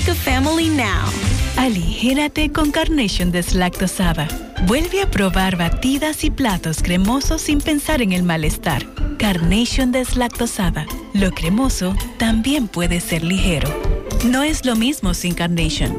Start a family now. Aligérate con Carnation deslactosada. Vuelve a probar batidas y platos cremosos sin pensar en el malestar. Carnation deslactosada. Lo cremoso también puede ser ligero. No es lo mismo sin Carnation.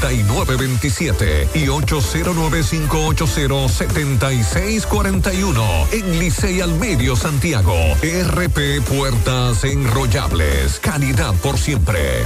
9927 y 809-580-7641 en Licey al Medio Santiago. RP Puertas Enrollables. Calidad por siempre.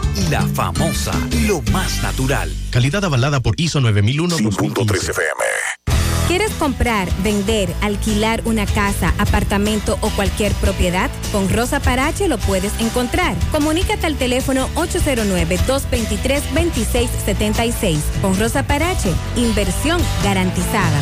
La famosa, lo más natural. Calidad avalada por ISO 9001. 5.3 FM. ¿Quieres comprar, vender, alquilar una casa, apartamento o cualquier propiedad? Con Rosa Parache lo puedes encontrar. Comunícate al teléfono 809-223-2676. Con Rosa Parache, inversión garantizada.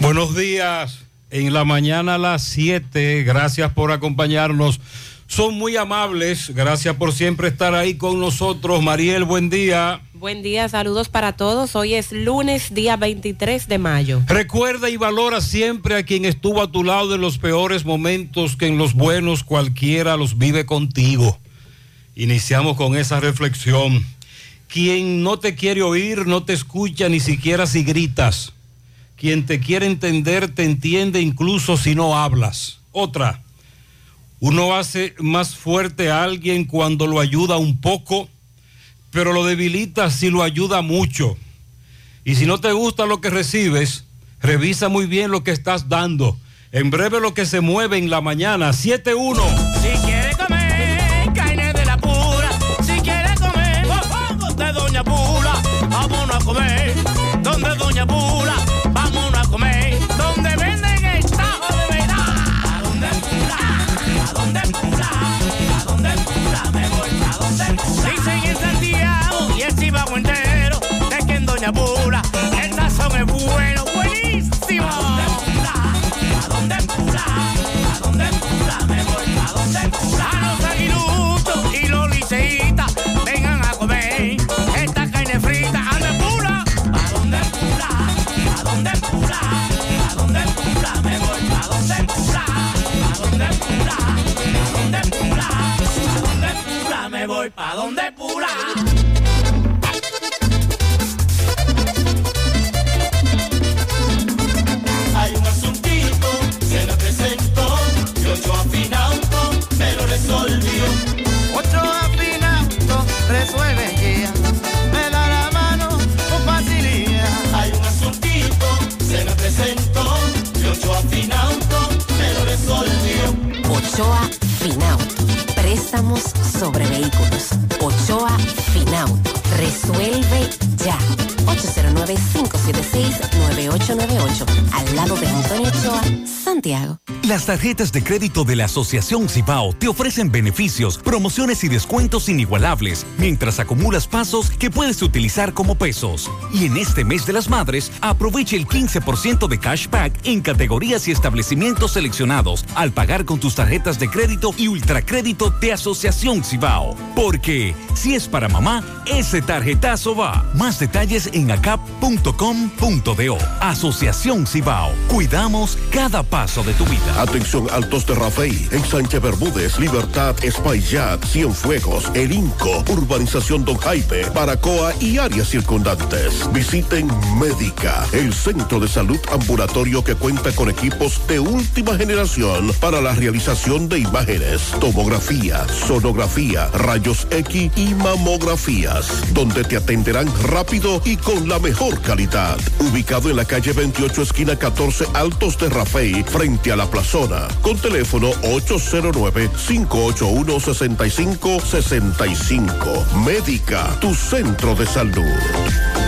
Buenos días. En la mañana a las 7. Gracias por acompañarnos. Son muy amables. Gracias por siempre estar ahí con nosotros. Mariel, buen día. Buen día, saludos para todos. Hoy es lunes, día 23 de mayo. Recuerda y valora siempre a quien estuvo a tu lado en los peores momentos, que en los buenos cualquiera los vive contigo. Iniciamos con esa reflexión. Quien no te quiere oír, no te escucha ni siquiera si gritas. Quien te quiere entender te entiende incluso si no hablas. Otra, uno hace más fuerte a alguien cuando lo ayuda un poco, pero lo debilita si lo ayuda mucho. Y si no te gusta lo que recibes, revisa muy bien lo que estás dando. En breve lo que se mueve en la mañana, 7-1. Si quiere comer carne de la pura, si quiere comer mofongo de Doña Pula, vámonos a comer donde Doña Pula, Dicen en Santiago y el chivago entero de que en Doña Pula el sazón es bueno, buenísimo. ¿A dónde pula? ¿A dónde pula? ¿A dónde pula? Me voy a dónde pula. A los aguiluchos y los liceístas vengan a comer esta carne frita. ¿A dónde pula? ¿A dónde pula? ¿A dónde pula? ¿A dónde pula? Me voy a dónde pula. Pa' donde pula. Hay un asuntito, se me presentó, y ocho afinauto me lo resolvió. Ocho afinauto resuelve ya. Me da la mano con facilidad. Hay un asuntito, se me presentó, y ocho afinauto me lo resolvió. Ochoa. Préstamos sobre vehículos. Ochoa Finauto. Resuelve ya. 809-576-9898. Al lado de Antonio Ochoa, Santiago. Las tarjetas de crédito de la Asociación Cibao te ofrecen beneficios, promociones y descuentos inigualables mientras acumulas pasos que puedes utilizar como pesos. Y en este mes de las madres, aprovecha el 15% de cashback en categorías y establecimientos seleccionados al pagar con tus tarjetas de crédito y ultracrédito de Asociación Cibao. Porque si es para mamá, ese tarjetazo va. Más detalles en acap.com.do. Asociación Cibao. Cuidamos cada paso de tu vida. Atención Altos de Rafey, en Sánchez Bermúdez, Libertad, Espaillat, Cienfuegos, El Inco, Urbanización Don Jaime, Baracoa y áreas circundantes. Visiten Médica, el centro de salud ambulatorio que cuenta con equipos de última generación para la realización de imágenes, tomografía, sonografía, rayos X y mamografías, donde te atenderán rápido y con la mejor calidad. Ubicado en la calle 28, esquina 14, Altos de Rafey, frente a la plazona, con teléfono 809-581-6565. Médica, tu centro de salud.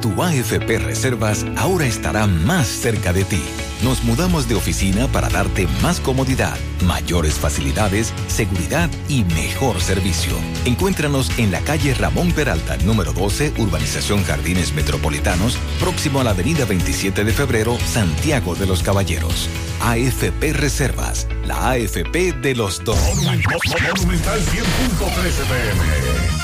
Tu AFP Reservas ahora estará más cerca de ti. Nos mudamos de oficina para darte más comodidad, mayores facilidades, seguridad y mejor servicio. Encuéntranos en la calle Ramón Peralta, número 12, Urbanización Jardines Metropolitanos, próximo a la avenida 27 de febrero, Santiago de los Caballeros. AFP Reservas, la AFP de los dos. Monumental 100.13 pm.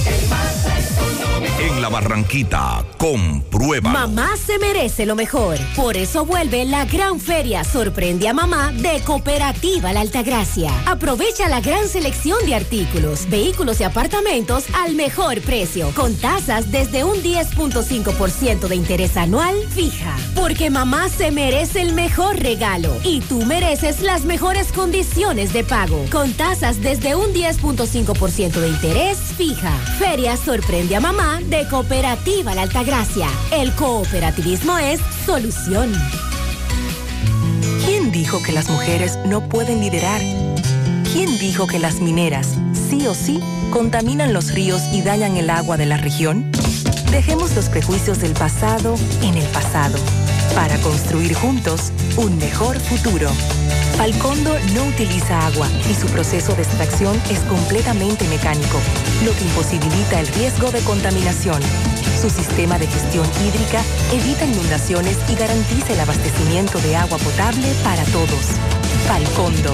En la Barranquita, comprueba. Mamá se merece lo mejor. Por eso vuelve la gran feria Sorprende a Mamá de Cooperativa La Altagracia. Aprovecha la gran selección de artículos, vehículos y apartamentos al mejor precio, con tasas desde un 10.5% de interés anual fija. Porque mamá se merece el mejor regalo y tú mereces las mejores condiciones de pago, con tasas desde un 10.5% de interés fija. Feria Sorprende a Mamá de Cooperativa La Altagracia. El cooperativismo es solución. ¿Quién dijo que las mujeres no pueden liderar? ¿quién dijo que las mineras, sí o sí, contaminan los ríos y dañan el agua de la región? Dejemos los prejuicios del pasado en el pasado, para construir juntos un mejor futuro. Falcondo no utiliza agua y su proceso de extracción es completamente mecánico, lo que imposibilita el riesgo de contaminación. Su sistema de gestión hídrica evita inundaciones y garantiza el abastecimiento de agua potable para todos. Falcondo,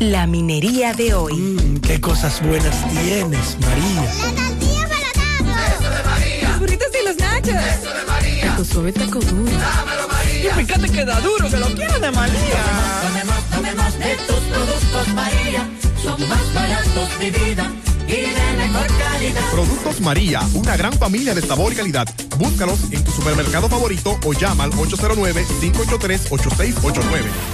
la minería de hoy. Mm, qué cosas buenas tienes, María. Eso de María. Los burritos y los nachos. Eso de María. Taco suave, taco duro. Dámelo, María. Y fíjate que da duro, que lo quiero de María. Tomemos, tomemos de tus productos, María. Son más baratos de vida y de mejor calidad. Productos María, una gran familia de sabor y calidad. Búscalos en tu supermercado favorito o llama al 809-583-8689.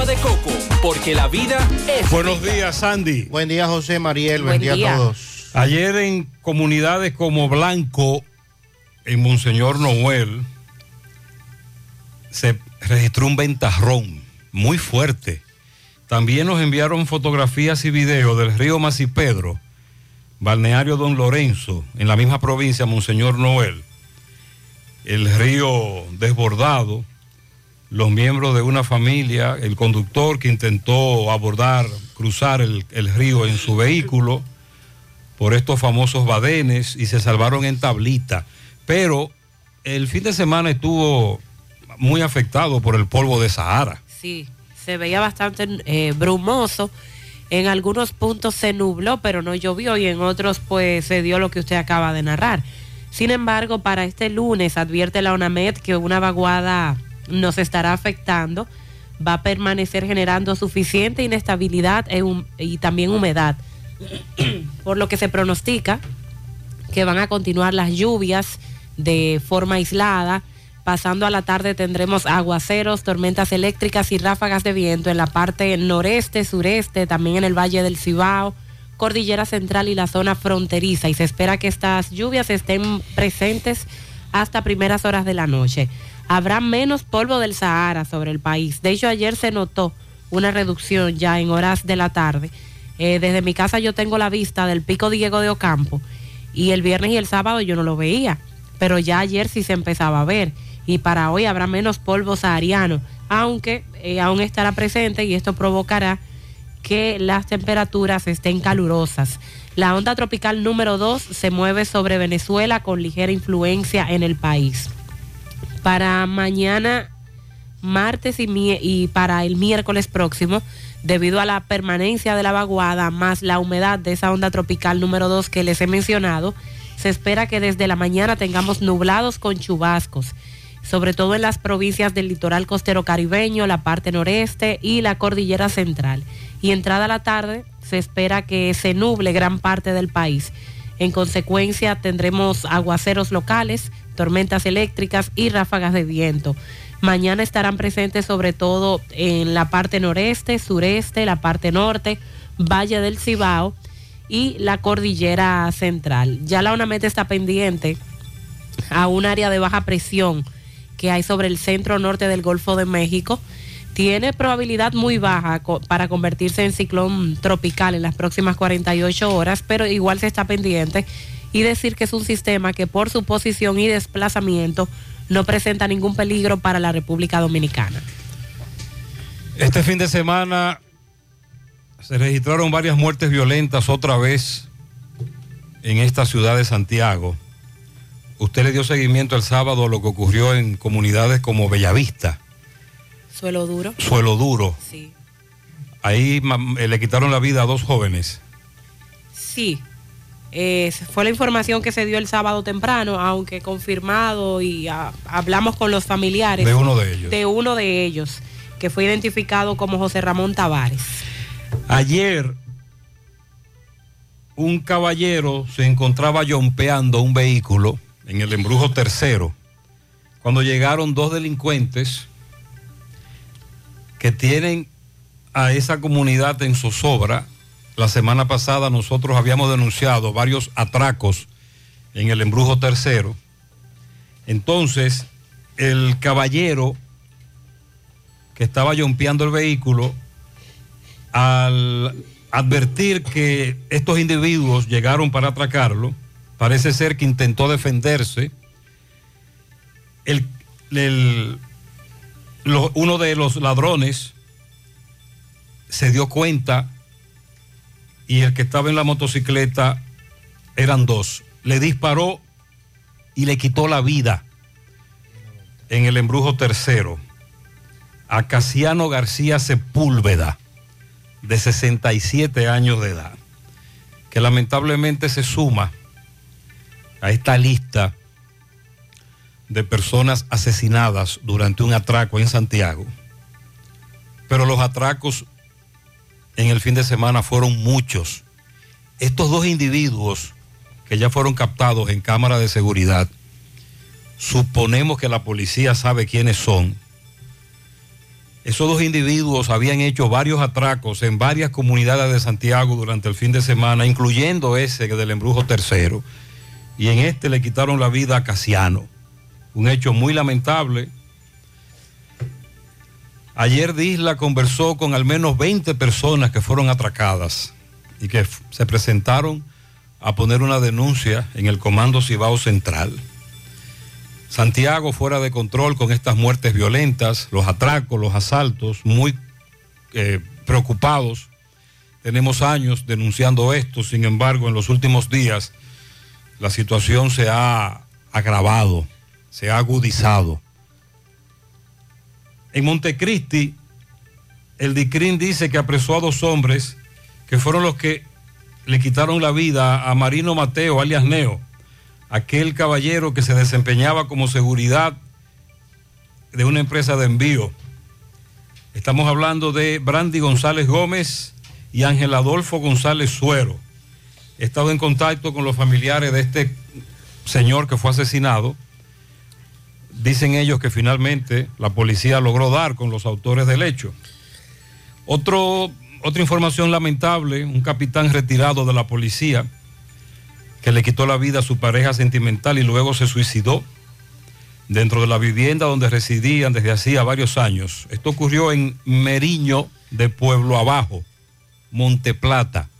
agua de coco, porque la vida es Buenos días, Sandy. Buen día, José Mariel. Buen Buen, día, día. a todos. Ayer en comunidades como Blanco, en Monseñor Noel, se registró un ventarrón muy fuerte. También nos enviaron fotografías y videos del río Masipedro, balneario Don Lorenzo, en la misma provincia, Monseñor Noel. El río desbordado, los miembros de una familia, el conductor que intentó abordar, cruzar el, río en su vehículo por estos famosos badenes y se salvaron en tablita. Pero el fin de semana estuvo muy afectado por el polvo de Sahara. Sí, se veía bastante eh, brumoso. En algunos puntos se nubló, pero no llovió y en otros pues se dio lo que usted acaba de narrar. Sin embargo, para este lunes advierte la ONAMED que una vaguada nos estará afectando, va a permanecer generando suficiente inestabilidad y también humedad, por lo que se pronostica que van a continuar las lluvias de forma aislada. Pasando a la tarde tendremos aguaceros, tormentas eléctricas y ráfagas de viento en la parte noreste, sureste, también en el Valle del Cibao, Cordillera Central y la zona fronteriza. Y se espera que estas lluvias estén presentes hasta primeras horas de la noche. Habrá menos polvo del Sahara sobre el país. De hecho, ayer se notó una reducción ya en horas de la tarde. Eh, desde mi casa yo tengo la vista del pico Diego de Ocampo y el viernes y el sábado yo no lo veía, pero ya ayer sí se empezaba a ver y para hoy habrá menos polvo sahariano, aunque eh, aún estará presente y esto provocará que las temperaturas estén calurosas. La onda tropical número 2 se mueve sobre Venezuela con ligera influencia en el país. Para mañana, martes y, para el miércoles próximo, Debido a la permanencia de la vaguada más la humedad de esa onda tropical número 2 que les he mencionado, se espera que desde la mañana tengamos nublados con chubascos, sobre todo en las provincias del litoral costero caribeño, la parte noreste y la cordillera central. Y entrada la tarde se espera que se nuble gran parte del país. En consecuencia tendremos aguaceros locales, tormentas eléctricas y ráfagas de viento. Mañana estarán presentes sobre todo en la parte noreste, sureste, la parte norte, Valle del Cibao y la cordillera central. Ya la UNAMET está pendiente a un área de baja presión que hay sobre el centro norte del Golfo de México. Tiene probabilidad muy baja para convertirse en ciclón tropical en las próximas 48 horas, pero igual se está pendiente y decir que es un sistema que por su posición y desplazamiento no presenta ningún peligro para la República Dominicana. Este fin de semana se registraron varias muertes violentas otra vez en esta ciudad de Santiago. Usted le dio seguimiento el sábado a lo que ocurrió en comunidades como Bellavista, Suelo duro. Suelo Duro. Sí. Ahí le quitaron la vida a dos jóvenes. Sí, eh, fue la información que se dio el sábado temprano, aunque confirmado y ah, hablamos con los familiares. De uno de ellos. De uno de ellos, que fue identificado como José Ramón Tavares. Ayer un caballero se encontraba yompeando un vehículo en el embrujo tercero cuando llegaron dos delincuentes que tienen a esa comunidad en zozobra. La semana pasada nosotros habíamos denunciado varios atracos en el embrujo tercero. Entonces, el caballero que estaba yompeando el vehículo al advertir que estos individuos llegaron para atracarlo, parece ser que intentó defenderse. El- uno de los ladrones se dio cuenta y el que estaba en la motocicleta eran dos. Le disparó y le quitó la vida en el embrujo tercero a Casiano García Sepúlveda, de 67 años de edad, que lamentablemente se suma a esta lista de personas asesinadas durante un atraco en Santiago. Pero los atracos en el fin de semana fueron muchos. Estos dos individuos que ya fueron captados en cámara de seguridad, suponemos que la policía sabe quiénes son. Esos dos individuos habían hecho varios atracos en varias comunidades de Santiago durante el fin de semana, incluyendo ese del embrujo tercero. Y en este le quitaron la vida a Casiano. Un hecho muy lamentable. Ayer Disla conversó con al menos 20 personas que fueron atracadas y que se presentaron a poner una denuncia en el Comando Cibao Central. Santiago fuera de control con estas muertes violentas, los atracos, los asaltos, muy eh, preocupados. Tenemos años denunciando esto, sin embargo, en los últimos días la situación se ha agravado, se ha agudizado. En Montecristi, el DICRIN dice que apresó a dos hombres que fueron los que le quitaron la vida a Marino Mateo, alias Neo, aquel caballero que se desempeñaba como seguridad de una empresa de envío. Estamos hablando de Brandy González Gómez y Ángel Adolfo González Suero. He estado en contacto con los familiares de este señor que fue asesinado. Dicen ellos que finalmente la policía logró dar con los autores del hecho. Otra información lamentable, un capitán retirado de la policía que le quitó la vida a su pareja sentimental y luego se suicidó dentro de la vivienda donde residían desde hacía varios años. Esto ocurrió en Meriño de Pueblo Abajo, Monteplata.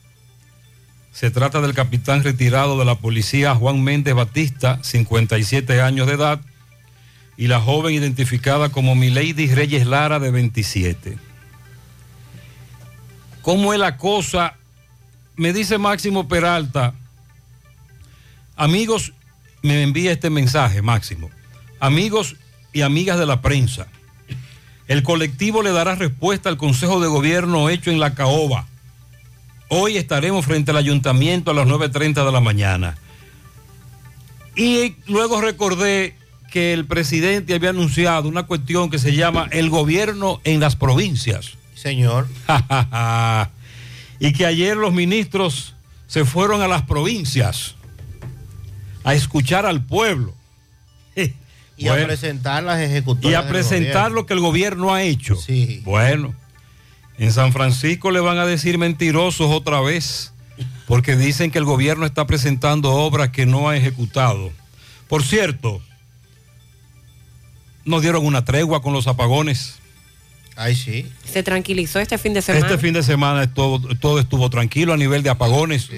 Se trata del capitán retirado de la policía Juan Méndez Batista, 57 años de edad, y la joven identificada como Milady Reyes Lara, de 27. ¿Cómo es la cosa? Me dice Máximo Peralta, amigos, me envía este mensaje, Máximo, amigos y amigas de la prensa. El colectivo le dará respuesta al Consejo de Gobierno hecho en la Caoba. Hoy estaremos frente al ayuntamiento a las 9.30 de la mañana. Y luego recordé que el presidente había anunciado una cuestión que se llama el gobierno en las provincias. Señor. y que ayer los ministros se fueron a las provincias a escuchar al pueblo. Y a presentar las ejecutorias. y a presentar lo que el gobierno ha hecho. Bueno, en San Francisco le van a decir mentirosos otra vez, porque dicen que el gobierno está presentando obras que no ha ejecutado. Por cierto, nos dieron una tregua con los apagones. Ay, sí. Se tranquilizó este fin de semana. Este fin de semana todo, todo estuvo tranquilo a nivel de apagones.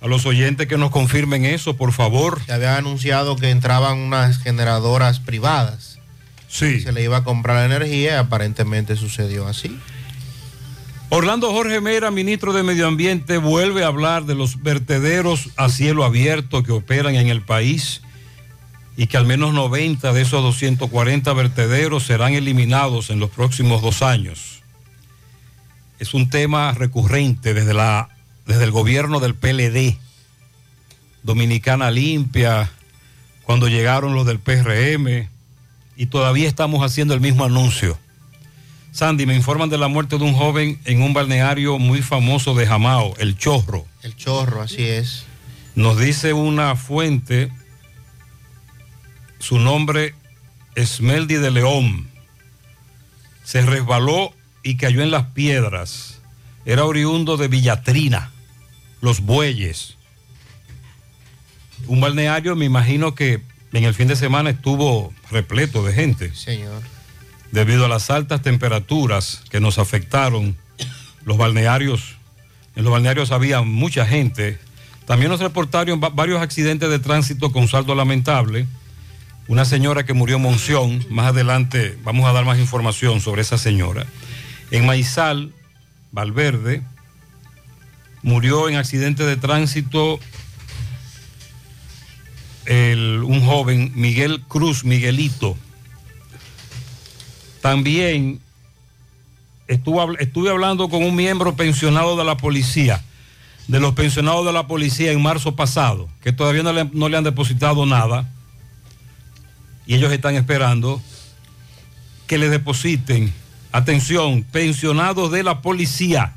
A los oyentes que nos confirmen eso, por favor. Se habían anunciado que entraban unas generadoras privadas. Sí. Se le iba a comprar la energía y aparentemente sucedió así. Orlando Jorge Mera, ministro de Medio Ambiente, vuelve a hablar de los vertederos a cielo abierto que operan en el país y que al menos 90 de esos 240 vertederos serán eliminados en los próximos dos años. Es un tema recurrente desde, la, desde el gobierno del PLD, Dominicana Limpia, cuando llegaron los del PRM, y todavía estamos haciendo el mismo anuncio. Sandy, me informan de la muerte de un joven en un balneario muy famoso de Jamao, El Chorro. El chorro, así es. Nos dice una fuente, su nombre Esmeldi de León. Se resbaló y cayó en las piedras. Era oriundo de Villatrina, Los Bueyes. Un balneario, me imagino que en el fin de semana estuvo repleto de gente Señor. debido a las altas temperaturas que nos afectaron. Los balnearios, en los balnearios había mucha gente. También nos reportaron va- varios accidentes de tránsito con saldo lamentable. Una señora que murió en Monción, más adelante vamos a dar más información sobre esa señora. En Maizal, Valverde, murió en accidente de tránsito un joven, Miguel Cruz, Miguelito. También estuve hablando con un miembro pensionado de la policía, de los pensionados de la policía en marzo pasado, que todavía no le han depositado nada y ellos están esperando que le depositen. Atención, pensionados de la policía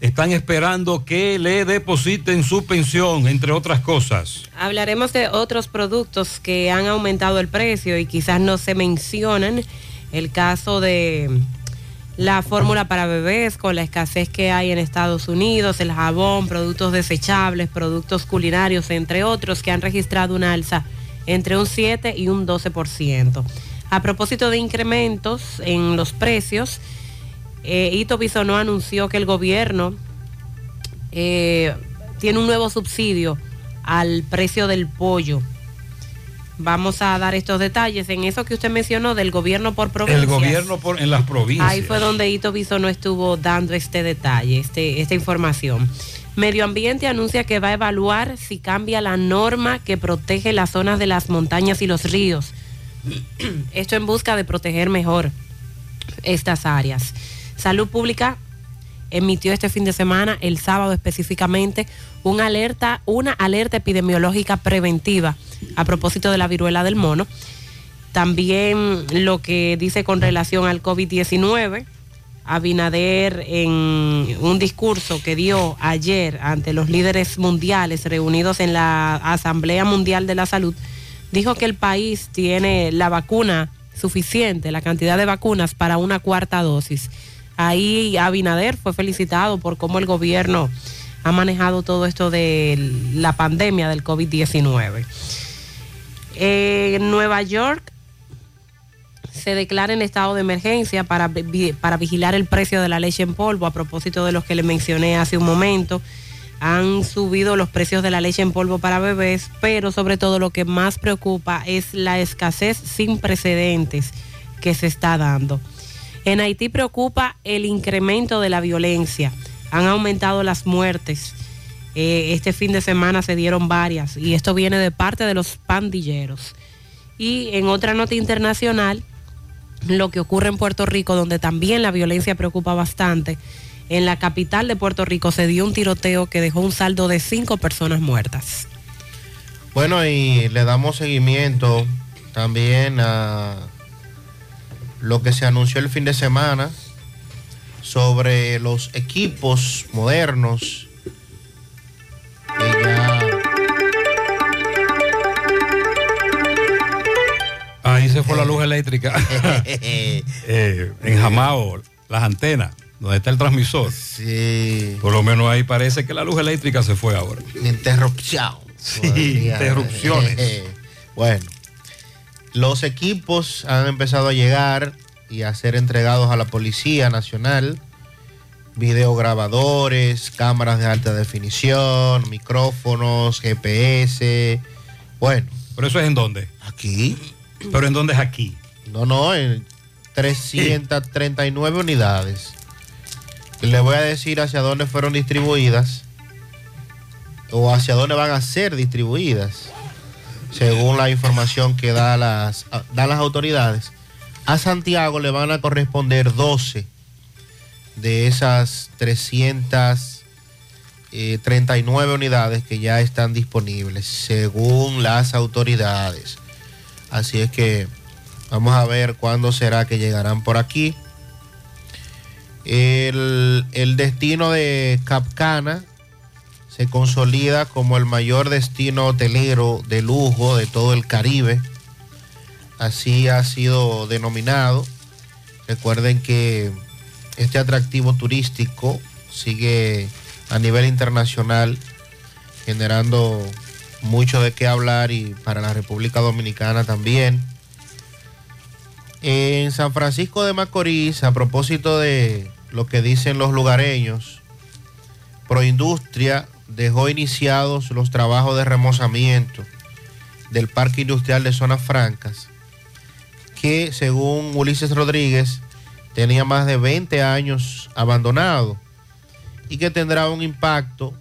están esperando que le depositen su pensión, entre otras cosas. Hablaremos de otros productos que han aumentado el precio y quizás no se mencionan. El caso de la fórmula para bebés con la escasez que hay en Estados Unidos, el jabón, productos desechables, productos culinarios, entre otros, que han registrado una alza entre un 7 y un 12%. A propósito de incrementos en los precios, eh, Ito Bisonó anunció que el gobierno eh, tiene un nuevo subsidio al precio del pollo. Vamos a dar estos detalles en eso que usted mencionó del gobierno por provincias. El gobierno por, en las provincias. Ahí fue donde Ito Bisonó estuvo dando este detalle, este, esta información. Medio Ambiente anuncia que va a evaluar si cambia la norma que protege las zonas de las montañas y los ríos. Esto en busca de proteger mejor estas áreas. Salud Pública emitió este fin de semana, el sábado específicamente, una alerta, una alerta epidemiológica preventiva a propósito de la viruela del mono. También lo que dice con relación al COVID-19, Abinader en un discurso que dio ayer ante los líderes mundiales reunidos en la Asamblea Mundial de la Salud, dijo que el país tiene la vacuna suficiente, la cantidad de vacunas para una cuarta dosis. Ahí Abinader fue felicitado por cómo el gobierno ha manejado todo esto de la pandemia del COVID-19. En Nueva York se declara en estado de emergencia para, para vigilar el precio de la leche en polvo, a propósito de los que le mencioné hace un momento. Han subido los precios de la leche en polvo para bebés, pero sobre todo lo que más preocupa es la escasez sin precedentes que se está dando. En Haití preocupa el incremento de la violencia. Han aumentado las muertes. Eh, este fin de semana se dieron varias y esto viene de parte de los pandilleros. Y en otra nota internacional, lo que ocurre en Puerto Rico, donde también la violencia preocupa bastante. En la capital de Puerto Rico se dio un tiroteo que dejó un saldo de cinco personas muertas. Bueno, y le damos seguimiento también a lo que se anunció el fin de semana sobre los equipos modernos Ahí se fue la luz eléctrica. Eh, en Jamao, las antenas, donde está el transmisor. Sí. Por lo menos ahí parece que la luz eléctrica se fue ahora. interrupción. Sí, Podría- interrupciones. bueno, los equipos han empezado a llegar y a ser entregados a la Policía Nacional. Videograbadores, cámaras de alta definición, micrófonos, GPS. Bueno. ¿Pero eso es en dónde? Aquí. ¿Pero en dónde es aquí? No, no, en 339 unidades. Le voy a decir hacia dónde fueron distribuidas o hacia dónde van a ser distribuidas, según la información que da las, da las autoridades. A Santiago le van a corresponder 12 de esas 339 unidades que ya están disponibles, según las autoridades. Así es que vamos a ver cuándo será que llegarán por aquí. El, destino de Capcana se consolida como el mayor destino hotelero de lujo de todo el Caribe. Así ha sido denominado. Recuerden que este atractivo turístico sigue a nivel internacional generando mucho de qué hablar y para la República Dominicana también. En San Francisco de Macorís, a propósito de lo que dicen los lugareños, Proindustria dejó iniciados los trabajos de remozamiento del Parque Industrial de Zonas Francas, que según Ulises Rodríguez tenía más de 20 años abandonado y que tendrá un impacto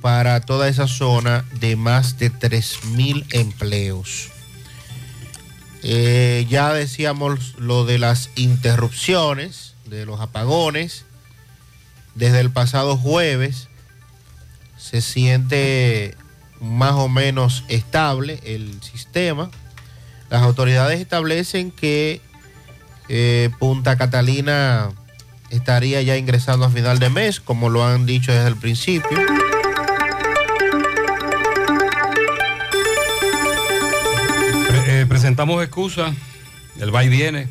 para toda esa zona de más de 3.000 empleos. Eh, ya decíamos lo de las interrupciones, de los apagones. Desde el pasado jueves se siente más o menos estable el sistema. Las autoridades establecen que eh, Punta Catalina estaría ya ingresando a final de mes, como lo han dicho desde el principio. Pre- eh, presentamos excusa, el va y viene.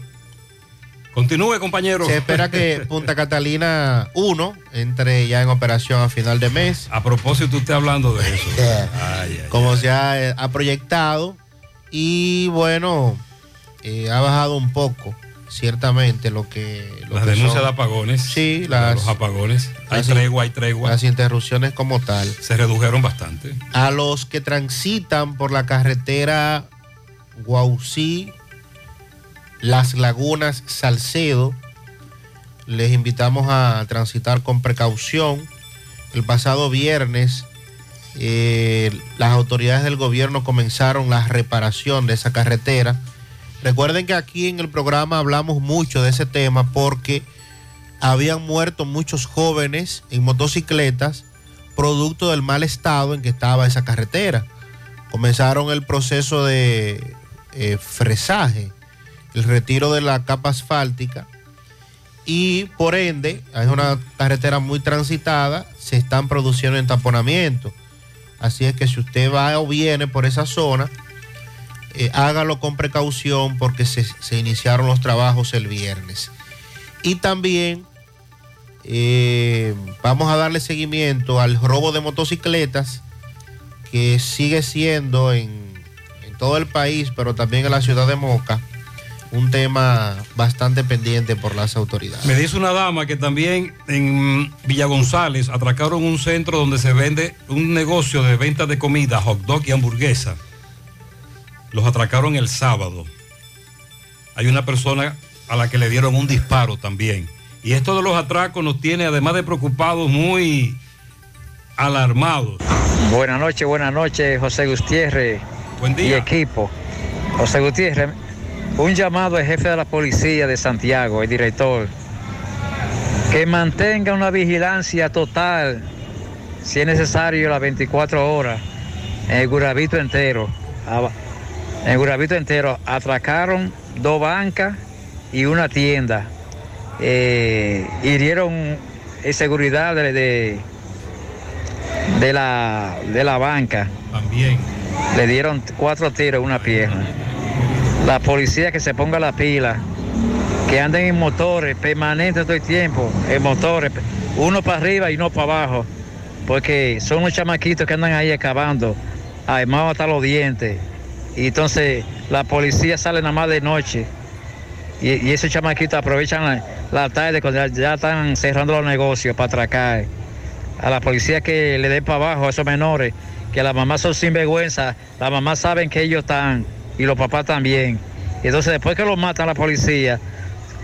Continúe, compañero. Se espera que Punta Catalina 1 entre ya en operación a final de mes. A propósito, usted hablando de eso. Ay, ay, como se ha, eh, ha proyectado. Y bueno, eh, ha bajado un poco, ciertamente, lo que... lo Las que denuncias son- de apagones. Sí, las, Los apagones. Hay las- tregua, hay tregua. las interrupciones como tal. Se redujeron bastante. A los que transitan por la carretera Guaucí, Las Lagunas, Salcedo, les invitamos a transitar con precaución. El pasado viernes, eh, las autoridades del gobierno comenzaron la reparación de esa carretera. Recuerden que aquí en el programa hablamos mucho de ese tema porque habían muerto muchos jóvenes en motocicletas producto del mal estado en que estaba esa carretera. Comenzaron el proceso de eh, fresaje, el retiro de la capa asfáltica y por ende es una carretera muy transitada, se están produciendo entaponamientos. Así es que si usted va o viene por esa zona, eh, hágalo con precaución porque se, iniciaron los trabajos el viernes. Y también eh, vamos a darle seguimiento al robo de motocicletas que sigue siendo en, en todo el país, pero también en la ciudad de Moca, un tema bastante pendiente por las autoridades. Me dice una dama que también en Villa González atracaron un centro donde se vende un negocio de venta de comida, hot dog y hamburguesa. Los atracaron el sábado. Hay una persona a la que le dieron un disparo también. Y esto de los atracos nos tiene, además de preocupados, muy alarmados. Buenas noches, buenas noches, José Gutiérrez Buen día. y equipo. José Gutiérrez, un llamado al jefe de la policía de Santiago, el director, que mantenga una vigilancia total, si es necesario, las 24 horas, en el Gurabito entero. En el Gurabito entero atracaron dos bancas y una tienda. Eh, hirieron eh, seguridad de, de, de la, de la banca. También. Le dieron cuatro tiros una pierna. La policía que se ponga la pila, que anden en motores permanentes todo el tiempo, en motores, uno para arriba y uno para abajo, porque son unos chamaquitos que andan ahí acabando, armados hasta los dientes. Y entonces la policía sale nada más de noche. Y, esos chamaquitos aprovechan la, la tarde cuando ya están cerrando los negocios para atracar. A la policía que le den para abajo a esos menores, que las mamás son sinvergüenza, las mamás saben que ellos están y los papás también. Y entonces después que los matan la policía,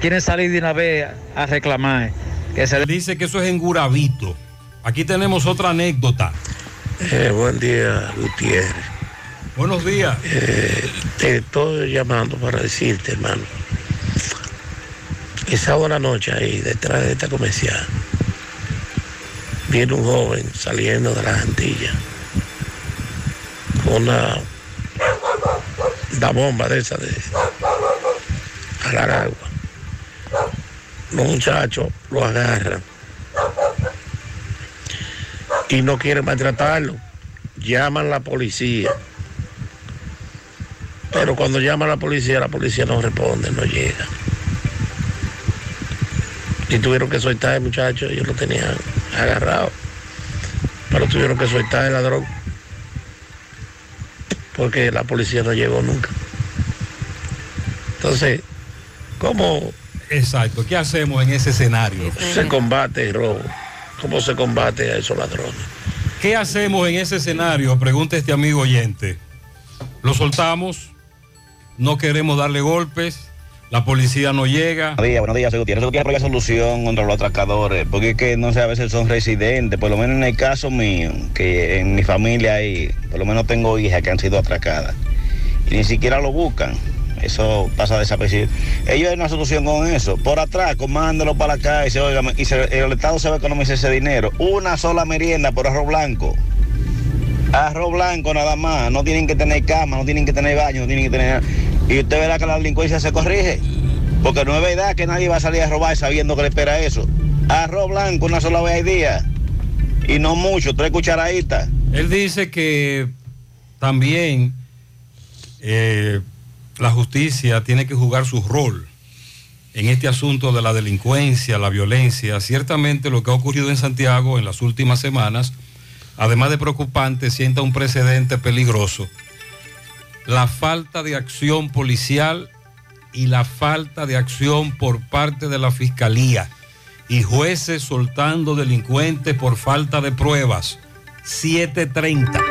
quieren salir de una vez a reclamar. Que se Dice que eso es en Gurabito. Aquí tenemos otra anécdota. Eh, buen día, Gutiérrez. Buenos días. Eh, te estoy llamando para decirte, hermano. que sábado a la noche ahí, detrás de esta comercial, viene un joven saliendo de las Antillas una, una bomba de esa de agar agua. Los muchachos lo agarran y no quieren maltratarlo. Llaman la policía. Pero cuando llama a la policía, la policía no responde, no llega. Y tuvieron que soltar el muchacho, ellos lo tenían agarrado. Pero tuvieron que soltar el ladrón. Porque la policía no llegó nunca. Entonces, ¿cómo Exacto. ¿Qué hacemos en ese escenario? se combate el robo? ¿Cómo se combate a esos ladrones? ¿Qué hacemos en ese escenario? Pregunta este amigo oyente. ¿Lo soltamos? ¿No queremos darle golpes? ¿La policía no llega? Buenos días, buenos días, soy Gutiérrez. Eso tiene la solución contra los atracadores, porque es que no sé, a veces son residentes, por lo menos en el caso mío, que en mi familia hay, por lo menos tengo hijas que han sido atracadas, y ni siquiera lo buscan. Eso pasa desapercibido. Ellos hay una solución con eso. Por atrás, mándelo para acá y, se, oiga, y el Estado se va a economizar ese dinero. Una sola merienda por arroz blanco. Arroz blanco nada más. No tienen que tener cama, no tienen que tener baño, no tienen que tener. Y usted verá que la delincuencia se corrige. Porque no es verdad que nadie va a salir a robar sabiendo que le espera eso. Arroz blanco una sola vez al día. Y no mucho, tres cucharaditas. Él dice que también eh, la justicia tiene que jugar su rol en este asunto de la delincuencia, la violencia. Ciertamente lo que ha ocurrido en Santiago en las últimas semanas, además de preocupante, sienta un precedente peligroso. La falta de acción policial y la falta de acción por parte de la fiscalía y jueces soltando delincuentes por falta de pruebas. 730.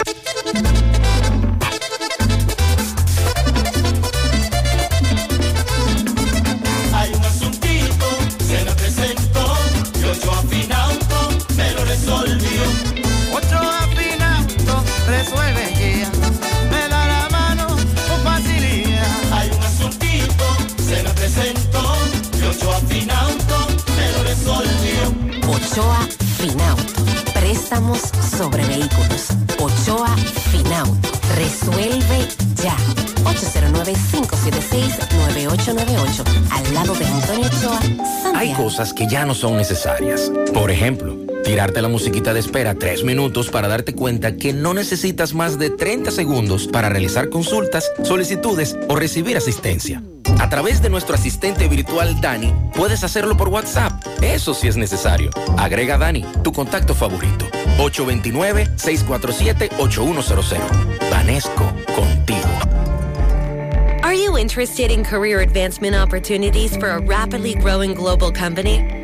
Ochoa Finauto. Préstamos sobre vehículos. Ochoa Finauto. Resuelve ya. 809-576-9898. Al lado de Antonio Ochoa, Hay Santiago. cosas que ya no son necesarias. Por ejemplo, tirarte la musiquita de espera tres minutos para darte cuenta que no necesitas más de 30 segundos para realizar consultas, solicitudes o recibir asistencia. A través de nuestro asistente virtual Dani, puedes hacerlo por WhatsApp. Eso sí es necesario. Agrega Dani, tu contacto favorito. 829-647-8100. Vanesco, contigo. Are you interested in career advancement opportunities for a rapidly growing global company?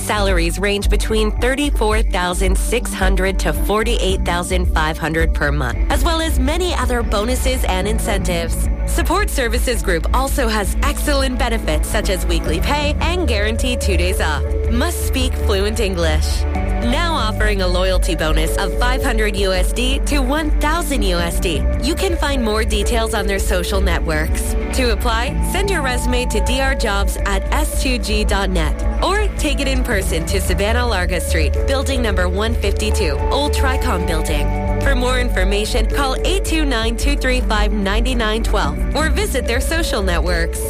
Salaries range between 34,600 to 48,500 per month, as well as many other bonuses and incentives. Support Services Group also has excellent benefits such as weekly pay and guaranteed two days off. Must speak fluent English. Now offering a loyalty bonus of 500 USD to 1000 USD. You can find more details on their social networks. To apply, send your resume to drjobs at s2g.net or take it in person to Savannah Larga Street, building number 152, Old Tricom Building. For more information, call 829-235-9912 or visit their social networks.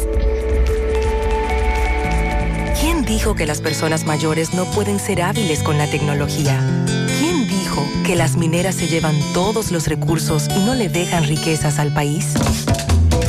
¿Quién dijo que las personas mayores no pueden ser hábiles con la tecnología? ¿Quién dijo que las mineras se llevan todos los recursos y no le dejan riquezas al país?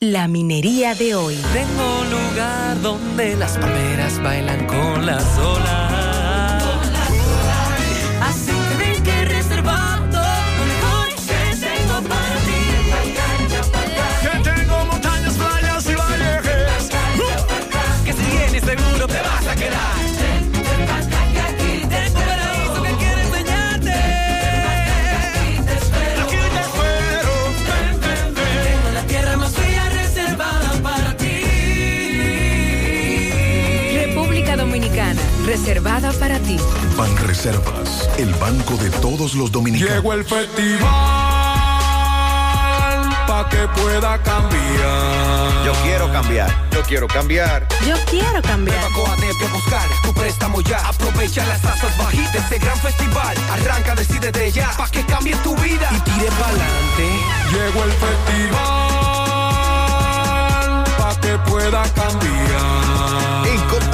la minería de hoy. Tengo lugar donde las palmeras bailan con las olas. Para ti. Ban Reservas, el banco de todos los dominicanos. Llegó el festival pa' que pueda cambiar. Yo quiero cambiar. Yo quiero cambiar. Yo quiero cambiar. Coatete a buscar tu préstamo ya. Aprovecha las tasas bajitas de este gran festival. Arranca, decide de ya, pa' que cambie tu vida y tire pa'lante. Llegó el festival pa' que pueda cambiar.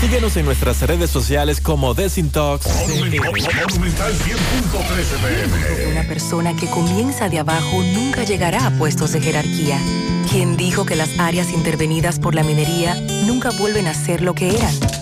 Síguenos en nuestras redes sociales como Desintox. Una persona que comienza de abajo nunca llegará a puestos de jerarquía. ¿Quién dijo que las áreas intervenidas por la minería nunca vuelven a ser lo que eran?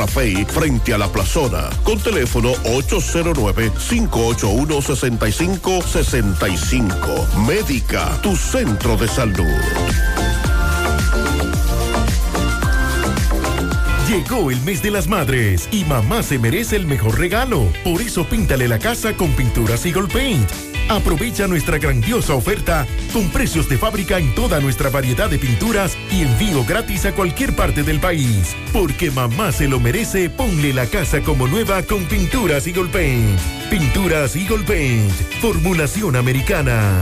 frente a la plazona, con teléfono 809-581-6565. Médica, tu centro de salud. Llegó el mes de las madres y mamá se merece el mejor regalo. Por eso píntale la casa con pinturas Eagle Paint. Aprovecha nuestra grandiosa oferta con precios de fábrica en toda nuestra variedad de pinturas y envío gratis a cualquier parte del país. Porque mamá se lo merece, ponle la casa como nueva con Pinturas Eagle Paint. Pinturas Eagle Paint, formulación americana.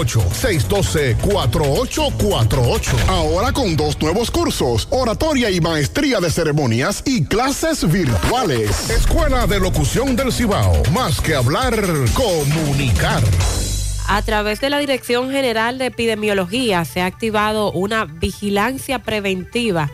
612-4848. Ahora con dos nuevos cursos, oratoria y maestría de ceremonias y clases virtuales. Escuela de Locución del Cibao. Más que hablar, comunicar. A través de la Dirección General de Epidemiología se ha activado una vigilancia preventiva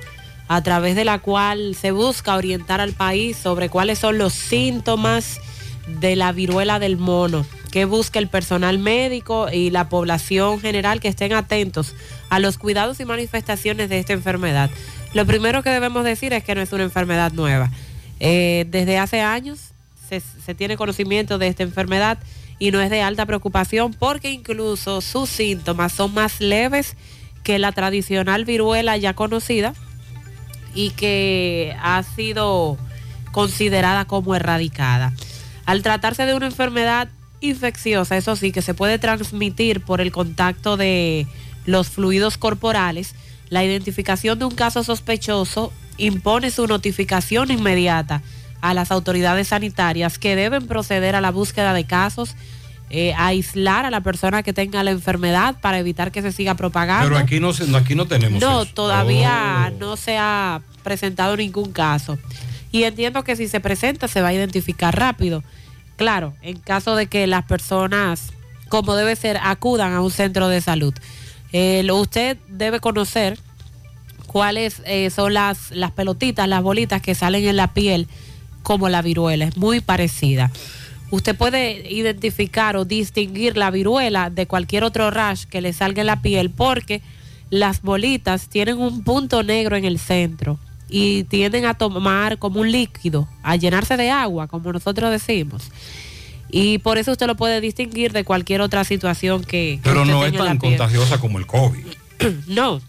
a través de la cual se busca orientar al país sobre cuáles son los síntomas de la viruela del mono, que busca el personal médico y la población general que estén atentos a los cuidados y manifestaciones de esta enfermedad. Lo primero que debemos decir es que no es una enfermedad nueva. Eh, desde hace años se tiene conocimiento de esta enfermedad y no es de alta preocupación porque incluso sus síntomas son más leves que la tradicional viruela ya conocida y que ha sido considerada como erradicada. Al tratarse de una enfermedad infecciosa, eso sí, que se puede transmitir por el contacto de los fluidos corporales, la identificación de un caso sospechoso impone su notificación inmediata a las autoridades sanitarias que deben proceder a la búsqueda de casos, eh, aislar a la persona que tenga la enfermedad para evitar que se siga propagando. Pero aquí no, se- no, aquí no tenemos No, eso. todavía Oh. no se ha presentado ningún caso. Y entiendo que si se presenta se va a identificar rápido. Claro, en caso de que las personas, como debe ser, acudan a un centro de salud. Eh, usted debe conocer cuáles eh, son las, las pelotitas, las bolitas que salen en la piel como la viruela. Es muy parecida. Usted puede identificar o distinguir la viruela de cualquier otro rash que le salga en la piel porque las bolitas tienen un punto negro en el centro y tienden a tomar como un líquido, a llenarse de agua, como nosotros decimos. Y por eso usted lo puede distinguir de cualquier otra situación que... Pero usted no es tan contagiosa como el COVID. No,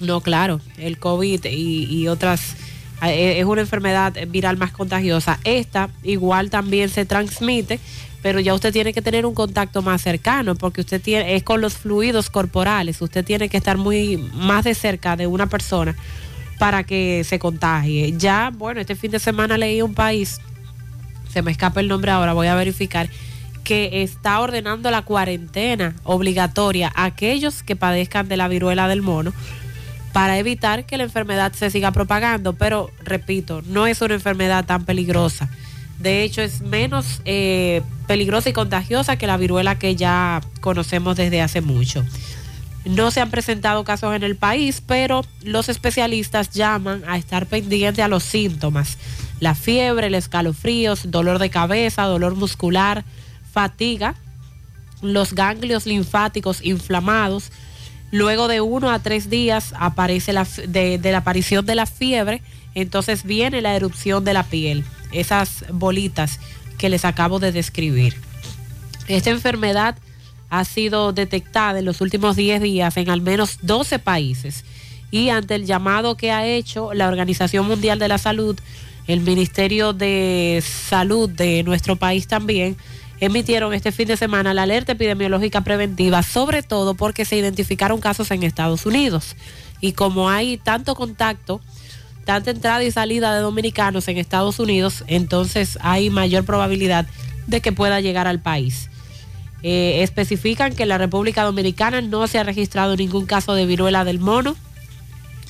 no, claro, el COVID y, y otras, eh, es una enfermedad viral más contagiosa. Esta igual también se transmite, pero ya usted tiene que tener un contacto más cercano porque usted tiene, es con los fluidos corporales, usted tiene que estar muy más de cerca de una persona para que se contagie. Ya, bueno, este fin de semana leí un país, se me escapa el nombre ahora, voy a verificar, que está ordenando la cuarentena obligatoria a aquellos que padezcan de la viruela del mono para evitar que la enfermedad se siga propagando. Pero, repito, no es una enfermedad tan peligrosa. De hecho, es menos eh, peligrosa y contagiosa que la viruela que ya conocemos desde hace mucho. No se han presentado casos en el país, pero los especialistas llaman a estar pendiente a los síntomas. La fiebre, el escalofríos, dolor de cabeza, dolor muscular, fatiga, los ganglios linfáticos inflamados, Luego de uno a tres días aparece la, de la aparición de la fiebre, entonces viene la erupción de la piel, esas bolitas que les acabo de describir. Esta enfermedad ha sido detectada en los últimos 10 días en al menos 12 países y ante el llamado que ha hecho la Organización Mundial de la Salud, el Ministerio de Salud de nuestro país también, emitieron este fin de semana la alerta epidemiológica preventiva, sobre todo porque se identificaron casos en Estados Unidos. Y como hay tanto contacto, tanta entrada y salida de dominicanos en Estados Unidos, entonces hay mayor probabilidad de que pueda llegar al país. Eh, especifican que en la República Dominicana no se ha registrado ningún caso de viruela del mono.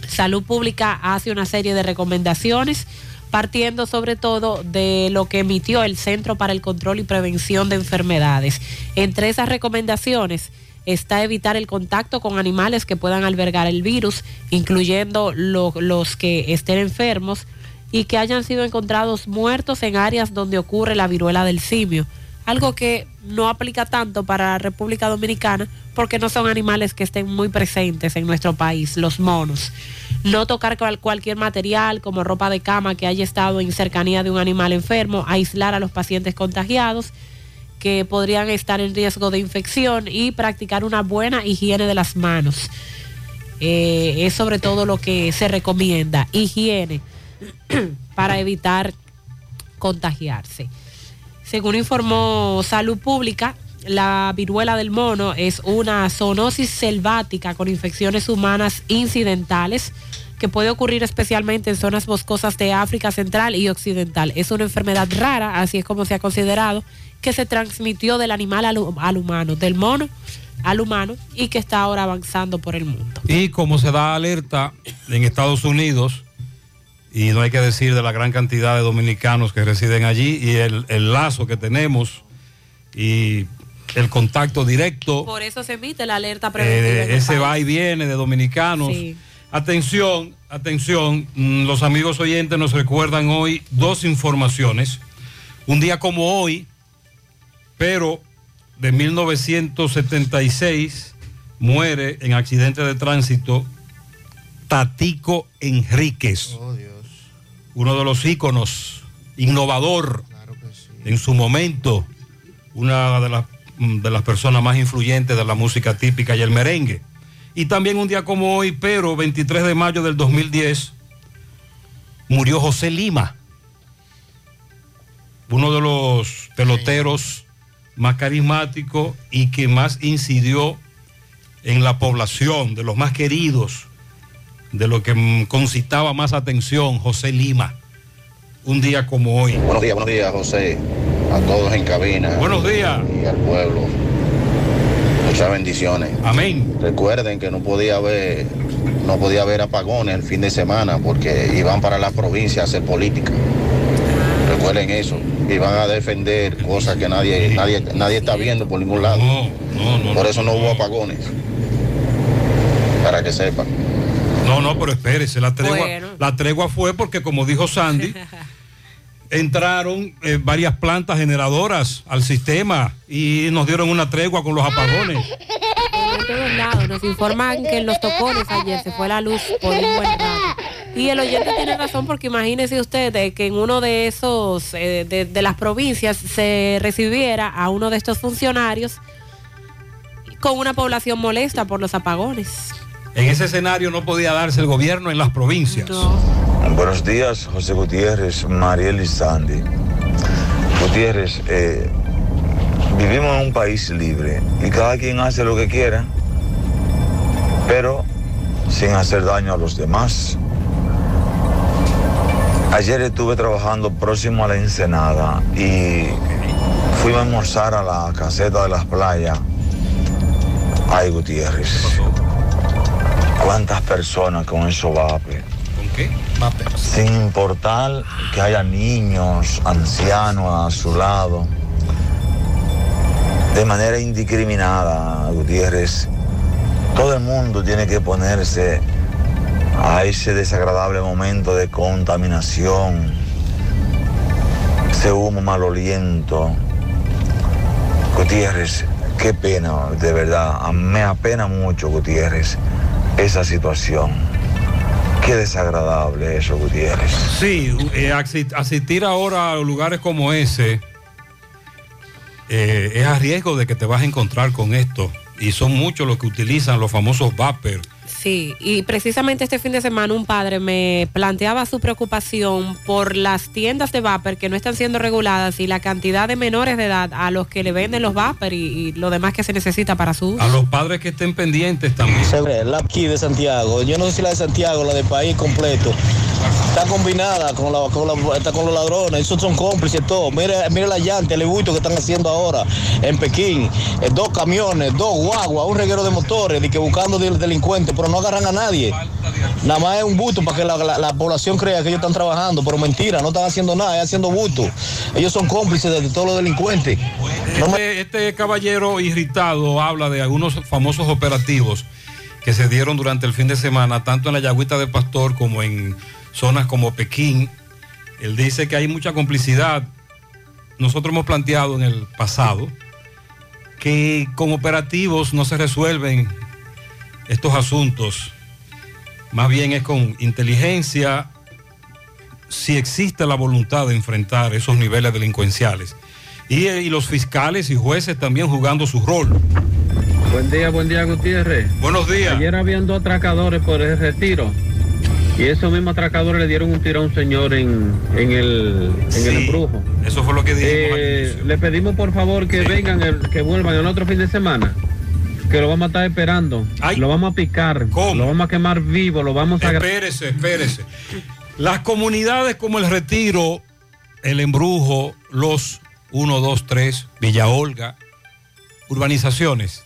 Salud Pública hace una serie de recomendaciones, partiendo sobre todo de lo que emitió el Centro para el Control y Prevención de Enfermedades. Entre esas recomendaciones está evitar el contacto con animales que puedan albergar el virus, incluyendo lo- los que estén enfermos y que hayan sido encontrados muertos en áreas donde ocurre la viruela del simio. Algo que no aplica tanto para la República Dominicana porque no son animales que estén muy presentes en nuestro país, los monos. No tocar cual- cualquier material como ropa de cama que haya estado en cercanía de un animal enfermo, aislar a los pacientes contagiados que podrían estar en riesgo de infección y practicar una buena higiene de las manos. Eh, es sobre todo lo que se recomienda, higiene, para evitar contagiarse. Según informó Salud Pública, la viruela del mono es una zoonosis selvática con infecciones humanas incidentales que puede ocurrir especialmente en zonas boscosas de África Central y Occidental. Es una enfermedad rara, así es como se ha considerado, que se transmitió del animal al, hu- al humano, del mono al humano y que está ahora avanzando por el mundo. Y como se da alerta en Estados Unidos, y no hay que decir de la gran cantidad de dominicanos que residen allí y el, el lazo que tenemos y el contacto directo, Por eso se emite la alerta eh, preventiva. ese país. va y viene de dominicanos. Sí. Atención, atención, mm, los amigos oyentes nos recuerdan hoy dos informaciones. Un día como hoy, pero de 1976, muere en accidente de tránsito Tatico Enríquez, uno de los íconos, innovador en su momento, una de las, mm, de las personas más influyentes de la música típica y el merengue. Y también un día como hoy, pero 23 de mayo del 2010, murió José Lima, uno de los peloteros más carismáticos y que más incidió en la población, de los más queridos, de lo que concitaba más atención, José Lima. Un día como hoy. Buenos días, buenos días, José. A todos en cabina. Buenos días. Y al pueblo. Muchas bendiciones. Amén. Recuerden que no podía haber, no podía haber apagones el fin de semana porque iban para la provincia a hacer política. Recuerden eso. Y van a defender cosas que nadie, nadie, nadie está viendo por ningún lado. por eso no hubo apagones. Para que sepan. No, no, pero espérese, la tregua, Bueno. la tregua fue porque, como dijo Sandy, entraron eh, varias plantas generadoras al sistema y nos dieron una tregua con los apagones. Nos informan que en los tocones ayer se fue la luz por un buen rato. Y el oyente tiene razón porque imagínese usted de que en uno de esos, eh, de, de las provincias, se recibiera a uno de estos funcionarios con una población molesta por los apagones. En ese escenario no podía darse el gobierno en las provincias. Buenos días, José Gutiérrez, Mariel y Sandy. Gutiérrez, eh, vivimos en un país libre y cada quien hace lo que quiera, pero sin hacer daño a los demás. Ayer estuve trabajando próximo a la Ensenada y fui a almorzar a la caseta de las playas. Ay, Gutiérrez. ¿Cuántas personas con eso vape? ¿Con qué? Sin importar que haya niños, ancianos a su lado. De manera indiscriminada, Gutiérrez. Todo el mundo tiene que ponerse a ese desagradable momento de contaminación, ese humo maloliento. Gutiérrez, qué pena, de verdad, me apena mucho, Gutiérrez, esa situación. Qué desagradable eso, Gutiérrez. Sí, eh, asi- asistir ahora a lugares como ese eh, es a riesgo de que te vas a encontrar con esto. Y son muchos los que utilizan los famosos vapor. Sí, y precisamente este fin de semana un padre me planteaba su preocupación por las tiendas de vapor que no están siendo reguladas y la cantidad de menores de edad a los que le venden los vapor y, y lo demás que se necesita para su uso. A los padres que estén pendientes también. La aquí de Santiago, yo no sé si la de Santiago, la del país completo, está combinada con, la, con, la- está con los ladrones, esos son cómplices todos. Mire, mire la llanta, el buito que están haciendo ahora en Pekín, eh, dos camiones, dos guaguas, un reguero de motores, de que buscando del- delincuentes, pero no agarran a nadie. Nada más es un busto para que la, la- la población crea que ellos están trabajando, pero mentira, no están haciendo nada, es haciendo busto. Ellos son cómplices de, de todos los delincuentes. Este, este caballero irritado habla de algunos famosos operativos que se dieron durante el fin de semana, tanto en la Yagüita de Pastor como en zonas como Pekín. Él dice que hay mucha complicidad. Nosotros hemos planteado en el pasado que con operativos no se resuelven estos asuntos. Más bien es con inteligencia, si existe la voluntad de enfrentar esos niveles delincuenciales. Y, eh, y los fiscales y jueces también jugando su rol. Buen día, buen día Gutiérrez. Buenos días. Ayer habían dos atracadores por el retiro. Y esos mismos atracadores le dieron un tiro a un señor en, en el, en Sí, el embrujo. Eso fue lo que dijimos. Eh, le pedimos por favor que vengan, el- que vuelvan el otro fin de semana. Que lo vamos a estar esperando. Lo vamos a picar. Lo vamos a quemar vivo. Lo vamos a... Espérese, espérese. Las comunidades como el Retiro, el Embrujo, los 1, 2, 3, Villa Olga, urbanizaciones,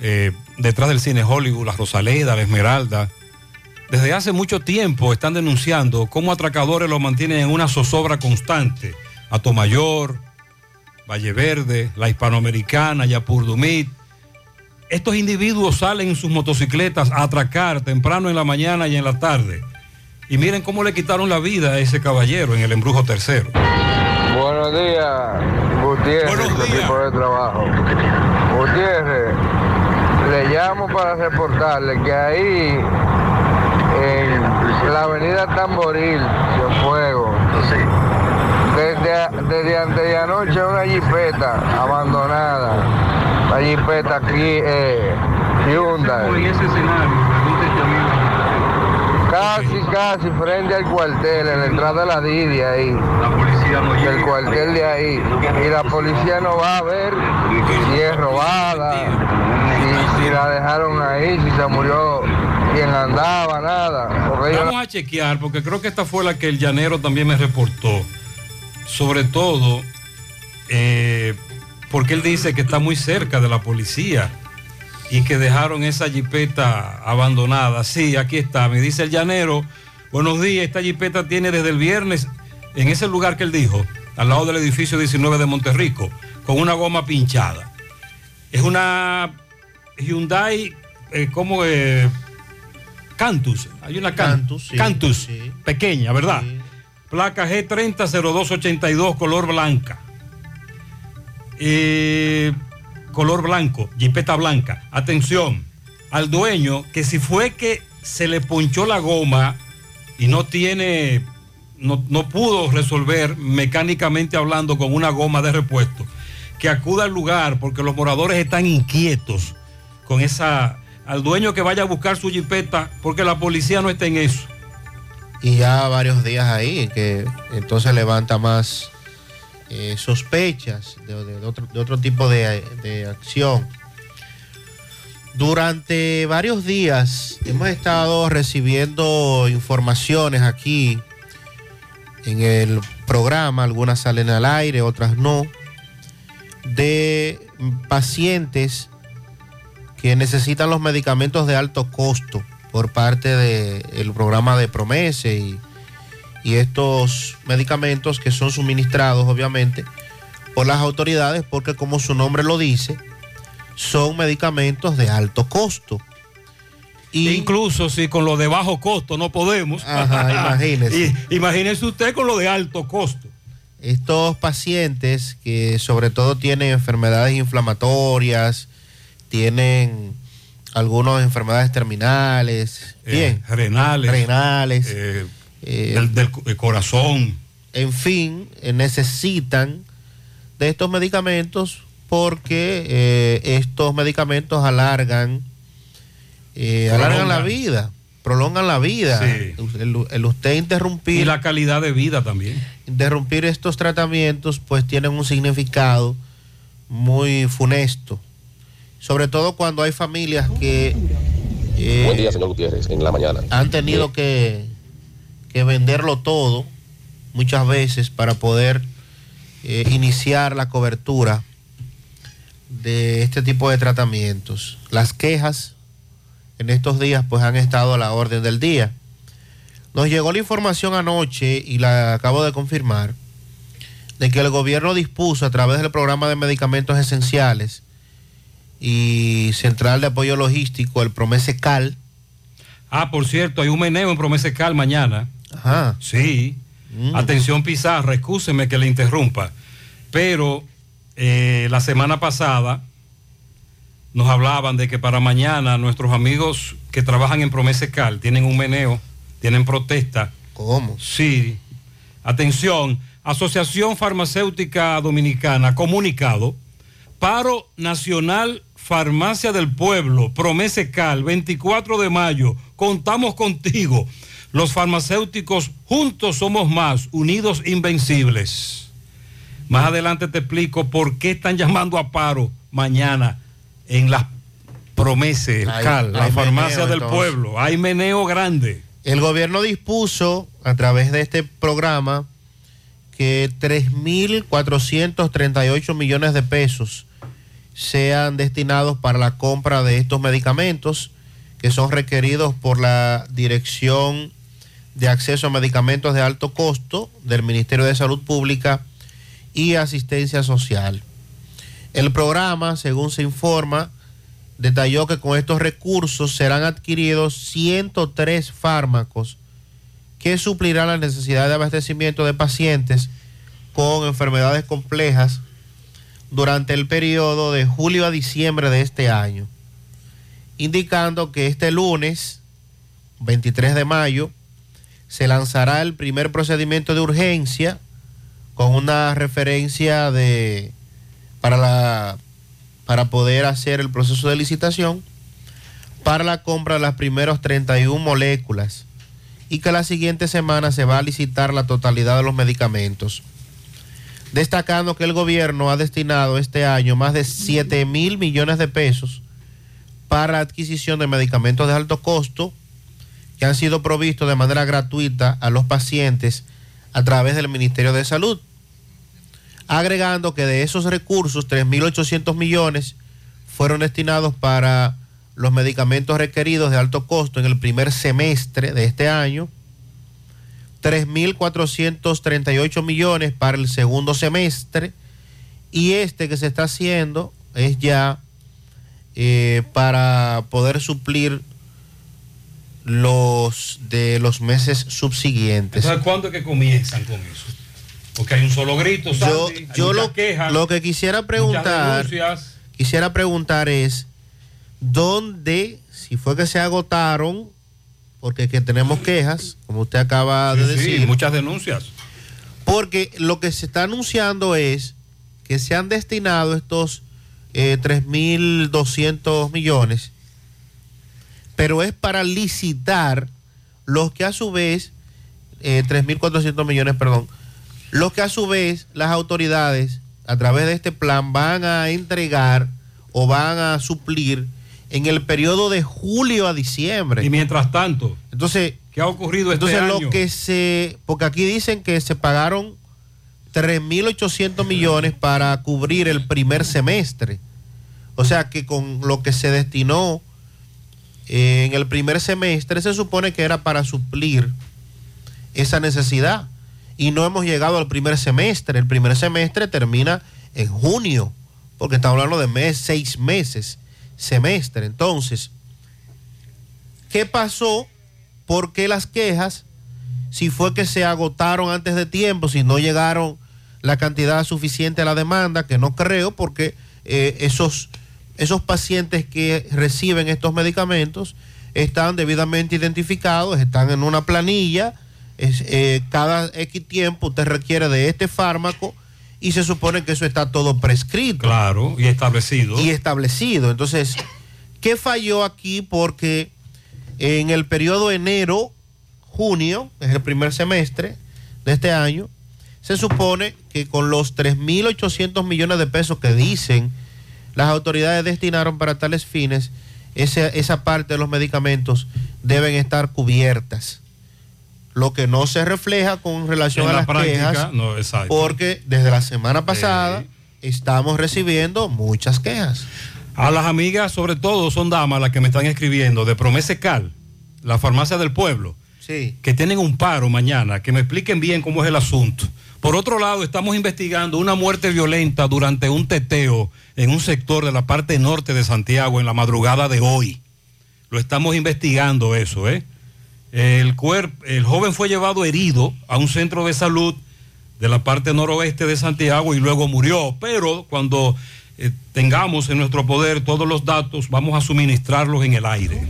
eh, detrás del cine Hollywood, la Rosaleda, la Esmeralda, desde hace mucho tiempo están denunciando cómo atracadores los mantienen en una zozobra constante. Atomayor, Valle Verde, la Hispanoamericana, Yapurdumit. Estos individuos salen en sus motocicletas a atracar temprano en la mañana y en la tarde. Y miren cómo le quitaron la vida a ese caballero en el embrujo tercero. Buenos días, Gutiérrez, equipo de trabajo. Gutiérrez, le llamo para reportarle que ahí, la avenida Tamboril, Cienfuegos, desde, desde antes de anoche una jipeta abandonada. La jipeta aquí, eh, Hyundai. Casi, casi frente al cuartel, en la entrada de la Didi ahí. El cuartel de ahí. Y la policía no va a ver si es robada, si, si la dejaron ahí, si se murió quien andaba, nada. Vamos a chequear, porque creo que esta fue la que el llanero también me reportó. Sobre todo, eh, porque él dice que está muy cerca de la policía y que dejaron esa jipeta abandonada. Sí, aquí está, me dice el llanero. Buenos días, esta jipeta tiene desde el viernes en ese lugar que él dijo, al lado del edificio 19 de Monterrico, con una goma pinchada. Es una Hyundai, eh, como eh, Cantus. Hay una Can- Cantus, sí, Cantus, pequeña, ¿verdad? Placa G300282, color blanca. Eh, color blanco, jipeta blanca. Atención, al dueño que si fue que se le ponchó la goma y no tiene, no, no pudo resolver mecánicamente hablando con una goma de repuesto, que acuda al lugar porque los moradores están inquietos con esa, al dueño que vaya a buscar su jipeta porque la policía no está en eso. y ya varios días ahí, que entonces levanta más eh, sospechas de, otro, tipo de acción. Durante varios días hemos estado recibiendo informaciones aquí en el programa, algunas salen al aire, otras no, de pacientes que necesitan los medicamentos de alto costo por parte del programa de Promese y, y estos medicamentos que son suministrados obviamente por las autoridades porque como su nombre lo dice, son medicamentos de alto costo. Incluso si con lo de bajo costo no podemos. Ajá, imagínese. Y- imagínese usted con lo de alto costo. estos pacientes que sobre todo tienen enfermedades inflamatorias, tienen algunas enfermedades terminales, Eh, renales, renales, eh, eh, del, corazón. en fin, necesitan de estos medicamentos porque estos medicamentos alargan, alargan la vida, prolongan la vida. Sí. El, el usted interrumpir Y la calidad de vida también. interrumpir estos tratamientos pues tienen un significado muy funesto. Sobre todo cuando hay familias que eh, Buen día, señor Gutiérrez, en la mañana. han tenido que, que venderlo todo muchas veces para poder eh, iniciar la cobertura de este tipo de tratamientos. Las quejas en estos días pues han estado a la orden del día. Nos llegó la información anoche y la acabo de confirmar de que el gobierno dispuso a través del programa de medicamentos esenciales y Central de Apoyo Logístico, el Promese Cal. Ah, por cierto, hay un meneo en Promesecal mañana. Ajá. Sí. Mm. Atención Pizarra, excúseme que le interrumpa. Pero eh, la semana pasada nos hablaban de que para mañana nuestros amigos que trabajan en Promesecal tienen un meneo, tienen protesta. ¿Cómo? Sí. Atención, Asociación Farmacéutica Dominicana, comunicado, paro nacional Farmacia del Pueblo, Promesecal, 24 de mayo, contamos contigo. Los farmacéuticos juntos somos más, unidos invencibles. Más adelante te explico por qué están llamando a paro mañana en las Promese, Hay- Cal, la hay farmacia meneo, del entonces. pueblo. Hay meneo grande. El gobierno dispuso a través de este programa que 3.438 millones de pesos sean destinados para la compra de estos medicamentos que son requeridos por la Dirección de Acceso a Medicamentos de Alto Costo del Ministerio de Salud Pública y Asistencia Social. El programa, según se informa, detalló que con estos recursos serán adquiridos 103 fármacos que suplirán la necesidad de abastecimiento de pacientes con enfermedades complejas durante el periodo de julio a diciembre de este año, indicando que este lunes, 23 de mayo, se lanzará el primer procedimiento de urgencia con una referencia de para la para poder hacer el proceso de licitación para la compra de las primeras 31 moléculas y que la siguiente semana se va a licitar la totalidad de los medicamentos. Destacando que el gobierno ha destinado este año más de 7 mil millones de pesos para adquisición de medicamentos de alto costo que han sido provistos de manera gratuita a los pacientes a través del Ministerio de Salud agregando que de esos recursos, 3.800 millones fueron destinados para los medicamentos requeridos de alto costo en el primer semestre de este año, 3.438 millones para el segundo semestre y este que se está haciendo es ya eh, para poder suplir los de los meses subsiguientes. Entonces, ¿cuándo es que comienzan con eso? Porque hay un solo grito, Yo, Sandy, yo lo, quejas, lo que quisiera preguntar, quisiera preguntar es dónde, si fue que se agotaron, porque que tenemos quejas, como usted acaba de Sí, sí, decir, muchas denuncias. porque lo que se está anunciando es que se han destinado estos eh, 3.200 millones, pero es para licitar los que a su vez, eh, 3.400 millones, perdón, los que a su vez las autoridades a través de este plan van a entregar o van a suplir en el periodo de julio a diciembre. Y mientras tanto, entonces, ¿qué ha ocurrido este entonces año? lo que se, porque aquí dicen que se pagaron 3.800 millones para cubrir el primer semestre. O sea que con lo que se destinó eh, en el primer semestre se supone que era para suplir esa necesidad. Y no hemos llegado al primer semestre. El primer semestre termina en junio, porque estamos hablando de mes, seis meses, semestre. Entonces, ¿qué pasó? ¿Por qué las quejas? Si fue que se agotaron antes de tiempo, si no llegaron la cantidad suficiente a la demanda, que no creo porque eh, esos, esos pacientes que reciben estos medicamentos están debidamente identificados, están en una planilla, es, eh, cada X tiempo usted requiere de este fármaco y se supone que eso está todo prescrito. Claro, y establecido. Y establecido. Entonces, ¿qué falló aquí? Porque en el periodo enero-junio, es el primer semestre de este año, se supone que con los 3.800 millones de pesos que dicen las autoridades destinaron para tales fines, esa, esa parte de los medicamentos deben estar cubiertas. Lo que no se refleja con relación En a la las práctica, quejas, no, exacto. porque desde la semana pasada estamos recibiendo muchas quejas. A las amigas, sobre todo, son damas las que me están escribiendo de Promese Cal, la farmacia del pueblo, Sí. que tienen un paro mañana, que me expliquen bien cómo es el asunto. Por otro lado, estamos investigando una muerte violenta durante un teteo en un sector de la parte norte de Santiago en la madrugada de hoy. Lo estamos investigando eso, ¿eh? El, el joven fue llevado herido a un centro de salud de la parte noroeste de Santiago y luego murió. Pero cuando eh, tengamos en nuestro poder todos los datos, vamos a suministrarlos en el aire.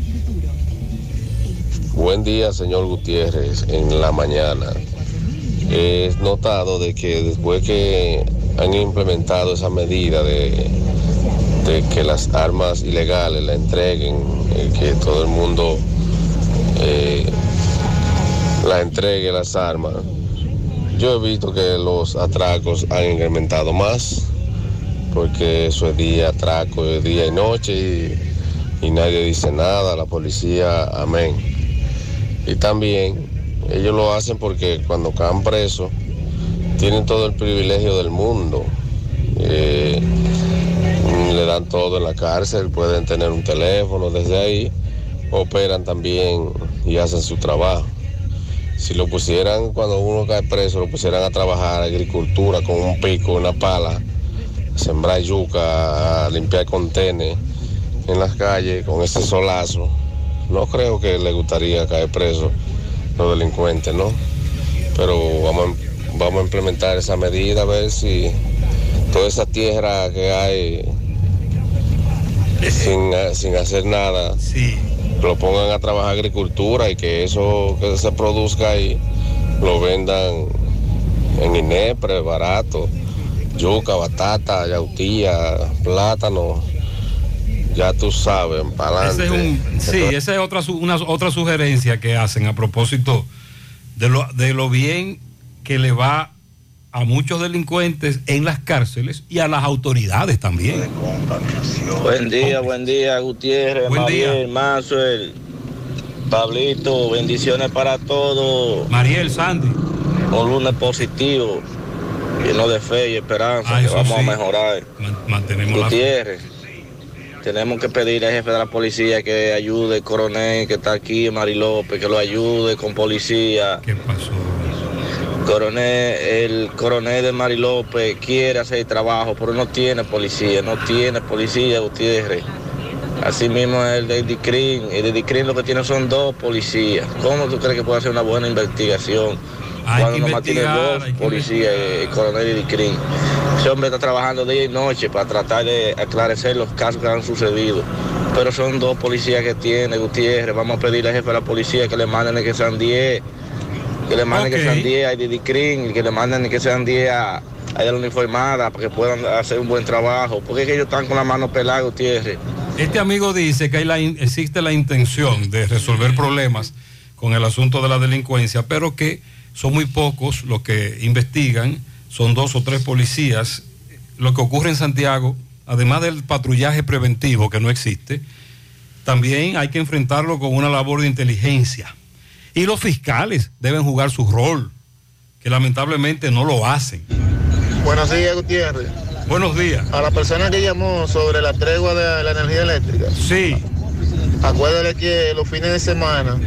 Buen día, señor Gutiérrez, en la mañana. He notado de que después que han implementado esa medida de, de que las armas ilegales la entreguen, eh, que todo el mundo eh, la entregue las armas, yo he visto que los atracos han incrementado más, porque eso es día atraco, es día y noche y, nadie dice nada, la policía, amén. Y también ellos lo hacen porque cuando caen presos tienen todo el privilegio del mundo. Eh, le dan todo en la cárcel, pueden tener un teléfono desde ahí, operan también y hacen su trabajo. Si lo pusieran cuando uno cae preso, lo pusieran a trabajar agricultura con un pico, una pala, a sembrar yuca, a limpiar contenes en las calles con ese solazo, no creo que le gustaría caer preso los delincuentes, ¿no? Pero vamos a, vamos a implementar esa medida a ver si toda esa tierra que hay sin, sin hacer nada lo pongan a trabajar agricultura y que eso que se produzca ahí lo vendan en Inepre barato. Yuca, batata, yautía, plátano. Ya tú sabes, para Ese es un- sí, esa es otra, una, otra sugerencia que hacen a propósito de lo, de lo bien que le va a muchos delincuentes en las cárceles y a las autoridades también. Buen día, buen día, Gutiérrez, Buen día. Mariel, Maxwell, Pablito, bendiciones para todos. Mariel, Sandy. Un lunes positivo, lleno de fe y esperanza, Ah, que vamos sí. a mejorar. Mantenemos la Gutiérrez, tenemos que pedirle al jefe de la policía que ayude, el coronel que está aquí, Mari López, que lo ayude con policía. ¿Qué pasó? Coronel, el coronel de Mari López quiere hacer trabajo, pero no tiene policía, no tiene policía, Gutiérrez. Así mismo el de DICRIN, el de DICRIN lo que tiene son dos policías. ¿Cómo tú crees que puede hacer una buena investigación? Hay cuando nomás tiene dos policías, el coronel de DICRIN. Ese hombre está trabajando día y noche para tratar de aclarecer los casos que han sucedido. Pero son dos policías que tiene Gutiérrez. Vamos a pedirle al jefe de la policía que le manden que sean 10 que le manden que sean 10 a Didi Crin, que le manden que sean 10 a, a la uniformada para que puedan hacer un buen trabajo. Porque es que ellos están con la mano pelada, Gutiérrez. Este amigo dice que hay la in- existe la intención de resolver problemas con el asunto de la delincuencia, pero que son muy pocos los que investigan, son dos o tres policías. Lo que ocurre en Santiago, además del patrullaje preventivo que no existe, también hay que enfrentarlo con una labor de inteligencia. Y los fiscales deben jugar su rol, que lamentablemente no lo hacen. Buenos días, Gutiérrez. Buenos días. A la persona que llamó sobre la tregua de la energía eléctrica. Sí. Acuérdale que los fines de semana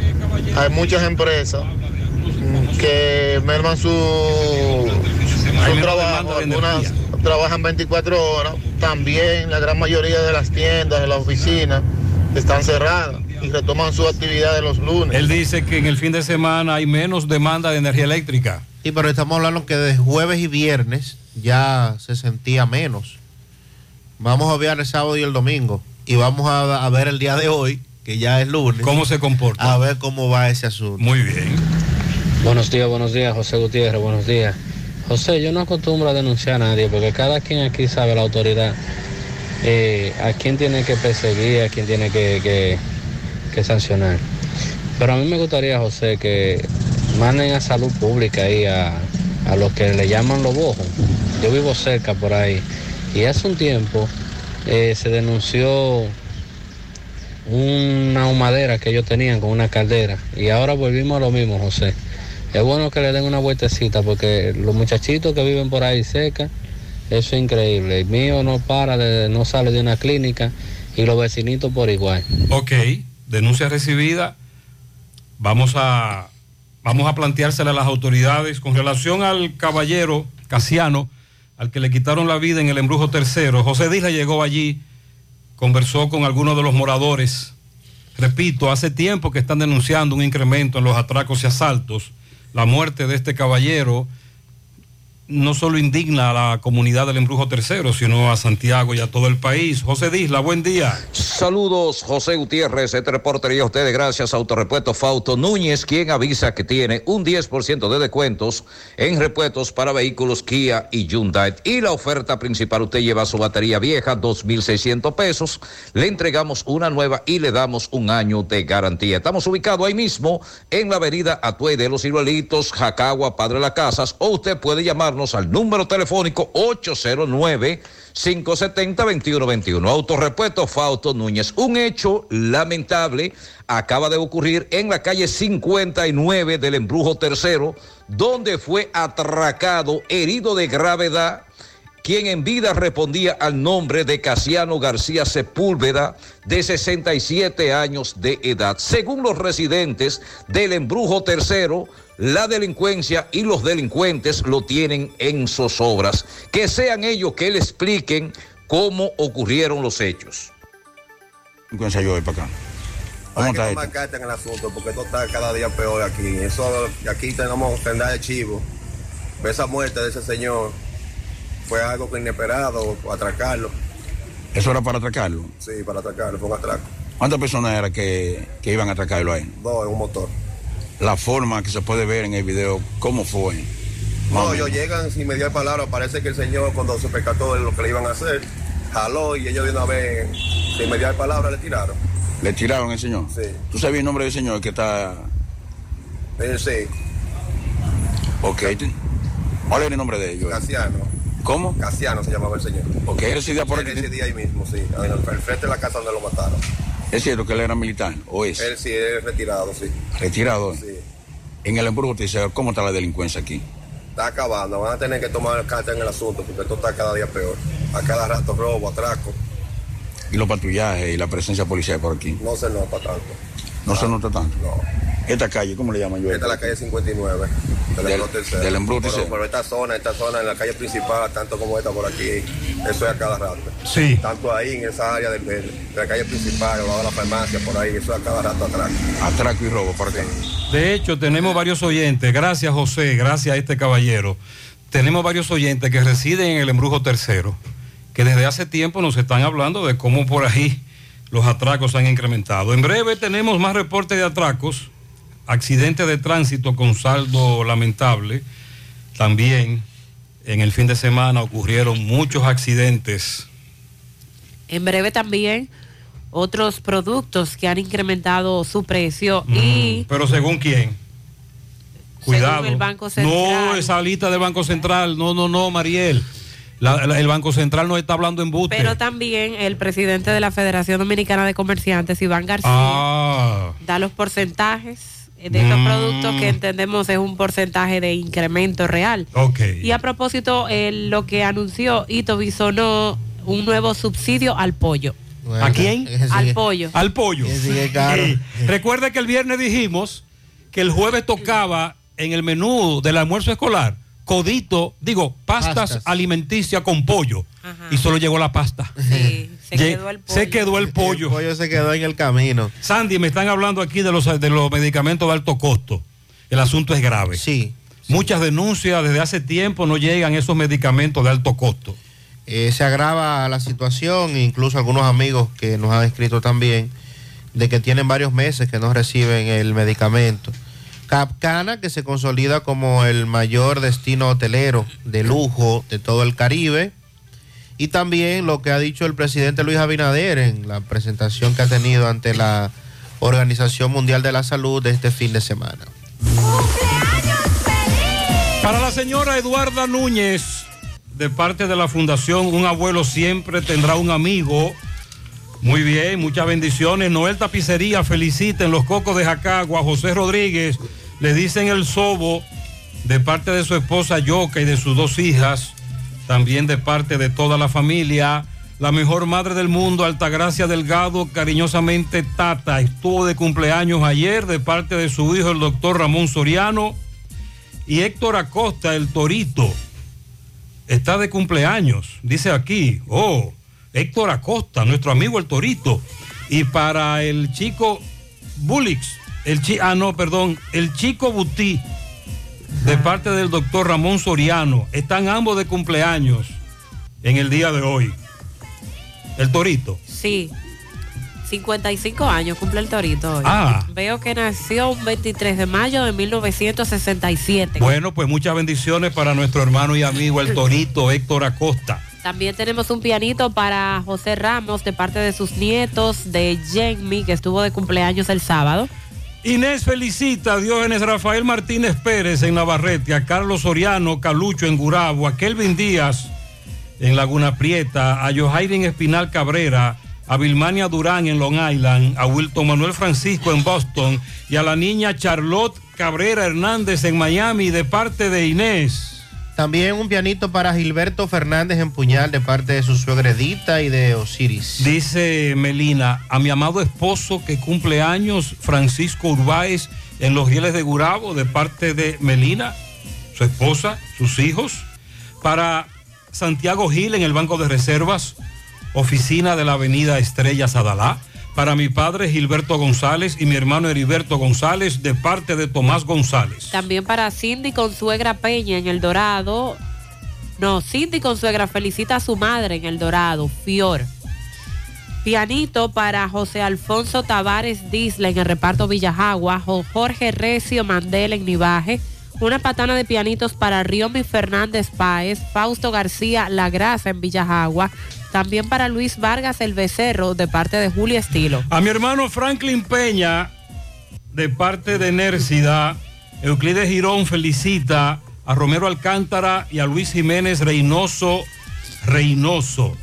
hay muchas empresas que merman su, su trabajo. Algunas trabajan 24 horas. También la gran mayoría de las tiendas, de las oficinas, están cerradas y retoman su actividad de los lunes. Él dice que en el fin de semana hay menos demanda de energía eléctrica. Sí, pero estamos hablando que de jueves y viernes ya se sentía menos. Vamos a ver el sábado y el domingo. Y vamos a, a ver el día de hoy, que ya es lunes. ¿Cómo se comporta? A ver cómo va ese asunto. Muy bien. Buenos días, buenos días, José Gutiérrez, buenos días. José, yo no acostumbro a denunciar a nadie porque cada quien aquí sabe la autoridad eh, a quién tiene que perseguir, a quién tiene que, que- sancionar. Pero a mí me gustaría, José, que manden a salud pública ahí a, a los que le llaman los bojos. Yo vivo cerca por ahí y hace un tiempo eh, se denunció una humadera que ellos tenían con una caldera y ahora volvimos a lo mismo, José. Es bueno que le den una vueltecita porque los muchachitos que viven por ahí cerca, eso es increíble. El mío no para, de, no sale de una clínica y los vecinitos por igual. Ok, denuncia recibida. Vamos a, vamos a planteársela a las autoridades con relación al caballero Casiano, al que le quitaron la vida en el embrujo tercero. José Díaz llegó allí, conversó con algunos de los moradores. Repito, hace tiempo que están denunciando un incremento en los atracos y asaltos. La muerte de este caballero no solo indigna a la comunidad del embrujo tercero, sino a Santiago y a todo el país. José Disla, buen día. Saludos, José Gutiérrez, este reportería a ustedes gracias a Autorepuesto Fauto Núñez, quien avisa que tiene un 10% de descuentos en repuestos para vehículos Kia y Hyundai. Y la oferta principal, usted lleva su batería vieja, 2.600 pesos, le entregamos una nueva y le damos un año de garantía. Estamos ubicados ahí mismo en la avenida Atuey de los Ciruelitos, Jacagua, Padre Las Casas, o usted puede llamarnos al número telefónico 809 570-2121. Autorepuesto Fausto Núñez. Un hecho lamentable acaba de ocurrir en la calle 59 del Embrujo Tercero, donde fue atracado, herido de gravedad, quien en vida respondía al nombre de Casiano García Sepúlveda, de 67 años de edad. Según los residentes del Embrujo Tercero, la delincuencia y los delincuentes lo tienen en zozobras. Que sean ellos que le expliquen cómo ocurrieron los hechos. Delincuencia yo para acá. Hay ¿Cómo que está tomar esto? carta en el asunto porque esto está cada día peor aquí. Eso, aquí tenemos que andar de chivo. Esa muerte de ese señor fue algo inesperado, atracarlo. Eso era para atracarlo. Sí, para atracarlo, fue un atraco. ¿Cuántas personas eran que, que iban a atracarlo ahí? Dos en un motor. La forma que se puede ver en el video, ¿cómo fue? No, ellos llegan sin mediar palabra. Parece que el señor, cuando se percató de lo que le iban a hacer, jaló y ellos de una vez, sin mediar palabra, le tiraron. ¿Le tiraron el señor? Sí. ¿Tú sabes el nombre del señor que está...? Eh, sí, Ok. ¿Cuál era el nombre de ellos? Casiano. ¿Cómo? Casiano se llamaba el señor. Ok, él residía por Él aquí. residía ahí mismo, sí, al frente de la casa donde lo mataron. ¿Es cierto que él era militar? ¿O es? Él sí, él es retirado, sí. Retirado. Sí. En el Embrujo Tercero, ¿cómo está la delincuencia aquí? Está acabando, van a tener que tomar carta en el asunto porque esto está cada día peor. A cada rato robo, atraco, Y los patrullajes y la presencia policial por aquí. no se nota tanto. No se nota tanto. No. Esta calle, ¿cómo le llaman yo? Esta es la calle 59 del, Del- Embrujo Tercero. del Embrujo Pero- esta zona, esta zona en la calle principal, tanto como esta por aquí, eso es a cada rato. Sí. Tanto ahí en esa área del- del- de la calle principal, al lado de la farmacia, por ahí, eso es a cada rato atraco. Atraco y robo por acá. De hecho, tenemos varios oyentes, gracias José, gracias a este caballero. Tenemos varios oyentes que residen en el embrujo tercero, que desde hace tiempo nos están hablando de cómo por ahí los atracos han incrementado. En breve tenemos más reportes de atracos, accidentes de tránsito con saldo lamentable. También en el fin de semana ocurrieron muchos accidentes. En breve también otros productos que han incrementado su precio y Pero según quién. Cuidado. el Banco Central. No, esa lista del Banco Central. No, no, no, Mariel. La- la- el Banco Central no está hablando en buste. pero también el presidente de la Federación Dominicana de Comerciantes, Iván García, Ah, da los porcentajes de estos Mm. productos que entendemos es un porcentaje de incremento real. ok. Y a propósito, eh, lo que anunció Ito Bisonó, un nuevo subsidio al pollo. ¿A quién? Al pollo. Al pollo. Sí. Recuerde que el viernes dijimos que el jueves tocaba en el menú del almuerzo escolar codito, digo, pastas, Pastas. alimenticias con pollo. Y solo llegó la pasta. Sí, se quedó el pollo. Se quedó el pollo. El pollo se quedó en el camino. Sandy, me están hablando aquí de los, de los medicamentos de alto costo. El asunto es grave. Sí, Muchas denuncias desde hace tiempo no llegan esos medicamentos de alto costo. Eh, se agrava la situación, incluso algunos amigos que nos han escrito también, de que tienen varios meses que no reciben el medicamento. Capcana, que se consolida como el mayor destino hotelero de lujo de todo el Caribe. Y también lo que ha dicho el presidente Luis Abinader en la presentación que ha tenido ante la Organización Mundial de la Salud de este fin de semana. Para la señora Eduarda Núñez, de parte de la Fundación Un Abuelo Siempre Tendrá un Amigo. Muy bien, muchas bendiciones. Noel Tapicería felicita en los cocos de Jacagua. José Rodríguez le dicen el sobo de parte de su esposa Yoka y de sus dos hijas. También de parte de toda la familia. La mejor madre del mundo, Altagracia Delgado, cariñosamente Tata, estuvo de cumpleaños ayer de parte de su hijo, el doctor Ramón Soriano. Y Héctor Acosta, el Torito, está de cumpleaños. Dice aquí, oh, Héctor Acosta, nuestro amigo el Torito. Y para el chico Bulix, el chi ah, no, perdón, el chico Butí, de parte del doctor Ramón Soriano, están ambos de cumpleaños en el día de hoy. El Torito. Sí. 55 años cumple el Torito hoy. Ah. Veo que nació un 23 de mayo de 1967. Bueno, pues muchas bendiciones para nuestro hermano y amigo el Torito Héctor Acosta. También tenemos un pianito para José Ramos de parte de sus nietos de Jamie, que estuvo de cumpleaños el sábado. Inés felicita a Diógenes Rafael Martínez Pérez en Navarrete, a Carlos Soriano Calucho en Gurabo, a Kelvin Díaz en Laguna Prieta, a Johaiden Espinal Cabrera, a Vilmania Durán en Long Island, a Wilton Manuel Francisco en Boston y a la niña Charlotte Cabrera Hernández en Miami de parte de Inés. También un pianito para Gilberto Fernández en Puñal de parte de su suegra Edita y de Osiris. Dice Melina, a mi amado esposo que cumple años, Francisco Urbáez, en los Rieles de Gurabo, de parte de Melina, su esposa, sus hijos. Para Santiago Gil en el Banco de Reservas, oficina de la Avenida Estrella Sadalá. Para mi padre Gilberto González y mi hermano Heriberto González, de parte de Tomás González. También para Cindy con suegra Peña en El Dorado. No, Cindy con suegra felicita a su madre en El Dorado, Fior. Pianito para José Alfonso Tavares Disla en el reparto Villajagua, Jorge Recio Mandela en Nivaje, una patana de pianitos para Riomi Fernández Páez, Fausto García La Grasa en Villajagua, también para Luis Vargas el Becerro de parte de Julio Estilo. A mi hermano Franklin Peña, de parte de Nercida, Euclides Girón felicita a Romero Alcántara y a Luis Jiménez Reynoso Reynoso.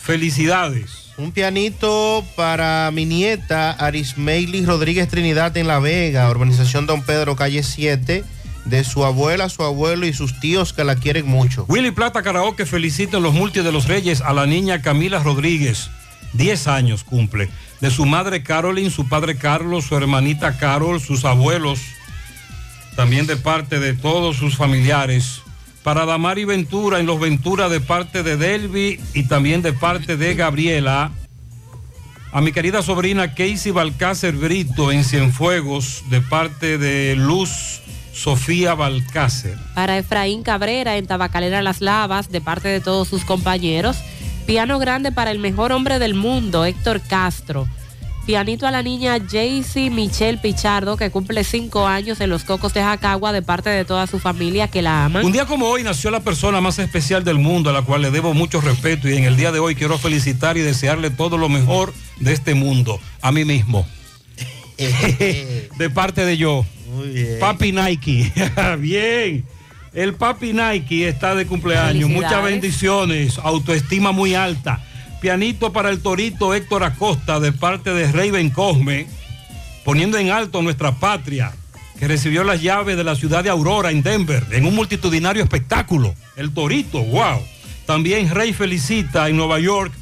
Felicidades. Un pianito para mi nieta Arismeili Rodríguez Trinidad en La Vega, Urbanización Don Pedro, calle 7, de su abuela, su abuelo y sus tíos que la quieren mucho. Willy Plata Karaoke felicita en los multi de los Reyes a la niña Camila Rodríguez. 10 años cumple. De su madre Carolyn, su padre Carlos, su hermanita Carol, sus abuelos. También de parte de todos sus familiares. Para Damari Ventura, en los Ventura de parte de Delvi y también de parte de Gabriela. A mi querida sobrina Casey Balcácer Brito en Cienfuegos, de parte de Luz Sofía Balcácer. Para Efraín Cabrera en Tabacalera Las Lavas, de parte de todos sus compañeros. Piano grande para el mejor hombre del mundo, Héctor Castro. Pianito a la niña Jaycee Michelle Pichardo, que cumple cinco años en los Cocos de Jacagua, de parte de toda su familia que la ama. Un día como hoy nació la persona más especial del mundo, a la cual le debo mucho respeto, y en el día de hoy quiero felicitar y desearle todo lo mejor de este mundo, a mí mismo. de parte de yo. Muy bien. Papi Nike. bien. El papi Nike está de cumpleaños. Muchas bendiciones. Autoestima muy alta. Pianito para el torito Héctor Acosta de parte de Raven Cosme. Poniendo en alto nuestra patria. Que recibió las llaves de la ciudad de Aurora en Denver. En un multitudinario espectáculo. El torito. Wow. También Rey felicita en Nueva York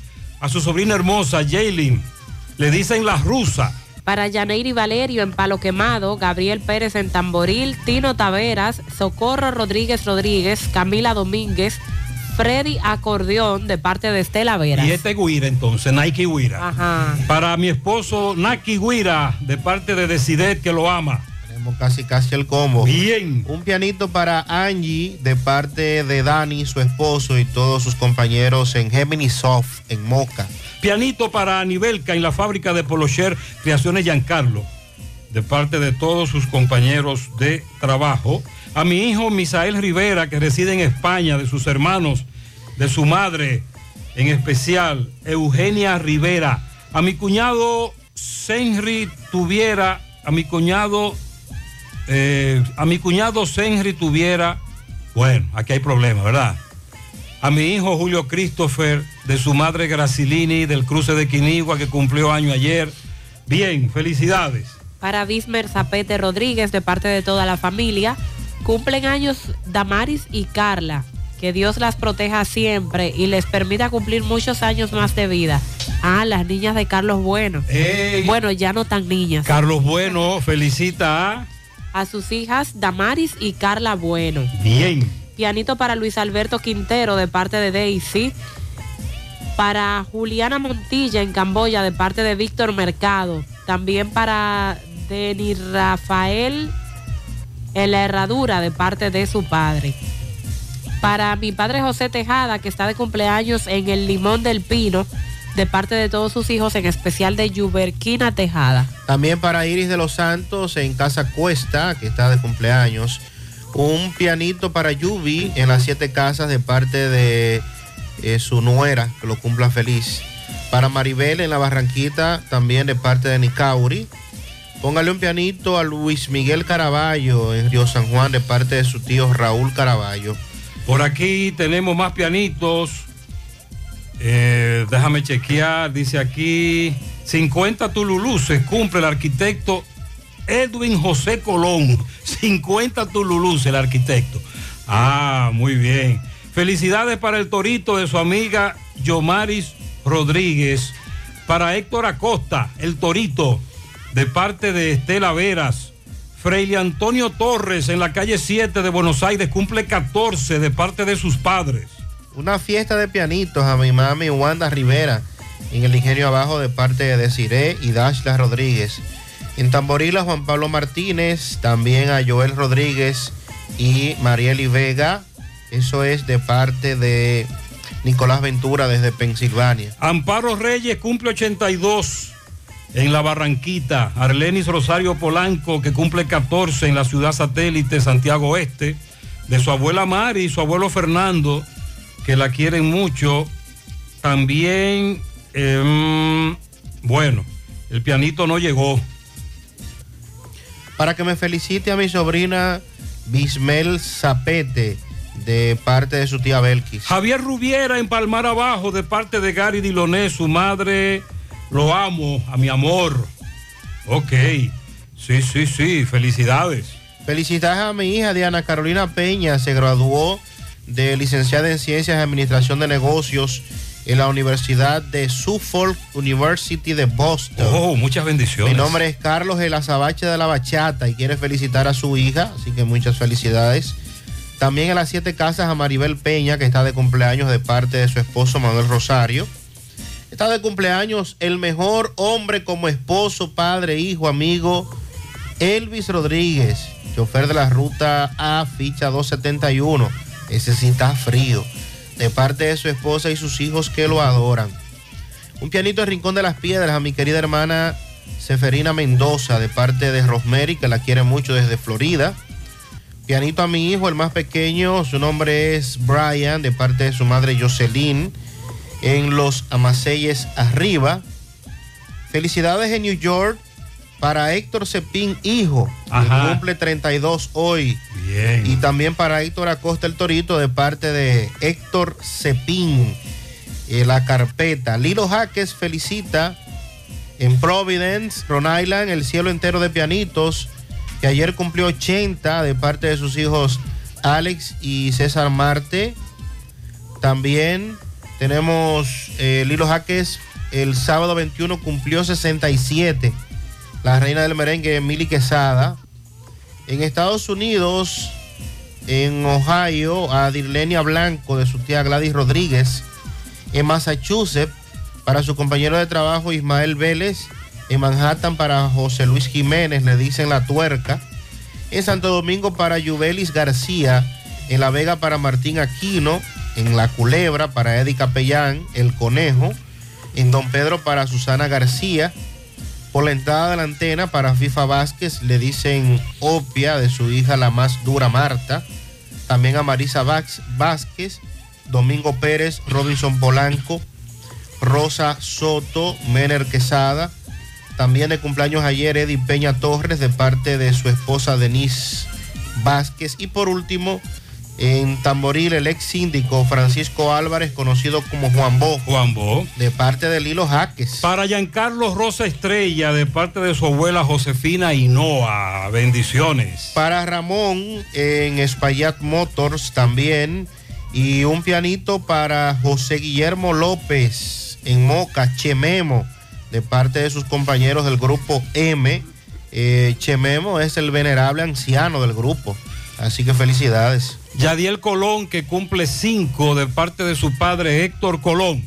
a su sobrina hermosa Jaylin. Le dicen la rusa. Para Yaneiri Valerio en Palo Quemado, Gabriel Pérez en Tamboril, Tino Taveras, Socorro Rodríguez Rodríguez, Camila Domínguez, Freddy Acordeón de parte de Estela Veras. Y este Guira entonces, Nike Guira. Ajá. Para mi esposo Naki Guira, de parte de Decidet, que lo ama. Como casi casi el combo. Bien. Un pianito para Angie de parte de Dani, su esposo y todos sus compañeros en Gemini Soft, en Moca. Pianito para Anibelca en la fábrica de Polocher Creaciones Giancarlo, de parte de todos sus compañeros de trabajo. A mi hijo Misael Rivera, que reside en España, de sus hermanos, de su madre, en especial Eugenia Rivera. A mi cuñado Senri tuviera, a mi cuñado, eh, a mi cuñado Senri tuviera, bueno, aquí hay problema, ¿verdad? A mi hijo Julio Christopher, de su madre Gracilini, del cruce de Quinigua, que cumplió año ayer. Bien, felicidades. Para Bismer Zapete Rodríguez, de parte de toda la familia. Cumplen años Damaris y Carla. Que Dios las proteja siempre y les permita cumplir muchos años más de vida. Ah, las niñas de Carlos Bueno. Ey. Bueno, ya no tan niñas. Carlos Bueno felicita a... A sus hijas Damaris y Carla Bueno. Bien. Pianito para Luis Alberto Quintero de parte de Daisy. Para Juliana Montilla en Camboya de parte de Víctor Mercado. También para Denis Rafael en la herradura de parte de su padre. Para mi padre José Tejada, que está de cumpleaños en el Limón del Pino, de parte de todos sus hijos, en especial de Yuberquina Tejada. También para Iris de los Santos en Casa Cuesta, que está de cumpleaños. Un pianito para Yubi en las siete casas de parte de eh, su nuera, que lo cumpla feliz. Para Maribel en la Barranquita, también de parte de Nicauri. Póngale un pianito a Luis Miguel Caraballo en Río San Juan de parte de su tío Raúl Caraballo. Por aquí tenemos más pianitos. Eh, déjame chequear. Dice aquí 50 Tululuces cumple el arquitecto Edwin José Colón. 50 Tululuces el arquitecto. Ah, muy bien. Felicidades para el torito de su amiga Yomaris Rodríguez. Para Héctor Acosta, el torito, de parte de Estela Veras. Freile Antonio Torres en la calle 7 de Buenos Aires cumple 14 de parte de sus padres. Una fiesta de pianitos a mi mami Wanda Rivera en el ingenio abajo de parte de Desiree y Dashla Rodríguez. En Tamborila Juan Pablo Martínez, también a Joel Rodríguez y Marieli Vega. Eso es de parte de Nicolás Ventura desde Pensilvania. Amparo Reyes cumple 82 en la Barranquita. Arlenis Rosario Polanco, que cumple 14 en la ciudad satélite Santiago Oeste. De su abuela Mari y su abuelo Fernando, que la quieren mucho. También, eh, bueno, el pianito no llegó. Para que me felicite a mi sobrina Bismel Zapete de parte de su tía Belkis. Javier Rubiera en Palmar Abajo de parte de Gary Diloné, su madre, lo amo, a mi amor. Ok, sí, sí, sí, felicidades. Felicidades a mi hija Diana Carolina Peña, se graduó de licenciada en Ciencias y Administración de Negocios en la Universidad de Suffolk University de Boston. Oh, muchas bendiciones. Mi nombre es Carlos El Azabache de la Bachata y quiere felicitar a su hija, así que muchas felicidades. También en las siete casas a Maribel Peña, que está de cumpleaños de parte de su esposo Manuel Rosario. Está de cumpleaños el mejor hombre como esposo, padre, hijo, amigo, Elvis Rodríguez, chofer de la ruta A, ficha 271. Ese sí está frío. De parte de su esposa y sus hijos que lo adoran. Un pianito en Rincón de las Piedras a mi querida hermana Seferina Mendoza, de parte de Rosemary, que la quiere mucho desde Florida. Pianito a mi hijo, el más pequeño, su nombre es Brian, de parte de su madre Jocelyn, en los Amaseyes arriba. Felicidades en New York para Héctor Cepín, hijo, que Ajá. cumple 32 hoy. Bien. Y también para Héctor Acosta el Torito, de parte de Héctor Cepín, eh, la carpeta. Lilo Jaques felicita en Providence, Rhode Island, el cielo entero de pianitos que ayer cumplió 80 de parte de sus hijos Alex y César Marte. También tenemos eh, Lilo Jaques, el sábado 21 cumplió 67. La reina del merengue, Mili Quesada. En Estados Unidos, en Ohio, a Dirlenia Blanco de su tía Gladys Rodríguez. En Massachusetts, para su compañero de trabajo Ismael Vélez. En Manhattan, para José Luis Jiménez, le dicen la tuerca. En Santo Domingo para Yubelis García. En La Vega para Martín Aquino. En La Culebra para Eddie Capellán. El Conejo. En Don Pedro para Susana García. Por la entrada de la antena para FIFA Vázquez le dicen opia de su hija la más dura Marta. También a Marisa Vázquez, Domingo Pérez, Robinson Polanco, Rosa Soto, Mener Quesada. También de cumpleaños ayer Eddie Peña Torres de parte de su esposa Denise Vázquez. Y por último, en Tamboril, el ex síndico Francisco Álvarez, conocido como Juan Bo. Juan Bo. De parte de Lilo Jaques. Para Giancarlo Rosa Estrella, de parte de su abuela Josefina Hinoa. Bendiciones. Para Ramón en Espaillat Motors también. Y un pianito para José Guillermo López en Moca, Chememo, de parte de sus compañeros del grupo M. Eh, Chememo es el venerable anciano del grupo. Así que felicidades. Yadiel Colón, que cumple cinco de parte de su padre Héctor Colón.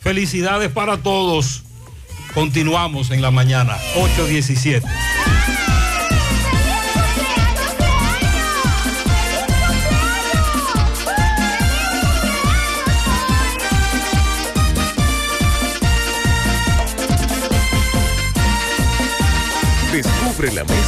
Felicidades para todos. Continuamos en la mañana, 8.17. Descubre la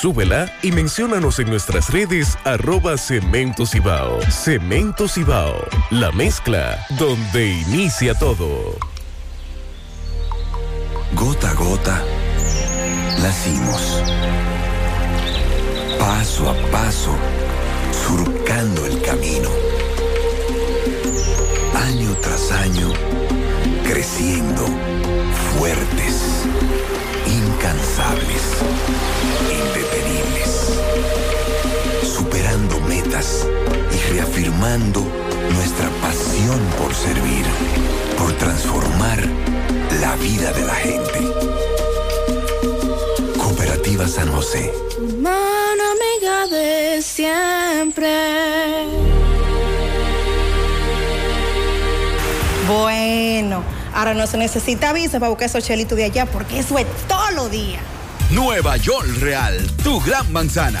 Súbela y menciónanos en nuestras redes arroba Cemento Cibao. Cemento Cibao, la mezcla donde inicia todo. Gota a gota, nacimos. Paso a paso, surcando el camino. Año tras año, creciendo, fuertes, incansables, indetenibles. Y reafirmando nuestra pasión por servir, por transformar la vida de la gente. Cooperativa San José. Mano amiga de siempre. Bueno, ahora no se necesita visa para buscar esos chelitos de allá porque eso es todo lo día. Nueva York Real, tu gran manzana.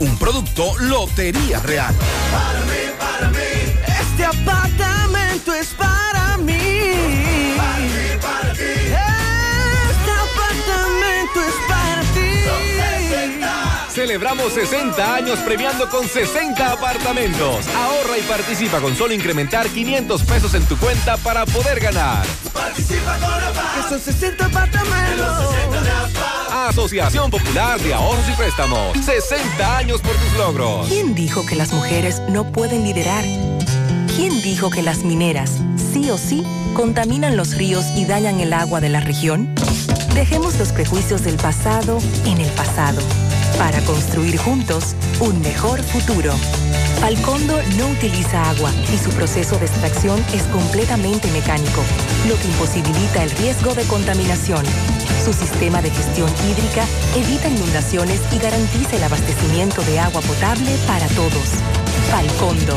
Un producto Lotería Real. Este apartamento es para mí. Este apartamento es para ti. Celebramos 60 años premiando con 60 apartamentos. Ahorra y participa con solo incrementar 500 pesos en tu cuenta para poder ganar. Participa con APA. Que son 60 apartamentos. Asociación Popular de Ahorros y Préstamos. 60 años por tus logros. ¿Quién dijo que las mujeres no pueden liderar? ¿Quién dijo que las mineras, sí o sí, contaminan los ríos y dañan el agua de la región? Dejemos los prejuicios del pasado en el pasado para construir juntos un mejor futuro. Falcondo no utiliza agua y su proceso de extracción es completamente mecánico, lo que imposibilita el riesgo de contaminación. Su sistema de gestión hídrica evita inundaciones y garantiza el abastecimiento de agua potable para todos. Falcondo,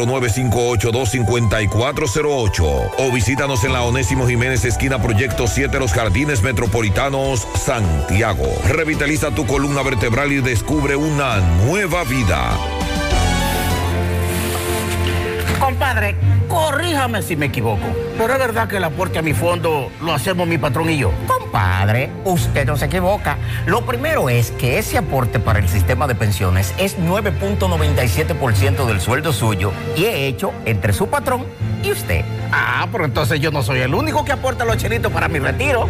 809-582-5408 o visítanos en la Onésimo Jiménez, esquina Proyecto 7, Los Jardines Metropolitanos, Santiago. Revitaliza tu columna vertebral y descubre una nueva vida. Compadre, corríjame si me equivoco, pero es verdad que el aporte a mi fondo lo hacemos mi patrón y yo. Compadre, usted no se equivoca. Lo primero es que ese aporte para el sistema de pensiones es 9.97% del sueldo suyo y he hecho entre su patrón y usted. Ah, pero entonces yo no soy el único que aporta los chelitos para mi retiro.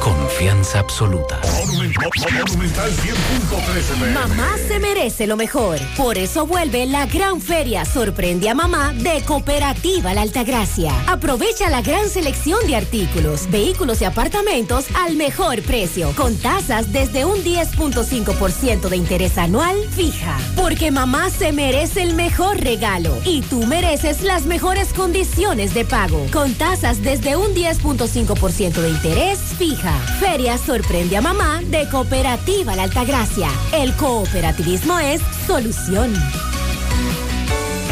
Confianza absoluta. Mamá se merece lo mejor. Por eso vuelve la gran feria Sorprende a Mamá de Cooperativa La Altagracia. Aprovecha la gran selección de artículos, vehículos y apartamentos al mejor precio, con tasas desde un 10.5% de interés anual fija. Porque mamá se merece el mejor regalo y tú mereces las mejores condiciones de pago, con tasas desde un 10.5% de interés fija. Feria sorprende a mamá de Cooperativa La Altagracia. El cooperativismo es solución.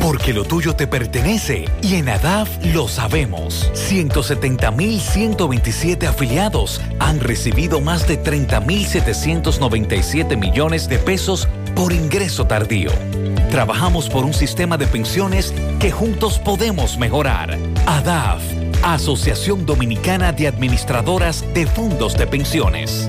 Porque lo tuyo te pertenece y en ADAF lo sabemos. 170.127 afiliados han recibido más de 30.797 millones de pesos por ingreso tardío. Trabajamos por un sistema de pensiones que juntos podemos mejorar. ADAF, Asociación Dominicana de Administradoras de Fondos de Pensiones.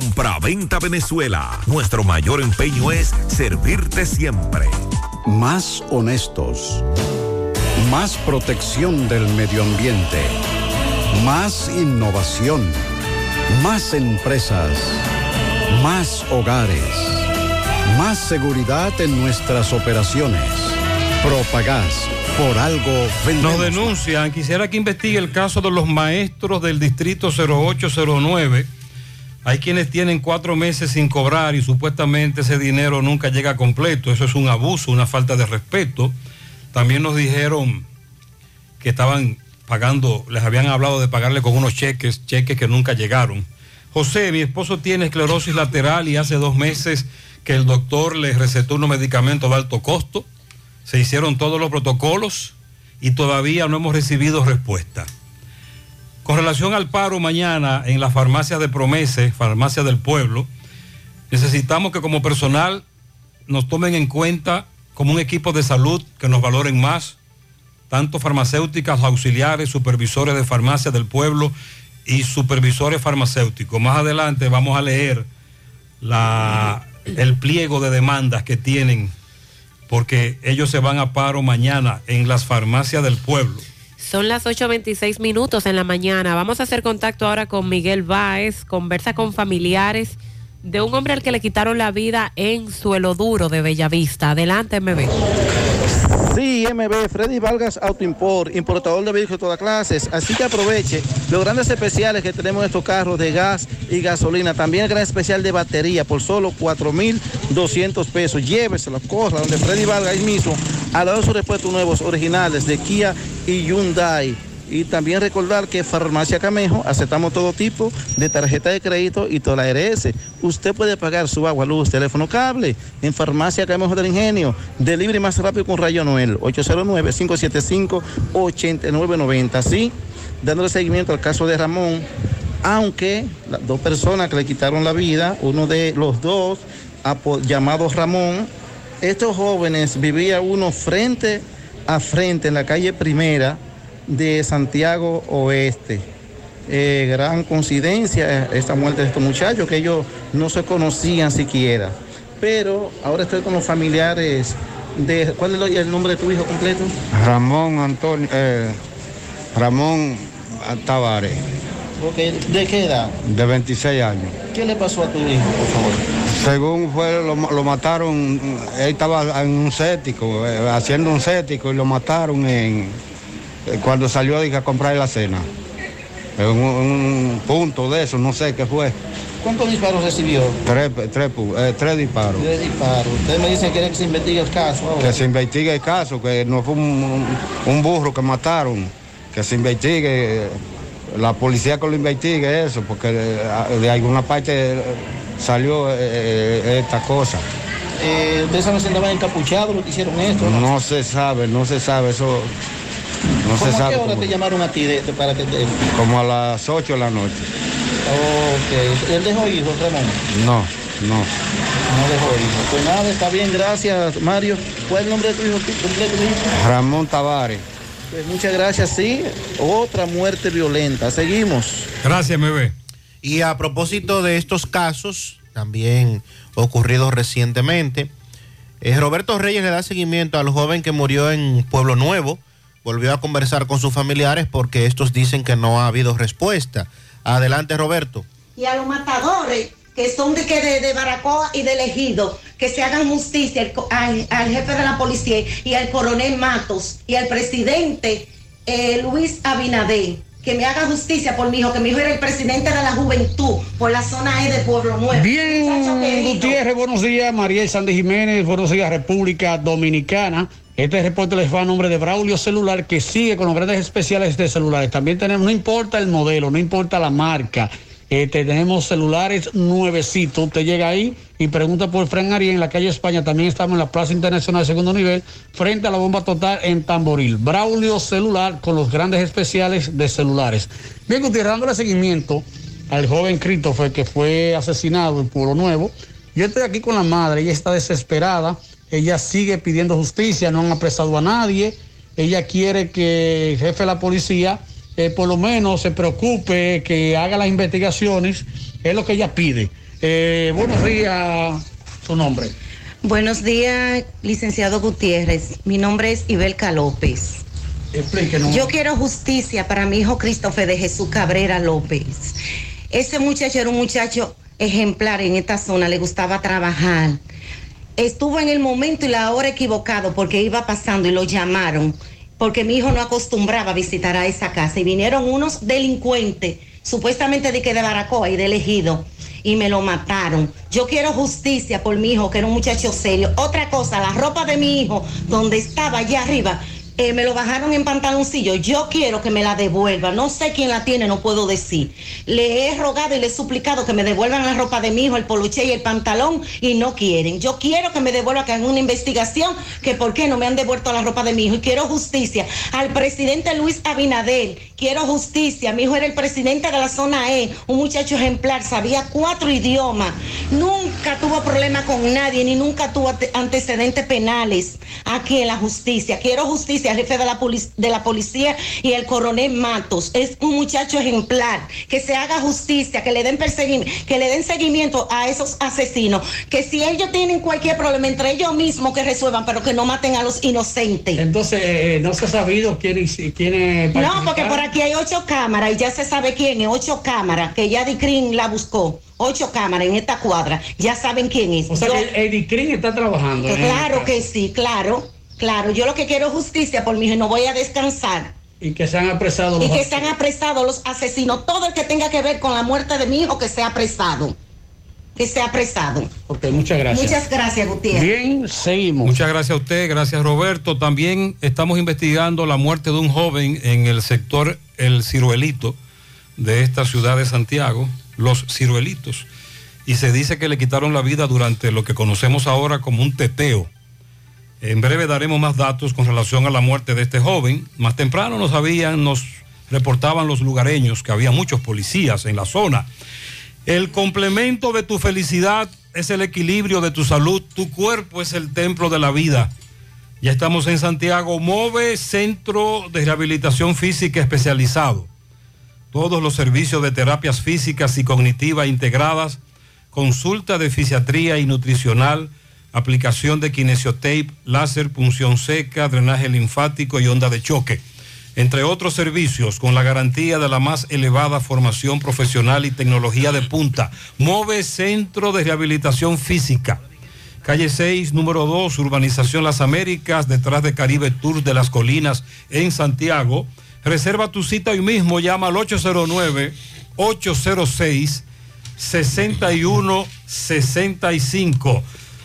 Compra-venta Venezuela. Nuestro mayor empeño es servirte siempre. Más honestos. Más protección del medio ambiente. Más innovación. Más empresas. Más hogares. Más seguridad en nuestras operaciones. Propagás. Por algo vendemos. Nos denuncian, quisiera que investigue el caso de los maestros del distrito 0809. Hay quienes tienen cuatro meses sin cobrar y supuestamente ese dinero nunca llega completo. Eso es un abuso, una falta de respeto. También nos dijeron que estaban pagando, les habían hablado de pagarle con unos cheques, cheques que nunca llegaron. José, mi esposo tiene esclerosis lateral y hace dos meses que el doctor le recetó unos medicamentos de alto costo. Se hicieron todos los protocolos y todavía no hemos recibido respuesta. Con relación al paro mañana en la farmacia de Promese, farmacia del pueblo, necesitamos que como personal nos tomen en cuenta como un equipo de salud, que nos valoren más, tanto farmacéuticas, auxiliares, supervisores de farmacia del pueblo y supervisores farmacéuticos. Más adelante vamos a leer el pliego de demandas que tienen, porque ellos se van a paro mañana en las farmacias del pueblo. Son las 8.26 minutos en la mañana. Vamos a hacer contacto ahora con Miguel Báez, conversa con familiares de un hombre al que le quitaron la vida en Suelo Duro de Bellavista. Adelante, MB. Sí, MB, Freddy Vargas Auto Import, importador de vehículos de todas clases. Así que aproveche los grandes especiales que tenemos en estos carros de gas y gasolina. También el gran especial de batería por solo 4,200 pesos. Lléveselo, corra donde Freddy Vargas ahí mismo, a lado sus repuestos nuevos originales de Kia y Hyundai. Y también recordar que Farmacia Camejo aceptamos todo tipo de tarjeta de crédito y toda la ARS. Usted puede pagar su agua, luz, teléfono, cable en Farmacia Camejo del Ingenio. Delivery más rápido con Rayo Noel, 809-575-8990. Así, dándole seguimiento al caso de Ramón, aunque las dos personas que le quitaron la vida, uno de los dos, llamado Ramón, estos jóvenes vivían uno frente a frente en la calle Primera de Santiago Oeste. Eh, gran coincidencia esta muerte de estos muchachos, que ellos no se conocían siquiera. Pero ahora estoy con los familiares de... ¿Cuál es el nombre de tu hijo completo? Ramón Antonio, eh, Ramón Tavares, Ok, ¿De qué edad? de 26 años. ¿Qué le pasó a tu hijo, por favor? Según fue, lo, lo mataron, él estaba en un cético, eh, haciendo un cético y lo mataron en, cuando salió dije, a comprar la cena. En un, un punto de eso, no sé qué fue. ¿Cuántos disparos recibió? Tres, tres, eh, tres disparos. Tres disparos. Ustedes me dicen que se investigue el caso ahora. Que se investigue el caso, que no fue un, un- burro que mataron, que se investigue, la policía que lo investigue eso, porque de, de alguna parte eh, salió eh, eh, esta cosa. Eh, ¿Ustedes saben si andaban encapuchados los que hicieron esto? No se sabe, no se sabe, eso no ¿Cómo se a sabe. qué hora cómo- te llamaron a ti de- de- para que te... como a las 8 de la noche. Ok, ¿él dejó hijos, Ramón? No, no. No dejó hijos. Pues nada, está bien, gracias, Mario. ¿Cuál es el nombre de tu hijo completo? Ramón Tavares. Pues muchas gracias, sí. Otra muerte violenta. Seguimos. Gracias, MB. Y a propósito de estos casos, también ocurridos recientemente, eh, Roberto Reyes le da seguimiento al joven que murió en Pueblo Nuevo. Volvió a conversar con sus familiares porque estos dicen que no ha habido respuesta. Adelante, Roberto. y a los matadores que son de que de, de Baracoa y de Ejido, que se hagan justicia al, co- al- al jefe de la policía y al coronel Matos y al presidente eh, Luis Abinader, que me haga justicia por mi hijo, que mi hijo era el presidente de la juventud por la zona E de Pueblo Nuevo. Bien. Gutiérrez, buenos días. María Sandy Jiménez, buenos días, República Dominicana. Este reporte les va a nombre de Braulio Celular, que sigue con los grandes especiales de celulares. También tenemos, no importa el modelo, no importa la marca. Este, tenemos celulares nuevecitos. Usted llega ahí y pregunta por Fran Arias en la calle España. También estamos en la Plaza Internacional Segundo Nivel, frente a la bomba total en Tamboril. Braulio Celular con los grandes especiales de celulares. Bien, Gutiérrez, dándole seguimiento al joven Christopher que fue asesinado en Pueblo Nuevo. Yo estoy aquí con la madre, ella está desesperada, ella sigue pidiendo justicia, no han apresado a nadie, ella quiere que el jefe de la policía eh, por lo menos se preocupe, que haga las investigaciones, es lo que ella pide. Eh, buenos días, su nombre. Buenos días, licenciado Gutiérrez. Mi nombre es Ibelca López. Explíquenos. Yo quiero justicia para mi hijo Christopher de Jesús Cabrera López. Ese muchacho era un muchacho ejemplar en esta zona, le gustaba trabajar. Estuvo en el momento y la hora equivocado porque iba pasando y lo llamaron porque mi hijo no acostumbraba a visitar a esa casa y vinieron unos delincuentes, supuestamente de que de Baracoa y de elegido, y me lo mataron. Yo quiero justicia por mi hijo, que era un muchacho serio. Otra cosa, la ropa de mi hijo, donde estaba allá arriba, eh, me lo bajaron en pantaloncillo. Yo quiero que me la devuelva. No sé quién la tiene, no puedo decir. Le he rogado y le he suplicado que me devuelvan la ropa de mi hijo, el poluche y el pantalón, y no quieren. Yo quiero que me devuelvan, que hagan una investigación, que por qué no me han devuelto la ropa de mi hijo. Y quiero justicia. Al presidente Luis Abinader, quiero justicia. Mi hijo era el presidente de la zona E, un muchacho ejemplar, sabía cuatro idiomas. Nunca tuvo problema con nadie, ni nunca tuvo ante- antecedentes penales aquí en la justicia. Quiero justicia, jefe de la, de la policía y el coronel Matos. Es un muchacho ejemplar. Que se haga justicia, que le den perseguimiento, que le den seguimiento a esos asesinos. Que si ellos tienen cualquier problema entre ellos mismos, que resuelvan, pero que no maten a los inocentes. Entonces, eh, no se ha sabido quién, quién No, porque por aquí hay ocho cámaras y ya se sabe quién es, ocho cámaras, que ya Dicrin la buscó. Ocho cámaras en esta cuadra, ya saben quién es. O sea Yo- que el DICRIN está trabajando. claro el- que sí, claro, claro. Yo lo que quiero es justicia por mi hijo, no voy a descansar. Y que se han apresado Y los que sean apresados los asesinos, todo el que tenga que ver con la muerte de mi hijo, que sea apresado. Que sea apresado. Ok, muchas gracias. Muchas gracias, Gutiérrez. Bien, seguimos. Muchas gracias a usted, gracias Roberto. También estamos investigando la muerte de un joven en el sector El Ciruelito de esta ciudad de Santiago, Los Ciruelitos. Y se dice que le quitaron la vida durante lo que conocemos ahora como un teteo. En breve daremos más datos con relación a la muerte de este joven. Más temprano nos habían, nos reportaban los lugareños que había muchos policías en la zona. El complemento de tu felicidad es el equilibrio de tu salud. Tu cuerpo es el templo de la vida. Ya estamos en Santiago. Move Centro de Rehabilitación Física Especializado. Todos los servicios de terapias físicas y cognitivas integradas, consulta de fisiatría y nutricional, aplicación de kinesiotape, láser, punción seca, drenaje linfático y onda de choque entre otros servicios, con la garantía de la más elevada formación profesional y tecnología de punta. Move Centro de Rehabilitación Física. Calle 6, número 2, Urbanización Las Américas, detrás de Caribe Tour de las Colinas, en Santiago. Reserva tu cita hoy mismo, llama al 809-806-6165.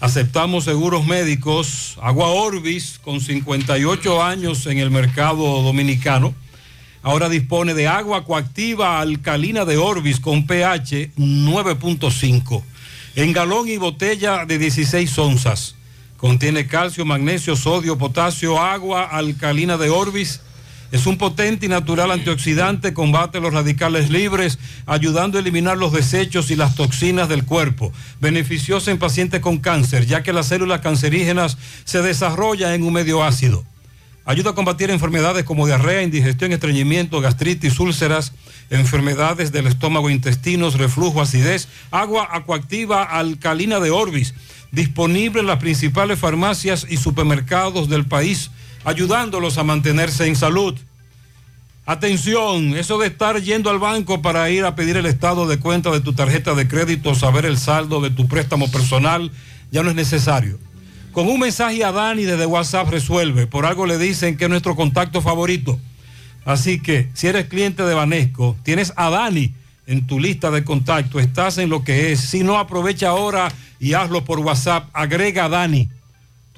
Aceptamos seguros médicos. Agua Orbis, con 58 años en el mercado dominicano, ahora dispone de agua coactiva alcalina de Orbis con pH 9.5, en galón y botella de 16 onzas. Contiene calcio, magnesio, sodio, potasio, agua alcalina de Orbis. Es un potente y natural antioxidante, combate los radicales libres, ayudando a eliminar los desechos y las toxinas del cuerpo. Beneficiosa en pacientes con cáncer, ya que las células cancerígenas se desarrollan en un medio ácido. Ayuda a combatir enfermedades como diarrea, indigestión, estreñimiento, gastritis, úlceras, enfermedades del estómago, intestinos, reflujo, acidez. Agua acuactiva alcalina de Orbis, disponible en las principales farmacias y supermercados del país, ayudándolos a mantenerse en salud. Atención, eso de estar yendo al banco para ir a pedir el estado de cuenta de tu tarjeta de crédito, saber el saldo de tu préstamo personal, ya no es necesario. Con un mensaje a Dani desde WhatsApp resuelve. Por algo le dicen que es nuestro contacto favorito. Así que si eres cliente de Banesco, tienes a Dani en tu lista de contacto, estás en lo que es. Si no, aprovecha ahora y hazlo por WhatsApp. Agrega a Dani,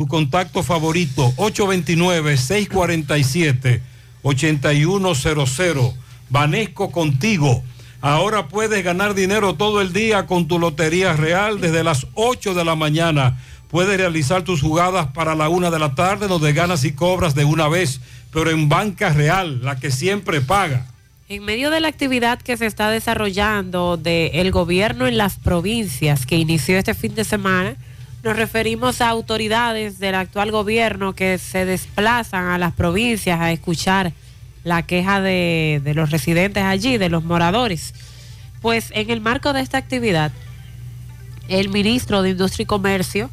tu contacto favorito, 829-647-8100. Banesco contigo. Ahora puedes ganar dinero todo el día con tu Lotería Real desde las 8 de la mañana. Puedes realizar tus jugadas para la una de la tarde donde ganas y cobras de una vez, pero en banca real, la que siempre paga. En medio de la actividad que se está desarrollando del gobierno en las provincias que inició este fin de semana, nos referimos a autoridades del actual gobierno que se desplazan a las provincias a escuchar la queja de, los residentes allí, de los moradores. Pues en el marco de esta actividad, el ministro de Industria y Comercio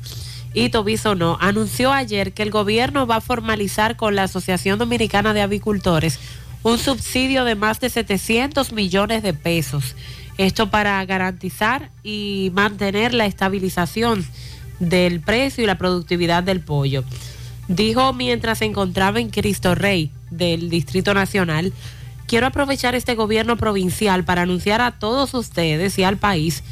Ito Bisonó, anunció ayer que el gobierno va a formalizar con la Asociación Dominicana de Avicultores un subsidio de más de 700 millones de pesos. Esto para garantizar y mantener la estabilización del precio y la productividad del pollo. Dijo mientras se encontraba en Cristo Rey del Distrito Nacional, quiero aprovechar este gobierno provincial para anunciar a todos ustedes y al país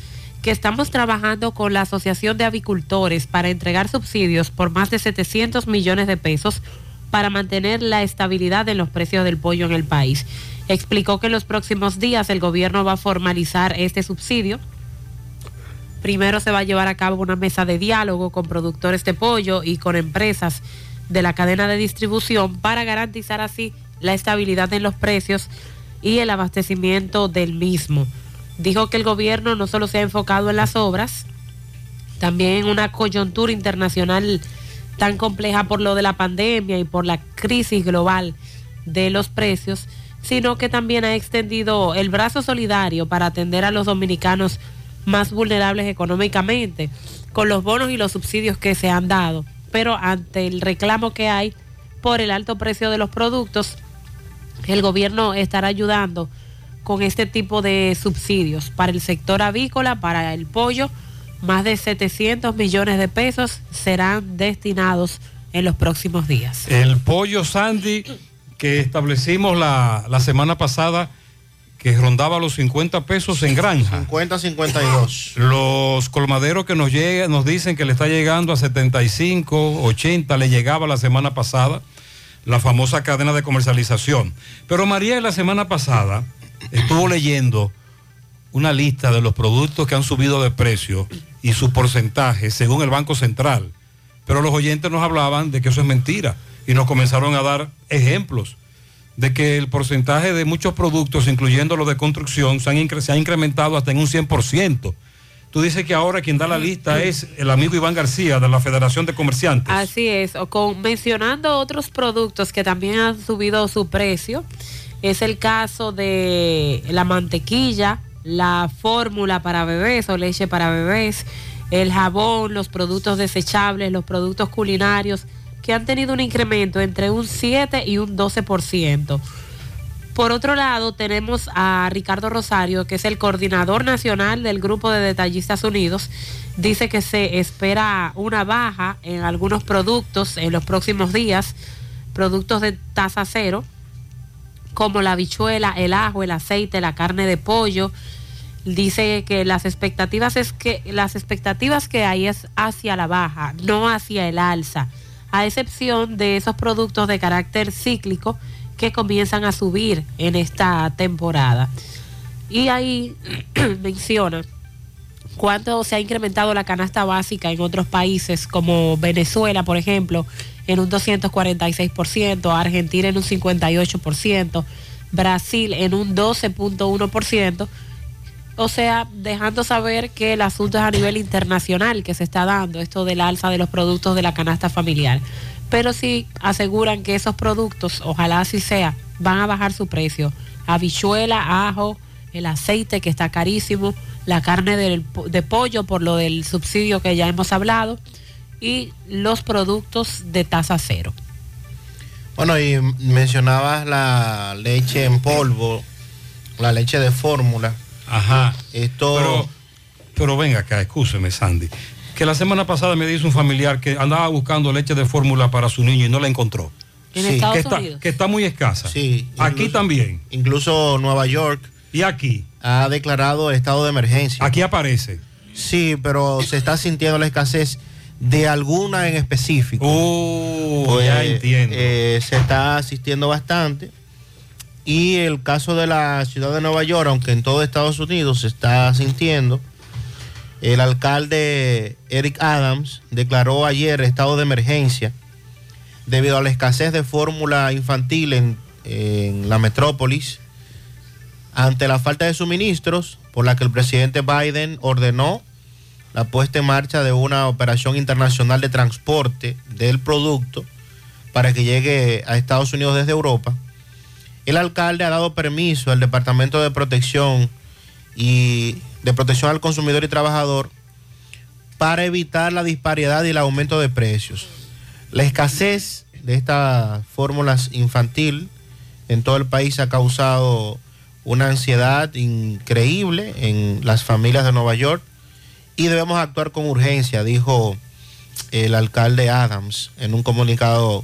que estamos trabajando con la Asociación de Avicultores para entregar subsidios por más de 700 millones de pesos para mantener la estabilidad en los precios del pollo en el país. Explicó que en los próximos días el gobierno va a formalizar este subsidio. Primero se va a llevar a cabo una mesa de diálogo con productores de pollo y con empresas de la cadena de distribución para garantizar así la estabilidad en los precios y el abastecimiento del mismo. Dijo que el gobierno no solo se ha enfocado en las obras, también en una coyuntura internacional tan compleja por lo de la pandemia y por la crisis global de los precios, sino que también ha extendido el brazo solidario para atender a los dominicanos más vulnerables económicamente, con los bonos y los subsidios que se han dado. Pero ante el reclamo que hay por el alto precio de los productos, el gobierno estará ayudando con este tipo de subsidios para el sector avícola, para el pollo, más de 700 millones de pesos serán destinados en los próximos días. El pollo Sandy que establecimos la, la semana pasada, que rondaba los 50 pesos en granja. 50, 52. Los colmaderos que nos, llega, nos dicen que le está llegando a 75, 80, le llegaba la semana pasada, la famosa cadena de comercialización. Pero María la semana pasada estuvo leyendo una lista de los productos que han subido de precio y su porcentaje según el Banco Central. Pero los oyentes nos hablaban de que eso es mentira y nos comenzaron a dar ejemplos de que el porcentaje de muchos productos, incluyendo los de construcción, se, han incre se ha incrementado hasta en un 100%. Tú dices que ahora quien da la lista es el amigo Iván García de la Federación de Comerciantes. Así es, o con, mencionando otros productos que también han subido su precio, es el caso de la mantequilla, la fórmula para bebés o leche para bebés, el jabón, los productos desechables, los productos culinarios, que han tenido un incremento entre un 7 y un 12%. Por otro lado, tenemos a Ricardo Rosario, que es el coordinador nacional del Grupo de Detallistas Unidos. Dice que se espera una baja en algunos productos en los próximos días, productos de tasa cero, como la habichuela, el ajo, el aceite, la carne de pollo. Dice que las expectativas es que las expectativas que hay es hacia la baja, no hacia el alza, a excepción de esos productos de carácter cíclico que comienzan a subir en esta temporada. Y ahí menciona cuánto se ha incrementado la canasta básica en otros países como Venezuela, por ejemplo, en un 246%, Argentina en un 58%, Brasil en un 12.1%. O sea, dejando saber que el asunto es a nivel internacional que se está dando, esto del alza de los productos de la canasta familiar. Pero sí aseguran que esos productos, ojalá así sea, van a bajar su precio. Habichuela, ajo, el aceite que está carísimo, la carne del- de pollo por lo del subsidio que ya hemos hablado y los productos de tasa cero. Bueno, y mencionabas la leche en polvo, la leche de fórmula. Ajá. Esto. Pero, pero venga acá, escúcheme, Sandy. Que la semana pasada me dice un familiar que andaba buscando leche de fórmula para su niño y no la encontró. En Estados que está, Unidos. que está muy escasa. Sí. Aquí también. Incluso Nueva York. ¿Y aquí? Ha declarado estado de emergencia. Aquí aparece. Sí, pero se está sintiendo la escasez de alguna en específico. Oh, ya entiendo. eh, se está asistiendo bastante. Y el caso de la ciudad de Nueva York, aunque en todo Estados Unidos se está sintiendo, el alcalde Eric Adams declaró ayer estado de emergencia debido a la escasez de fórmula infantil en, en la metrópolis, ante la falta de suministros, por la que el presidente Biden ordenó la puesta en marcha de una operación internacional de transporte del producto para que llegue a Estados Unidos desde Europa. El alcalde ha dado permiso al Departamento de Protección y de Protección al Consumidor y Trabajador para evitar la disparidad y el aumento de precios. La escasez de estas fórmulas infantil en todo el país ha causado una ansiedad increíble en las familias de Nueva York y debemos actuar con urgencia, dijo el alcalde Adams en un comunicado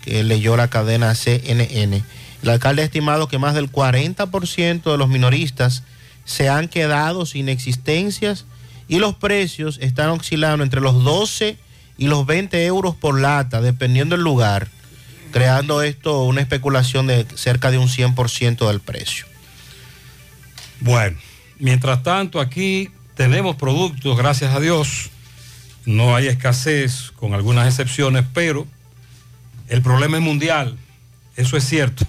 que leyó la cadena CNN. El alcalde ha estimado que más del 40% de los minoristas se han quedado sin existencias y los precios están oscilando entre los 12 y los 20 euros por lata, dependiendo del lugar, creando esto una especulación de cerca de un 100% del precio. Bueno, mientras tanto aquí tenemos productos, gracias a Dios, no hay escasez con algunas excepciones, pero el problema es mundial, eso es cierto.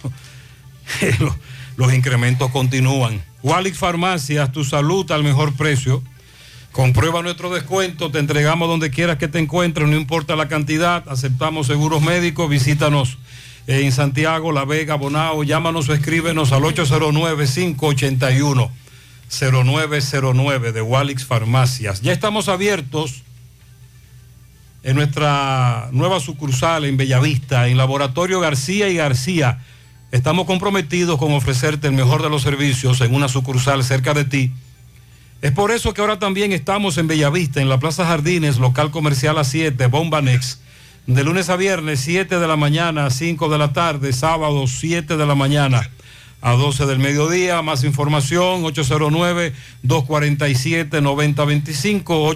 los, incrementos continúan. Walix Farmacias, tu salud al mejor precio. Comprueba nuestro descuento, te entregamos donde quieras que te encuentres, no importa la cantidad, aceptamos seguros médicos, visítanos en Santiago, La Vega, Bonao, llámanos o escríbenos al 809-581-0909 de Walix Farmacias. Ya estamos abiertos en nuestra nueva sucursal en Bellavista, en Laboratorio García y García. Estamos comprometidos con ofrecerte el mejor de los servicios en una sucursal cerca de ti. Es por eso que ahora también estamos en Bellavista, en la Plaza Jardines, local comercial a 7, Bombanex, de lunes a viernes, 7 de la mañana a 5 de la tarde, sábado 7 de la mañana a 12 del mediodía. Más información, 809-247-9025,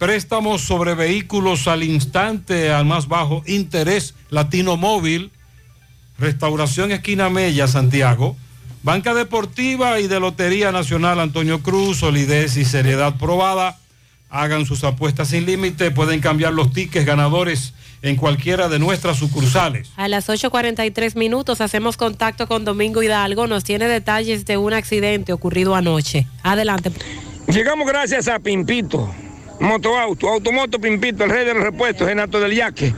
préstamos sobre vehículos al instante, al más bajo interés, Latino Móvil, Restauración Esquina Mella, Santiago, Banca Deportiva y de Lotería Nacional Antonio Cruz, solidez y seriedad probada. Hagan sus apuestas sin límite, pueden cambiar los tickets ganadores en cualquiera de nuestras sucursales. A las 8.43 minutos hacemos contacto con Domingo Hidalgo. Nos tiene detalles de un accidente ocurrido anoche. Adelante. Llegamos gracias a Pimpito, Motoauto, Automoto Pimpito, el rey de los repuestos, en Alto del Yaque.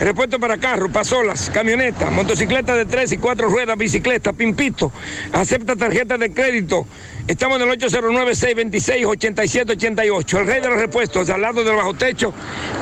Repuesto para carros, pasolas, camionetas, motocicletas de tres y cuatro ruedas, bicicletas, Pimpito. Acepta tarjetas de crédito. Estamos en el 809-626-8788. El rey de los repuestos, al lado del bajo techo,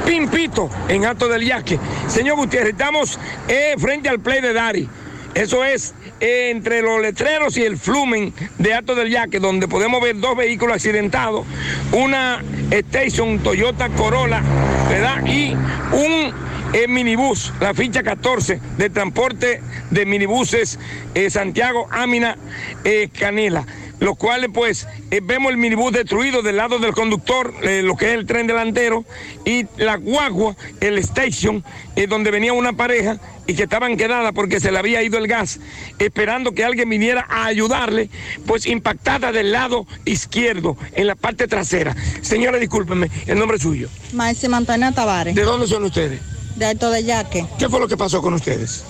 Pimpito, en Alto del Yaque. Señor Gutiérrez, estamos eh, frente al play de Dari. Eso es entre los letreros y el flumen de Alto del Yaque, donde podemos ver dos vehículos accidentados, una Station Toyota Corolla, ¿verdad? Y un eh, minibús, la ficha 14 de transporte de minibuses eh, Santiago Ámina eh, Canela los cuales pues eh, vemos el minibús destruido del lado del conductor, eh, lo que es el tren delantero, y la guagua, el station, eh, donde venía una pareja y que estaban quedadas porque se le había ido el gas, esperando que alguien viniera a ayudarle, pues impactada del lado izquierdo, en la parte trasera. Señora, discúlpeme, el nombre suyo. Máxima Antonia Tavares. ¿De dónde son ustedes? De Alto de Yaque. ¿Qué fue lo que pasó con ustedes?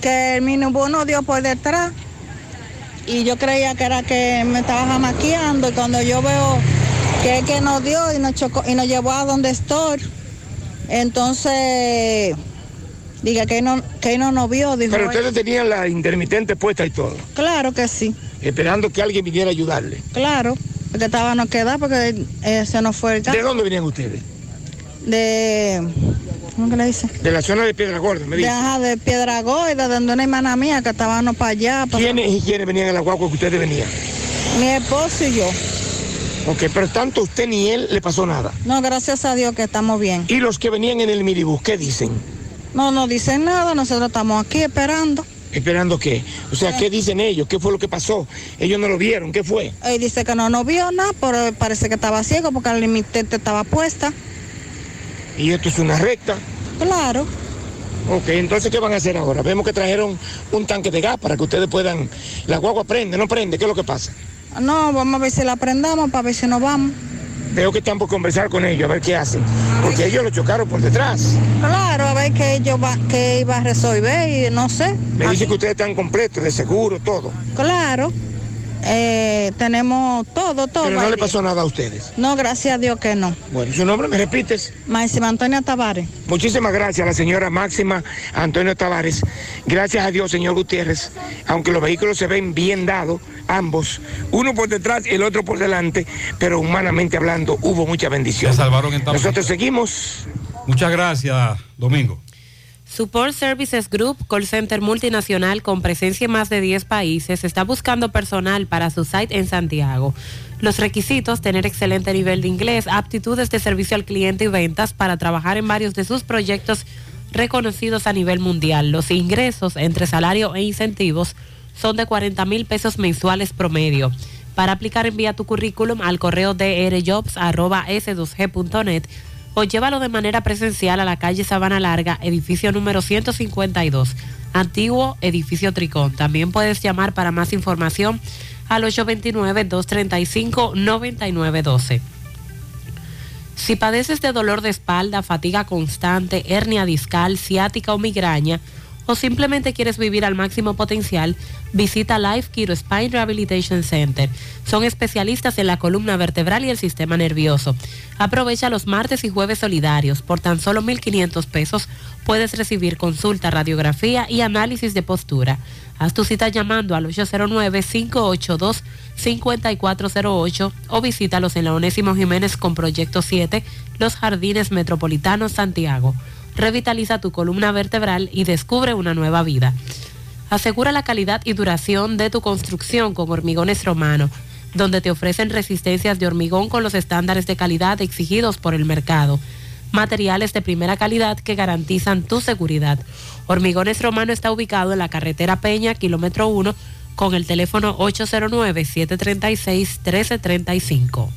Que el minibús nos dio por detrás y yo creía que era que me estaba jamaqueando y cuando yo veo que es que nos dio y nos chocó y nos llevó a donde estoy, entonces diga que no que no nos vio. Dijo, Pero ustedes tenían la intermitente puesta y todo, Claro que sí, esperando que alguien viniera a ayudarle. claro, porque estaba no queda porque eh, se nos fue el gas. ¿De dónde venían ustedes? De, ¿cómo que le dice? De la zona de Piedra Gorda, me dice. ajá, de Piedra Gorda, donde una hermana mía que estábamos para allá. para- ¿Quiénes y quiénes venían en la guagua que ustedes venían? Mi esposo y yo. Ok, pero tanto usted ni él le pasó nada. No, gracias a Dios que estamos bien. ¿Y los que venían en el minibús, qué dicen? No nos dicen nada, nosotros estamos aquí esperando. ¿Esperando qué? O sea, ¿qué dicen ellos? ¿Qué fue lo que pasó? Ellos no lo vieron, ¿qué fue? Él dice que no nos vio nada, pero parece que estaba ciego porque la limitante estaba puesta. Y esto es una recta. Claro. Ok, entonces, ¿qué van a hacer ahora? Vemos que trajeron un tanque de gas para que ustedes puedan... La guagua prende, no prende, ¿qué es lo que pasa? No, vamos a ver si la prendamos para ver si nos vamos. Veo que están por conversar con ellos, a ver qué hacen. Porque ellos lo chocaron por detrás. Claro, a ver qué yo va, qué iba a resolver y no sé. Me dicen que ustedes están completos, de seguro, todo. Claro, eh, tenemos todo, todo. Pero no ahí. le pasó nada a ustedes. No, gracias a Dios que no. Bueno, ¿su nombre me repites? Máxima Antonia Tavares. Muchísimas gracias a la señora Máxima Antonio Tavares. Gracias a Dios, señor Gutiérrez. Aunque los vehículos se ven bien dados, ambos, uno por detrás y el otro por delante, pero humanamente hablando, hubo mucha bendición. Se salvaron en Tamaulipas. Nosotros seguimos. Muchas gracias, Domingo. Support Services Group, call center multinacional con presencia en más de 10 países, está buscando personal para su site en Santiago. Los requisitos, tener excelente nivel de inglés, aptitudes de servicio al cliente y ventas para trabajar en varios de sus proyectos reconocidos a nivel mundial. Los ingresos entre salario e incentivos son de 40 mil pesos mensuales promedio. Para aplicar envía tu currículum al correo drjobs.s2g.net o llévalo de manera presencial a la calle Sabana Larga, edificio número 152, antiguo edificio Tricón. También puedes llamar para más información al 829-235-9912. Si padeces de dolor de espalda, fatiga constante, hernia discal, ciática o migraña, o simplemente quieres vivir al máximo potencial, visita Life Kiro Spine Rehabilitation Center. Son especialistas en la columna vertebral y el sistema nervioso. Aprovecha los martes y jueves solidarios. Por tan solo 1.500 pesos puedes recibir consulta, radiografía y análisis de postura. Haz tu cita llamando al 809-582-5408 o visítalos en la Onésimo Jiménez con Proyecto 7, Los Jardines Metropolitanos, Santiago. Revitaliza tu columna vertebral y descubre una nueva vida. Asegura la calidad y duración de tu construcción con Hormigones Romano, donde te ofrecen resistencias de hormigón con los estándares de calidad exigidos por el mercado. Materiales de primera calidad que garantizan tu seguridad. Hormigones Romano está ubicado en la carretera Peña, kilómetro 1, con el teléfono 809-736-1335.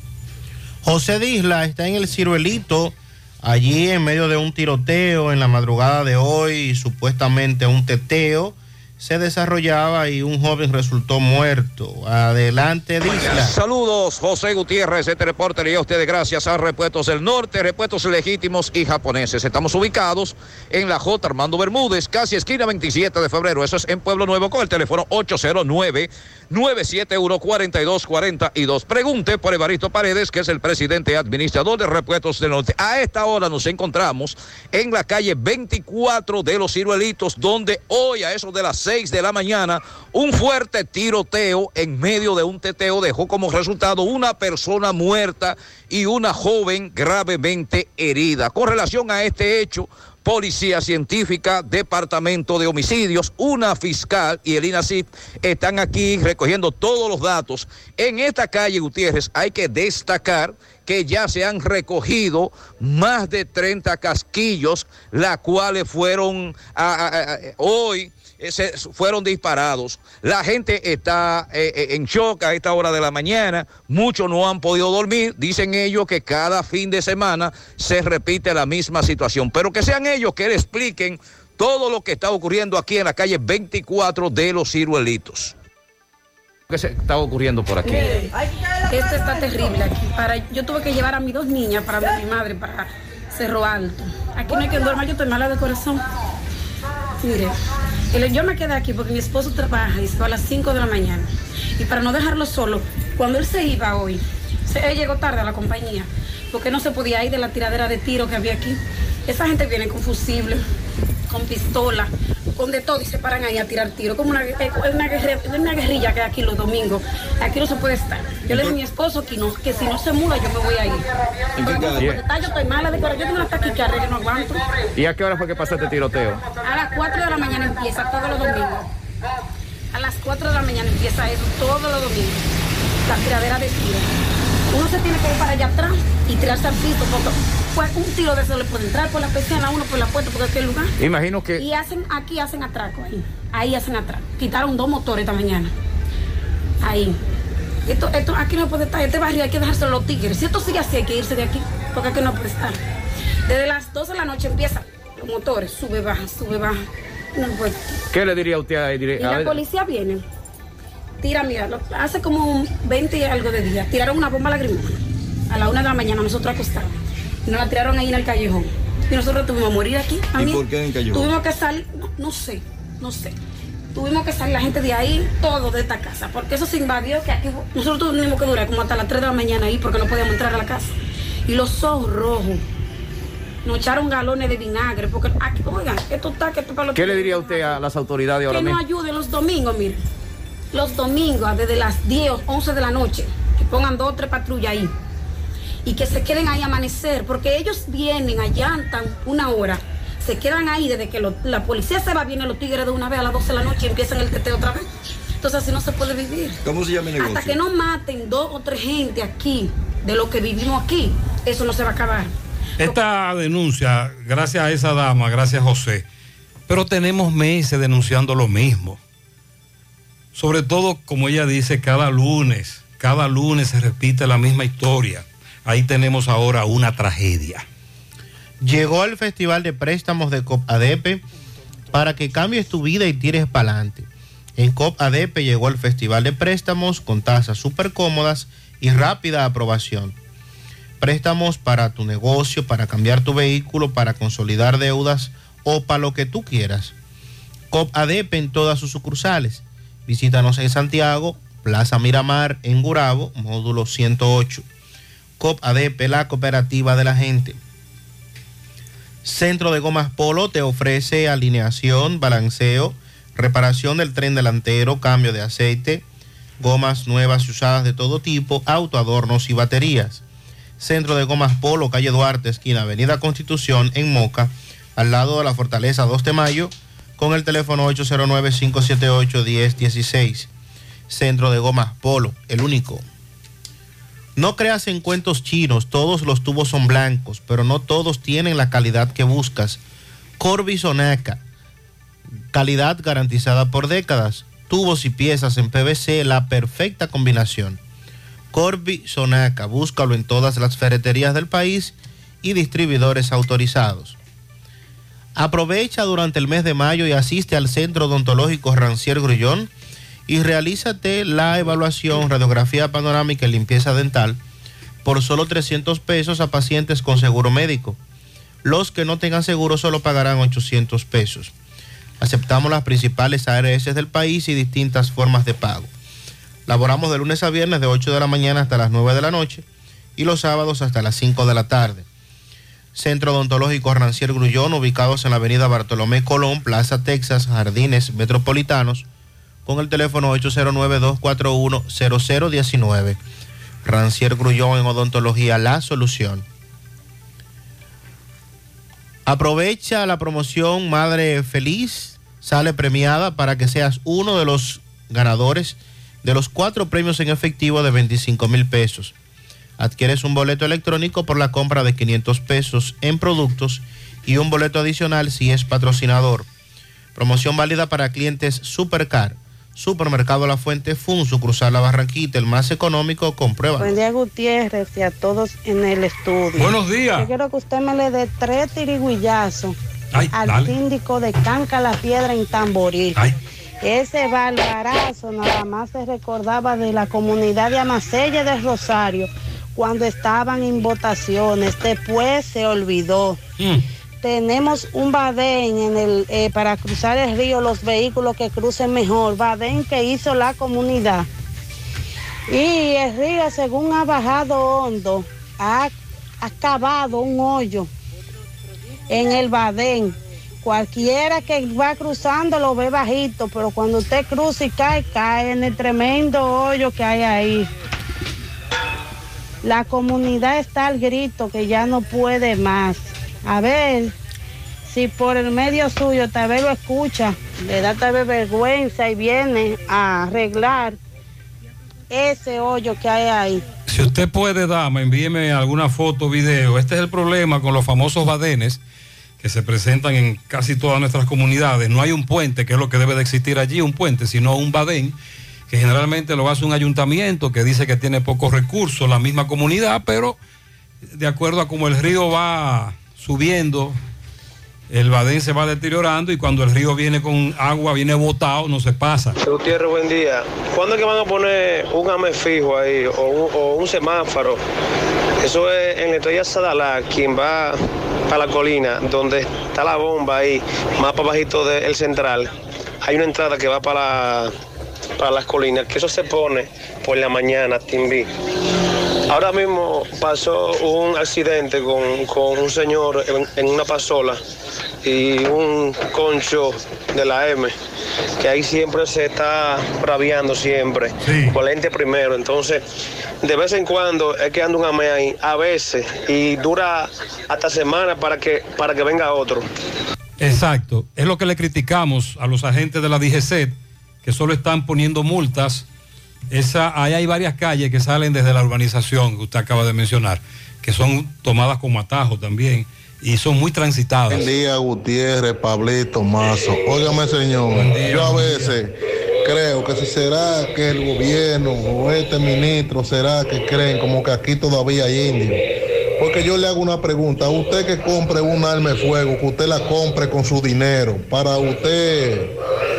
José Disla está en el ciruelito, allí en medio de un tiroteo en la madrugada de hoy, supuestamente un teteo se desarrollaba y un joven resultó muerto. Adelante, Disla. Saludos, José Gutiérrez, este reporte y a ustedes gracias a Repuestos del Norte, Repuestos Legítimos y Japoneses. Estamos ubicados en la J. Armando Bermúdez, casi esquina 27 de febrero. Eso es en Pueblo Nuevo con el teléfono 809 971-4242. Pregunte por Evaristo Paredes, que es el presidente administrador de Repuestos del Norte. A esta hora nos encontramos en la calle 24 de los Ciruelitos, donde hoy a eso de las 6 de la mañana, un fuerte tiroteo en medio de un teteo dejó como resultado una persona muerta y una joven gravemente herida. Con relación a este hecho, Policía Científica, Departamento de Homicidios, una fiscal y el INACIP están aquí recogiendo todos los datos. En esta calle Gutiérrez hay que destacar que ya se han recogido más de 30 casquillos, las cuales fueron a- a- a- hoy se fueron disparados. La gente está eh, eh, en shock a esta hora de la mañana. Muchos no han podido dormir. Dicen ellos que cada fin de semana se repite la misma situación. Pero que sean ellos que le expliquen todo lo que está ocurriendo aquí en la calle 24 de los ciruelitos. ¿Qué se está ocurriendo por aquí? Esto está terrible aquí. Para, yo tuve que llevar a mis dos niñas para ver a mi madre para Cerro Alto. Aquí no hay que dormir, yo estoy mala de corazón. Mire, yo me quedé aquí porque mi esposo trabaja y se va a las 5 de la mañana. Y para no dejarlo solo, cuando él se iba hoy, él llegó tarde a la compañía porque no se podía ir de la tiradera de tiro que había aquí. Esa gente viene con fusible, con pistola, con de todo y se paran ahí a tirar tiro, como una, eh, una, guerre- una guerrilla que hay aquí los domingos. Aquí no se puede estar. Yo le dije a mi esposo que, no, que si no se muda yo me voy a ir. Porque yo estoy mala de corazón. Yo tengo una taquicardia que no aguanto. ¿Y a qué hora fue que pasó este tiroteo? A las 4 de la mañana empieza todos los domingos. A las 4 de la mañana empieza eso todos los domingos. La tiradera de tiro. Uno se tiene que ir para allá atrás y tirarse al piso porque pues, un tiro de eso le puede entrar por la persiana, uno por la puerta, porque aquel lugar. Imagino que Y hacen, aquí hacen atraco ahí. Ahí hacen atraco. Quitaron dos motores esta mañana. Ahí. Esto, esto, aquí no puede estar. Este barrio hay que dejarse los tigres. Si esto sigue así, hay que irse de aquí. Porque aquí no puede estar. Desde las 12 de la noche empiezan los motores. Sube, baja, sube, baja. No puede. ¿Qué le diría usted a, Y a la ver, policía viene. Tira, mira, hace como un 20 y algo de días. Tiraron una bomba lacrimógena. a la una de la mañana, nosotros acostados. Y nos la tiraron ahí en el callejón. Y nosotros tuvimos que morir aquí. ¿Y también. por qué en el callejón? Tuvimos que salir, no, no sé, no sé. Tuvimos que salir la gente de ahí, todo de esta casa, porque eso se invadió, que aquí nosotros tuvimos que durar como hasta las 3 de la mañana ahí porque no podíamos entrar a la casa. Y los ojos rojos. Nos echaron galones de vinagre, porque aquí, oigan, esto está que esto para los ¿Qué le diría usted a las autoridades ahora que nos mismo? ayuden los domingos, mire. Los domingos, desde las 10 o 11 de la noche, que pongan dos o tres patrullas ahí. Y que se queden ahí a amanecer, porque ellos vienen, allantan una hora, se quedan ahí desde que lo- la policía se va, vienen los tigres de una vez a las 12 de la noche y empiezan el teteo otra vez. Entonces así no se puede vivir. ¿Cómo se llama el negocio? Hasta que no maten dos o tres gente aquí, de lo que vivimos aquí, eso no se va a acabar. Esta denuncia, gracias a esa dama, gracias José, pero tenemos meses denunciando lo mismo. Sobre todo, como ella dice, cada lunes, cada lunes se repite la misma historia. Ahí tenemos ahora una tragedia. Llegó al Festival de Préstamos de COP ADP para que cambies tu vida y tires para adelante. En COP ADP llegó al Festival de Préstamos con tasas súper cómodas y rápida aprobación. Préstamos para tu negocio, para cambiar tu vehículo, para consolidar deudas o para lo que tú quieras. COP ADP en todas sus sucursales. Visítanos en Santiago, Plaza Miramar, en Gurabo, módulo 108. COP ADP, la cooperativa de la gente. Centro de Gomas Polo te ofrece alineación, balanceo, reparación del tren delantero, cambio de aceite, gomas nuevas y usadas de todo tipo, autoadornos y baterías. Centro de Gomas Polo, calle Duarte, esquina Avenida Constitución, en Moca, al lado de la Fortaleza 2 de Mayo, con el teléfono 809-578-1016. Centro de Gomas Polo, el único. No creas en cuentos chinos, todos los tubos son blancos, pero no todos tienen la calidad que buscas. Corby Sonaca, calidad garantizada por décadas. Tubos y piezas en PVC, la perfecta combinación. Corby Sonaca, búscalo en todas las ferreterías del país y distribuidores autorizados. Aprovecha durante el mes de mayo y asiste al Centro Odontológico Rancier Grullón y realízate la evaluación, radiografía panorámica y limpieza dental por solo 300 pesos a pacientes con seguro médico. Los que no tengan seguro solo pagarán 800 pesos. Aceptamos las principales ARS del país y distintas formas de pago. Laboramos de lunes a viernes de 8 de la mañana hasta las 9 de la noche y los sábados hasta las 5 de la tarde. Centro Odontológico Rancier Grullón, ubicados en la avenida Bartolomé Colón, Plaza Texas, Jardines Metropolitanos, con el teléfono 809-241-0019. Rancier Grullón en Odontología, la solución. Aprovecha la promoción Madre Feliz, sale premiada para que seas uno de los ganadores de los cuatro premios en efectivo de 25 mil pesos. Adquieres un boleto electrónico por la compra de 500 pesos en productos y un boleto adicional si es patrocinador. Promoción válida para clientes Supercar. Supermercado La Fuente Fun, cruzar la Barranquita, el más económico, comprueba. Buen día Gutiérrez y a todos en el estudio. Buenos días. Yo quiero que usted me le dé tres tirigüillazos al dale. síndico de Canca la Piedra en Tamboril. Ese barbarazo nada más se recordaba de la comunidad de Amacella de Rosario cuando estaban en votaciones. Después se olvidó. Tenemos un badén en el, eh, para cruzar el río, los vehículos que crucen mejor. Badén que hizo la comunidad. Y el río, según ha bajado hondo, ha, ha cavado un hoyo en el badén. Cualquiera que va cruzando lo ve bajito, pero cuando usted cruza y cae, cae en el tremendo hoyo que hay ahí. La comunidad está al grito que ya no puede más. A ver si por el medio suyo tal vez lo escucha, le da tal vez vergüenza y viene a arreglar ese hoyo que hay ahí. Si usted puede, dama, envíeme alguna foto video. Este es el problema con los famosos badenes que se presentan en casi todas nuestras comunidades. No hay un puente, que es lo que debe de existir allí, un puente, sino un badén, que generalmente lo hace un ayuntamiento que dice que tiene pocos recursos, la misma comunidad, pero de acuerdo a cómo el río va subiendo, el badén se va deteriorando y cuando el río viene con agua, viene botado, no se pasa. Gutiérrez, buen día. ¿Cuándo es que van a poner un AME fijo ahí o un, semáforo Eso es en la estrella Sadalá, quien va a la colina, donde está la bomba ahí, más para bajito del central. Hay una entrada que va para, la- para las colinas, que eso se pone por la mañana, Timbi. Ahora mismo pasó un accidente con, con un señor en, en una pasola y un concho de la M, que ahí siempre se está braviando siempre, con lente primero. Entonces, de vez en cuando es que anda un ame ahí, a veces, y dura hasta semanas para que, para que venga otro. Exacto. Es lo que le criticamos a los agentes de la DGC, que solo están poniendo multas. Esa, ahí hay varias calles que salen desde la urbanización que usted acaba de mencionar, que son tomadas como atajo también y son muy transitadas. Buen día, Gutiérrez, Pablito, Mazo. Óigame, señor, yo a veces creo que si será que el gobierno o este ministro será que creen como que aquí todavía hay indios. Porque yo le hago una pregunta, usted que compre un arma de fuego, que usted la compre con su dinero para usted,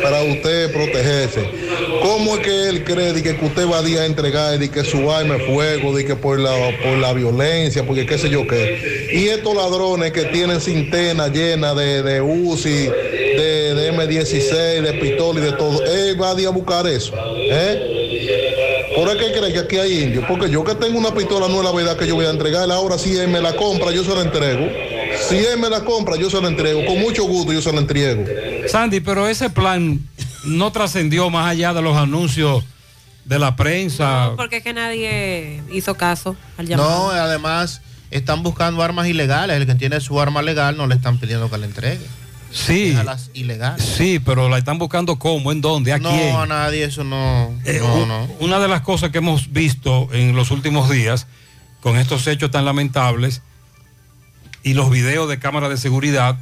para usted protegerse. ¿Cómo es que él cree de que usted va a día a entregar de que su arma de fuego, de que por la, por la violencia, porque qué sé yo qué? Y estos ladrones que tienen cinterna llena de, de UCI, de, de M16, de pistola y de todo, él va a día a buscar eso. ¿eh? ¿Por qué cree que aquí hay indios? Porque yo que tengo una pistola no es la verdad que yo voy a entregarla. Ahora si él me la compra, yo se la entrego. Si él me la compra, yo se la entrego. Con mucho gusto yo se la entrego. Sandy, pero ese plan no trascendió más allá de los anuncios de la prensa. Porque es que nadie hizo caso al No, llamado. además están buscando armas ilegales. El que tiene su arma legal no le están pidiendo que la entregue. Sí. Déjalas ilegales. Sí, pero la están buscando cómo, en dónde, a no, quién. a nadie, eso no. Eh, no, no. Una de las cosas que hemos visto en los últimos días con estos hechos tan lamentables y los videos de cámara de seguridad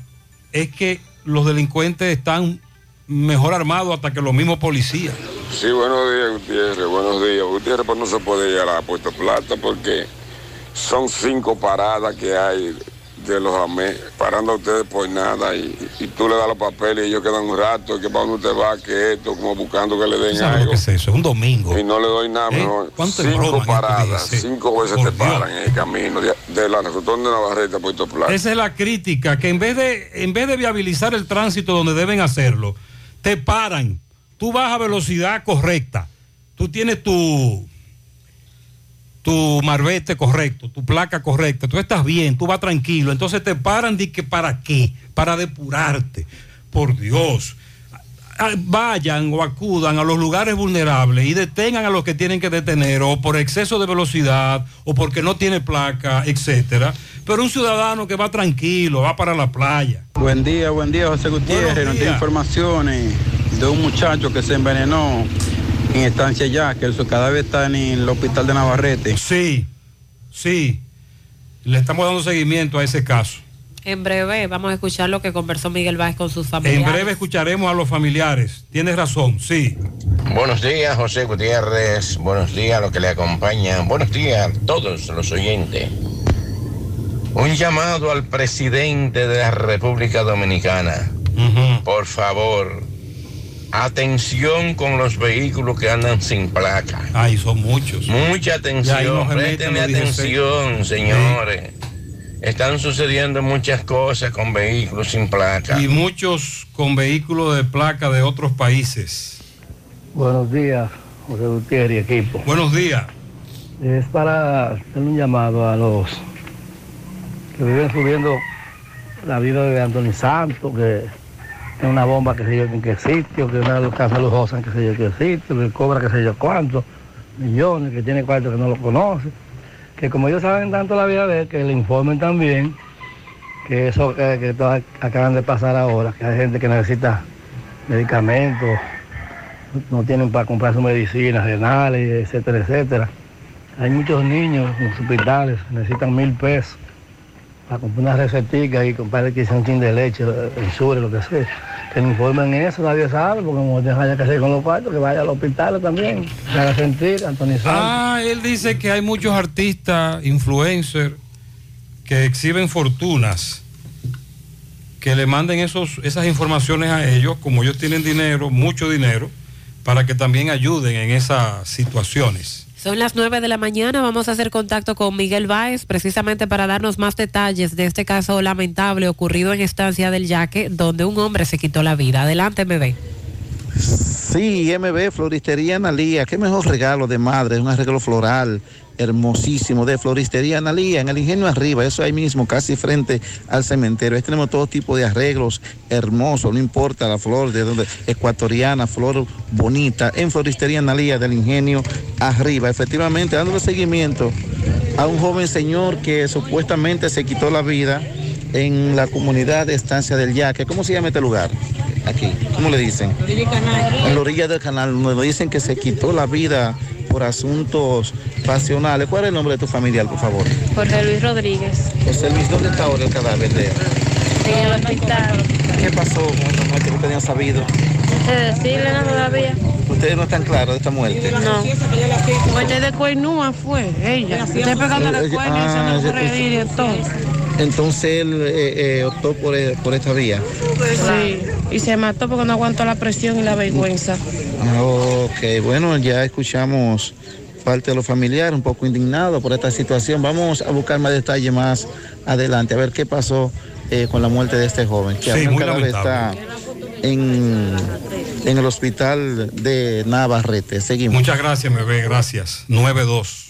es que los delincuentes están mejor armados hasta que los mismos policías. Sí, buenos días, Gutiérrez. Buenos días. Gutiérrez, pues no se puede llegar a Puerto Plata porque son cinco paradas que hay de los AME, parando a ustedes por nada y, y tú le das los papeles y ellos quedan un rato, y que para dónde usted va, que esto, como buscando que le den ¿Sabes lo algo. que es eso? Es un domingo. Y no le doy nada, ¿Eh? mejor. ¿Cuánto es broma en Cinco paradas, cinco veces Por te paran en el camino de, de la rotonda de Navarrete a Puerto Plata. Esa es la crítica, que en vez de, en vez de viabilizar el tránsito donde deben hacerlo, te paran. Tú vas a velocidad correcta. Tú tienes tu, tu marbete correcto, tu placa correcta. Tú estás bien, tú vas tranquilo. Entonces te paran de que para qué? Para depurarte. Por Dios. Vayan o acudan a los lugares vulnerables y detengan a los que tienen que detener o por exceso de velocidad o porque no tiene placa, etcétera. Pero un ciudadano que va tranquilo, va para la playa. Buen día, buen día, José Gutiérrez. Días. informaciones de un muchacho que se envenenó en estancia ya, que su cadáver está en el hospital de Navarrete. Sí, sí. Le estamos dando seguimiento a ese caso. En breve vamos a escuchar lo que conversó Miguel Vázquez con sus En familiares. breve escucharemos a los familiares. Tienes razón, sí. Buenos días, José Gutiérrez. Buenos días a los que le acompañan. Buenos días a todos los oyentes. Un llamado al presidente de la República Dominicana. Por favor, atención con los vehículos que andan sin placa. Ay, son muchos. Mucha atención. 16. atención, señores. Están sucediendo muchas cosas con vehículos sin placa. Y muchos con vehículos de placa de otros países. Buenos días, José Gutiérrez y equipo. Buenos días. Es para hacer un llamado a los que viven subiendo la vida de Anthony Santos, que una bomba que sé yo en qué sitio, que una casa lujosa en qué sé yo qué sitio, que cobra qué sé yo cuánto, millones, que tiene cuartos que no lo conoce. Que como ellos saben tanto la vida de él, que le informen también que eso que, que acaban de pasar ahora, que hay gente que necesita medicamentos, no tienen para comprar sus medicinas renales, etcétera, etcétera. Hay muchos niños en los hospitales, necesitan mil pesos para comprar una recetica y comprar que un chin de leche, el sur, lo que sea. Que le informen eso, nadie sabe, porque como no haya que hacer con los cuartos, que vaya al hospital también, se haga sentir, Antonio Santos. Ah, él dice que hay muchos artistas, influencers, que exhiben fortunas, que le manden esos, esas informaciones a ellos, como ellos tienen dinero, mucho dinero, para que también ayuden en esas situaciones. Son las 9 de la mañana, vamos a hacer contacto con Miguel Báez precisamente para darnos más detalles de este caso lamentable ocurrido en Estancia del Yaque, donde un hombre se quitó la vida. Adelante, MB. Sí, MB, Floristería Analía, qué mejor regalo de madre, un arreglo floral hermosísimo de Floristería Analía, en el Ingenio Arriba, eso ahí mismo, casi frente al cementerio. Ahí tenemos todo tipo de arreglos hermosos, no importa la flor de donde, ecuatoriana, flor bonita, en Floristería Analía del Ingenio Arriba. Efectivamente, dándole seguimiento a un joven señor que supuestamente se quitó la vida en la comunidad de Estancia del Yaque. ¿Cómo se llama este lugar? Aquí, ¿cómo le dicen? En la orilla del canal, donde dicen que se quitó la vida por asuntos pasionales. ¿Cuál es el nombre de tu familiar, por favor? Jorge Luis Rodríguez, José Luis, ¿dónde está ahora el cadáver de él? en el hospital. ¿Qué pasó con esta muerte que ustedes han sabido? ¿Usted decirle nada todavía? Ustedes no están claros de esta muerte. No. Muerte de Coinúa fue ella. Usted pegándole Eh, eh, cuerno y ah, echando ya- reír y todo. Entonces él eh, eh, optó por, eh, por esta vía. Sí. Y se mató porque no aguantó la presión y la vergüenza. Ok, bueno, ya escuchamos parte de los familiares un poco indignados por esta situación. Vamos a buscar más detalles más adelante, a ver qué pasó eh, con la muerte de este joven, que Sí, muy está en, en el hospital de Navarrete. Seguimos. Muchas gracias, bebé, gracias. 9-2.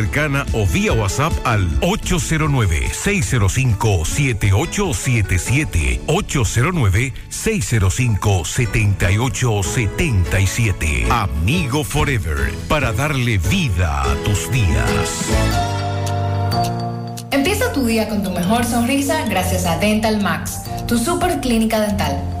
o vía WhatsApp al 809-605-7877. 809-605-7877. Amigo Forever, para darle vida a tus días. Empieza tu día con tu mejor sonrisa gracias a Dental Max, tu super clínica dental.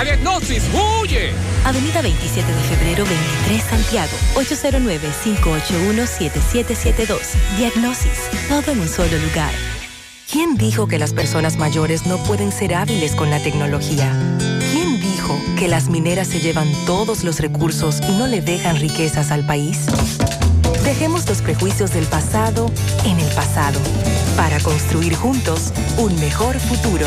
¡A Diagnosis, huye! Avenida 27 de febrero 23 Santiago, 809-581-7772. Diagnosis, todo en un solo lugar. ¿Quién dijo que las personas mayores no pueden ser hábiles con la tecnología? ¿Quién dijo que las mineras se llevan todos los recursos y no le dejan riquezas al país? Dejemos los prejuicios del pasado en el pasado para construir juntos un mejor futuro.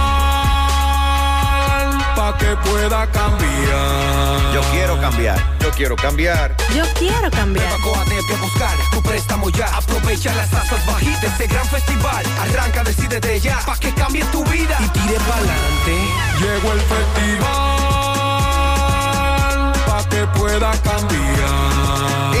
que pueda cambiar. Yo quiero cambiar. Yo quiero cambiar. Yo quiero cambiar. Coatete a buscar tu préstamo ya. Aprovecha las tasas bajitas de este gran festival. Arranca, decídete ya, pa' que cambie tu vida y tire pa'lante. Llegó el festival pa' que pueda cambiar.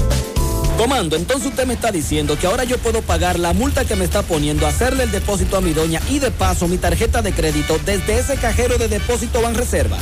Comando, entonces usted me está diciendo que ahora yo puedo pagar la multa que me está poniendo, hacerle el depósito a mi doña y de paso mi tarjeta de crédito desde ese cajero de depósito Banreservas.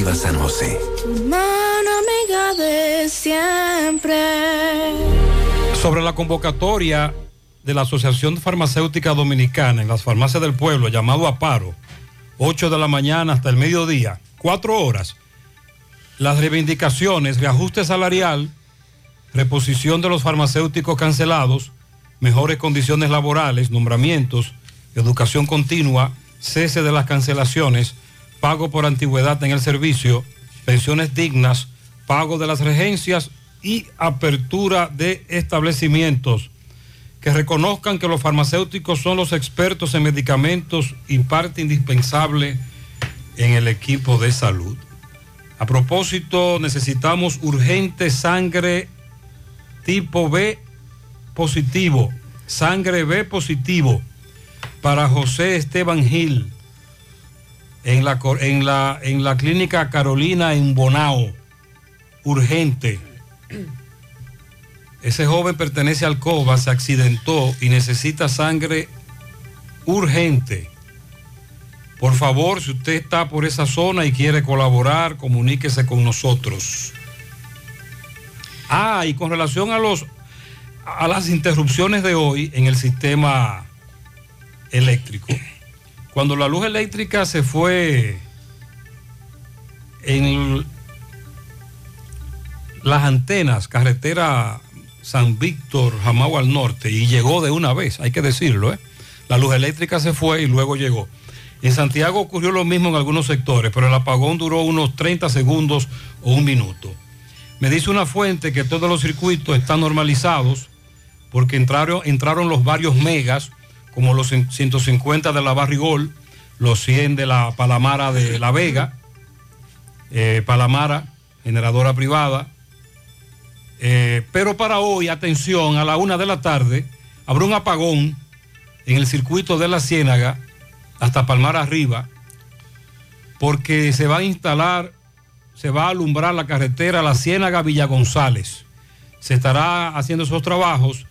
Cooperativa San José. Mano amiga de siempre. Sobre la convocatoria de la Asociación Farmacéutica Dominicana en las farmacias del pueblo, llamado a paro, 8 de la mañana hasta el mediodía, 4 horas. Las reivindicaciones, reajuste salarial, reposición de los farmacéuticos cancelados, mejores condiciones laborales, nombramientos, educación continua, cese de las cancelaciones, pago por antigüedad en el servicio, pensiones dignas, pago de las regencias y apertura de establecimientos que reconozcan que los farmacéuticos son los expertos en medicamentos y parte indispensable en el equipo de salud. A propósito, necesitamos urgente sangre tipo B positivo, sangre B positivo para José Esteban Gil en la, en la, en la clínica Carolina en Bonao. Urgente. Ese joven pertenece al COBA, se accidentó y necesita sangre urgente. Por favor, si usted está por esa zona y quiere colaborar, comuníquese con nosotros. Ah, y con relación a los a las interrupciones de hoy en el sistema eléctrico. Cuando la luz eléctrica se fue en las antenas, carretera San Víctor, Jamao al norte, y llegó de una vez, hay que decirlo, ¿eh? La luz eléctrica se fue y luego llegó. En Santiago ocurrió lo mismo en algunos sectores, pero el apagón duró unos 30 segundos o un minuto. Me dice una fuente que todos los circuitos están normalizados porque entraron, entraron los varios megas, como los 150 de la Barrigol, los 100 de la Palamara de La Vega, eh, Palamara, generadora privada. Eh, pero para hoy, atención, a la una de la tarde, habrá un apagón en el circuito de la Ciénaga hasta Palmar arriba, porque se va a instalar, se va a alumbrar la carretera La Ciénaga Villa González. Se estará haciendo esos trabajos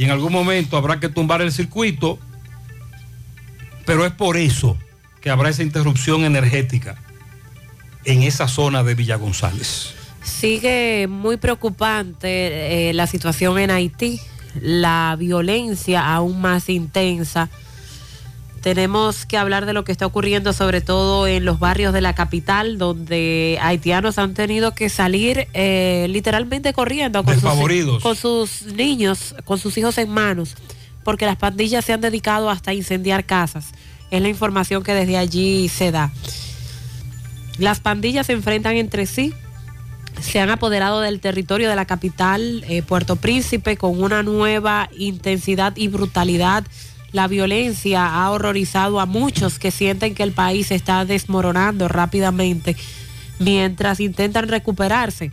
y en algún momento habrá que tumbar el circuito, pero es por eso que habrá esa interrupción energética en esa zona de Villa González. Sigue muy preocupante eh, la situación en Haití, la violencia aún más intensa. Tenemos que hablar de lo que está ocurriendo sobre todo en los barrios de la capital, donde haitianos han tenido que salir eh, literalmente corriendo con sus, con sus niños, con sus hijos en manos, porque las pandillas se han dedicado hasta a incendiar casas. Es la información que desde allí se da. Las pandillas se enfrentan entre sí, se han apoderado del territorio de la capital, eh, Puerto Príncipe, con una nueva intensidad y brutalidad. La violencia ha horrorizado a muchos que sienten que el país se está desmoronando rápidamente mientras intentan recuperarse.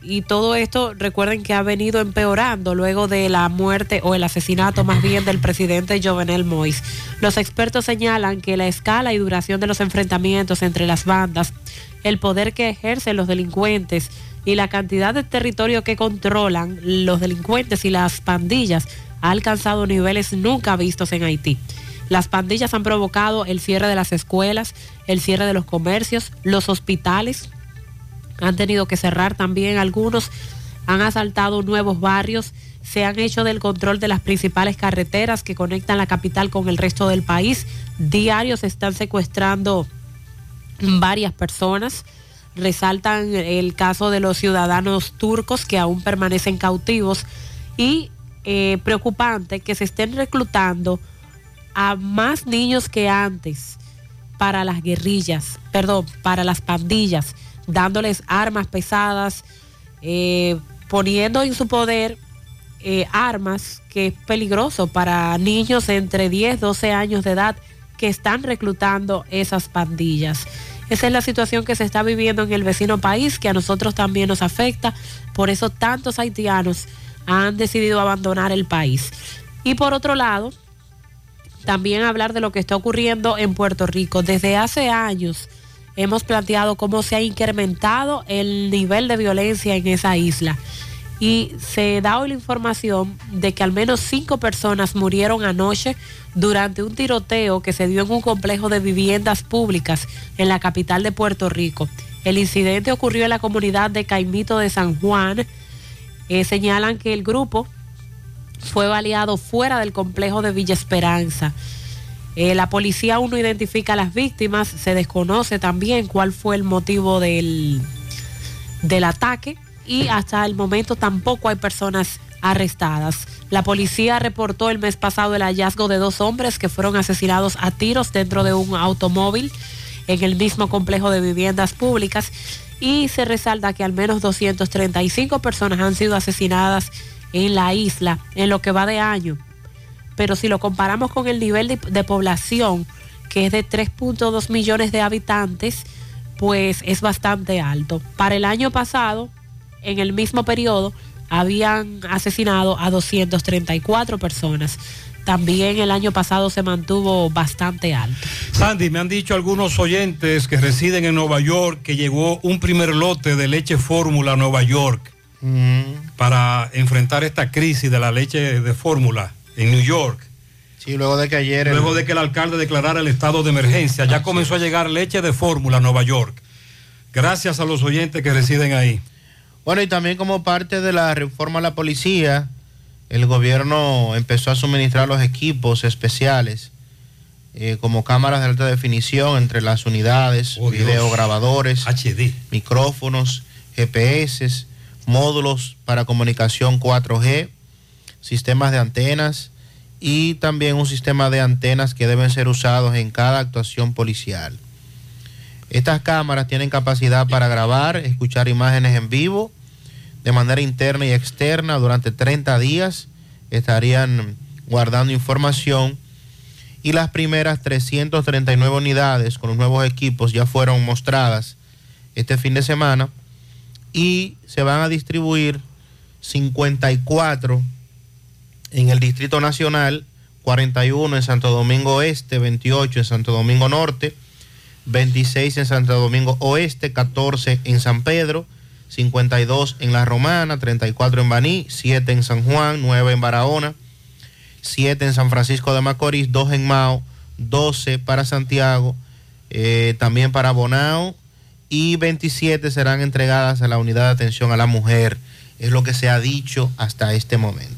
Y todo esto, recuerden que ha venido empeorando luego de la muerte o el asesinato más bien del presidente Jovenel Mois. Los expertos señalan que la escala y duración de los enfrentamientos entre las bandas, el poder que ejercen los delincuentes y la cantidad de territorio que controlan los delincuentes y las pandillas ha alcanzado niveles nunca vistos en Haití. Las pandillas han provocado el cierre de las escuelas, el cierre de los comercios, los hospitales, han tenido que cerrar también algunos, han asaltado nuevos barrios, se han hecho del control de las principales carreteras que conectan la capital con el resto del país. Diarios están secuestrando varias personas. Resaltan el caso de los ciudadanos turcos que aún permanecen cautivos y eh, preocupante que se estén reclutando a más niños que antes para las guerrillas, perdón, para las pandillas dándoles armas pesadas, eh, poniendo en su poder eh, armas que es peligroso para niños entre 10, 12 años de edad que están reclutando esas pandillas. Esa es la situación que se está viviendo en el vecino país, que a nosotros también nos afecta. Por eso tantos haitianos han decidido abandonar el país. Y por otro lado, también hablar de lo que está ocurriendo en Puerto Rico. Desde hace años, hemos planteado cómo se ha incrementado el nivel de violencia en esa isla. Y se da hoy la información de que al menos cinco personas murieron anoche durante un tiroteo que se dio en un complejo de viviendas públicas en la capital de Puerto Rico. El incidente ocurrió en la comunidad de Caimito de San Juan. Eh, señalan que el grupo fue baleado fuera del complejo de Villa Esperanza. Eh, la policía aún no identifica a las víctimas, se desconoce también cuál fue el motivo del, del ataque y hasta el momento tampoco hay personas arrestadas. La policía reportó el mes pasado el hallazgo de dos hombres que fueron asesinados a tiros dentro de un automóvil en el mismo complejo de viviendas públicas y se resalta que al menos 235 personas han sido asesinadas en la isla en lo que va de año pero si lo comparamos con el nivel de, población, que es de 3.2 millones de habitantes, pues es bastante alto. Para el año pasado, en el mismo periodo, habían asesinado a 234 personas. También el año pasado se mantuvo bastante alto. Sandy, me han dicho algunos oyentes que residen en Nueva York que llegó un primer lote de leche fórmula a Nueva York para enfrentar esta crisis de la leche de fórmula en New York. Sí, luego de que ayer... Luego de que el alcalde declarara el estado de emergencia, ya comenzó a llegar leche de fórmula a Nueva York. Gracias a los oyentes que residen ahí. Bueno, y también como parte de la reforma a la policía, el gobierno empezó a suministrar los equipos especiales, eh, como cámaras de alta definición entre las unidades, Oh, Dios. videograbadores, HD. micrófonos, GPS, módulos para comunicación 4G, sistemas de antenas y también un sistema de antenas que deben ser usados en cada actuación policial. Estas cámaras tienen capacidad para grabar, escuchar imágenes en vivo de manera interna y externa durante 30 días. Estarían guardando información y las primeras 339 unidades con los nuevos equipos ya fueron mostradas este fin de semana y se van a distribuir 54 en el Distrito Nacional, 41 en Santo Domingo Oeste, 28 en Santo Domingo Norte, 26 en Santo Domingo Oeste, 14 en San Pedro, 52 en La Romana, 34 en Baní, 7 en San Juan, 9 en Barahona, 7 en San Francisco de Macorís, 2 en Mao, 12 para Santiago, eh, también para Bonao y 27 serán entregadas a la unidad de atención a la mujer. Es lo que se ha dicho hasta este momento.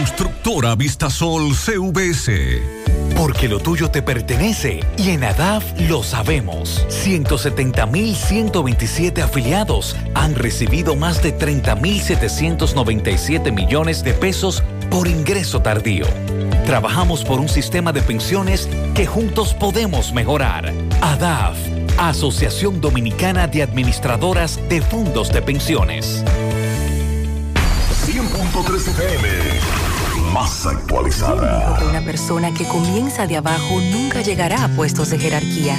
Constructora Vistasol CVS. Porque lo tuyo te pertenece y en ADAF lo sabemos. 170.127 afiliados han recibido más de 30.797 millones de pesos por ingreso tardío. Trabajamos por un sistema de pensiones que juntos podemos mejorar. ADAF, Asociación Dominicana de Administradoras de Fondos de Pensiones. 100.3 FM. Más actualizada. Dijo que una persona que comienza de abajo nunca llegará a puestos de jerarquía.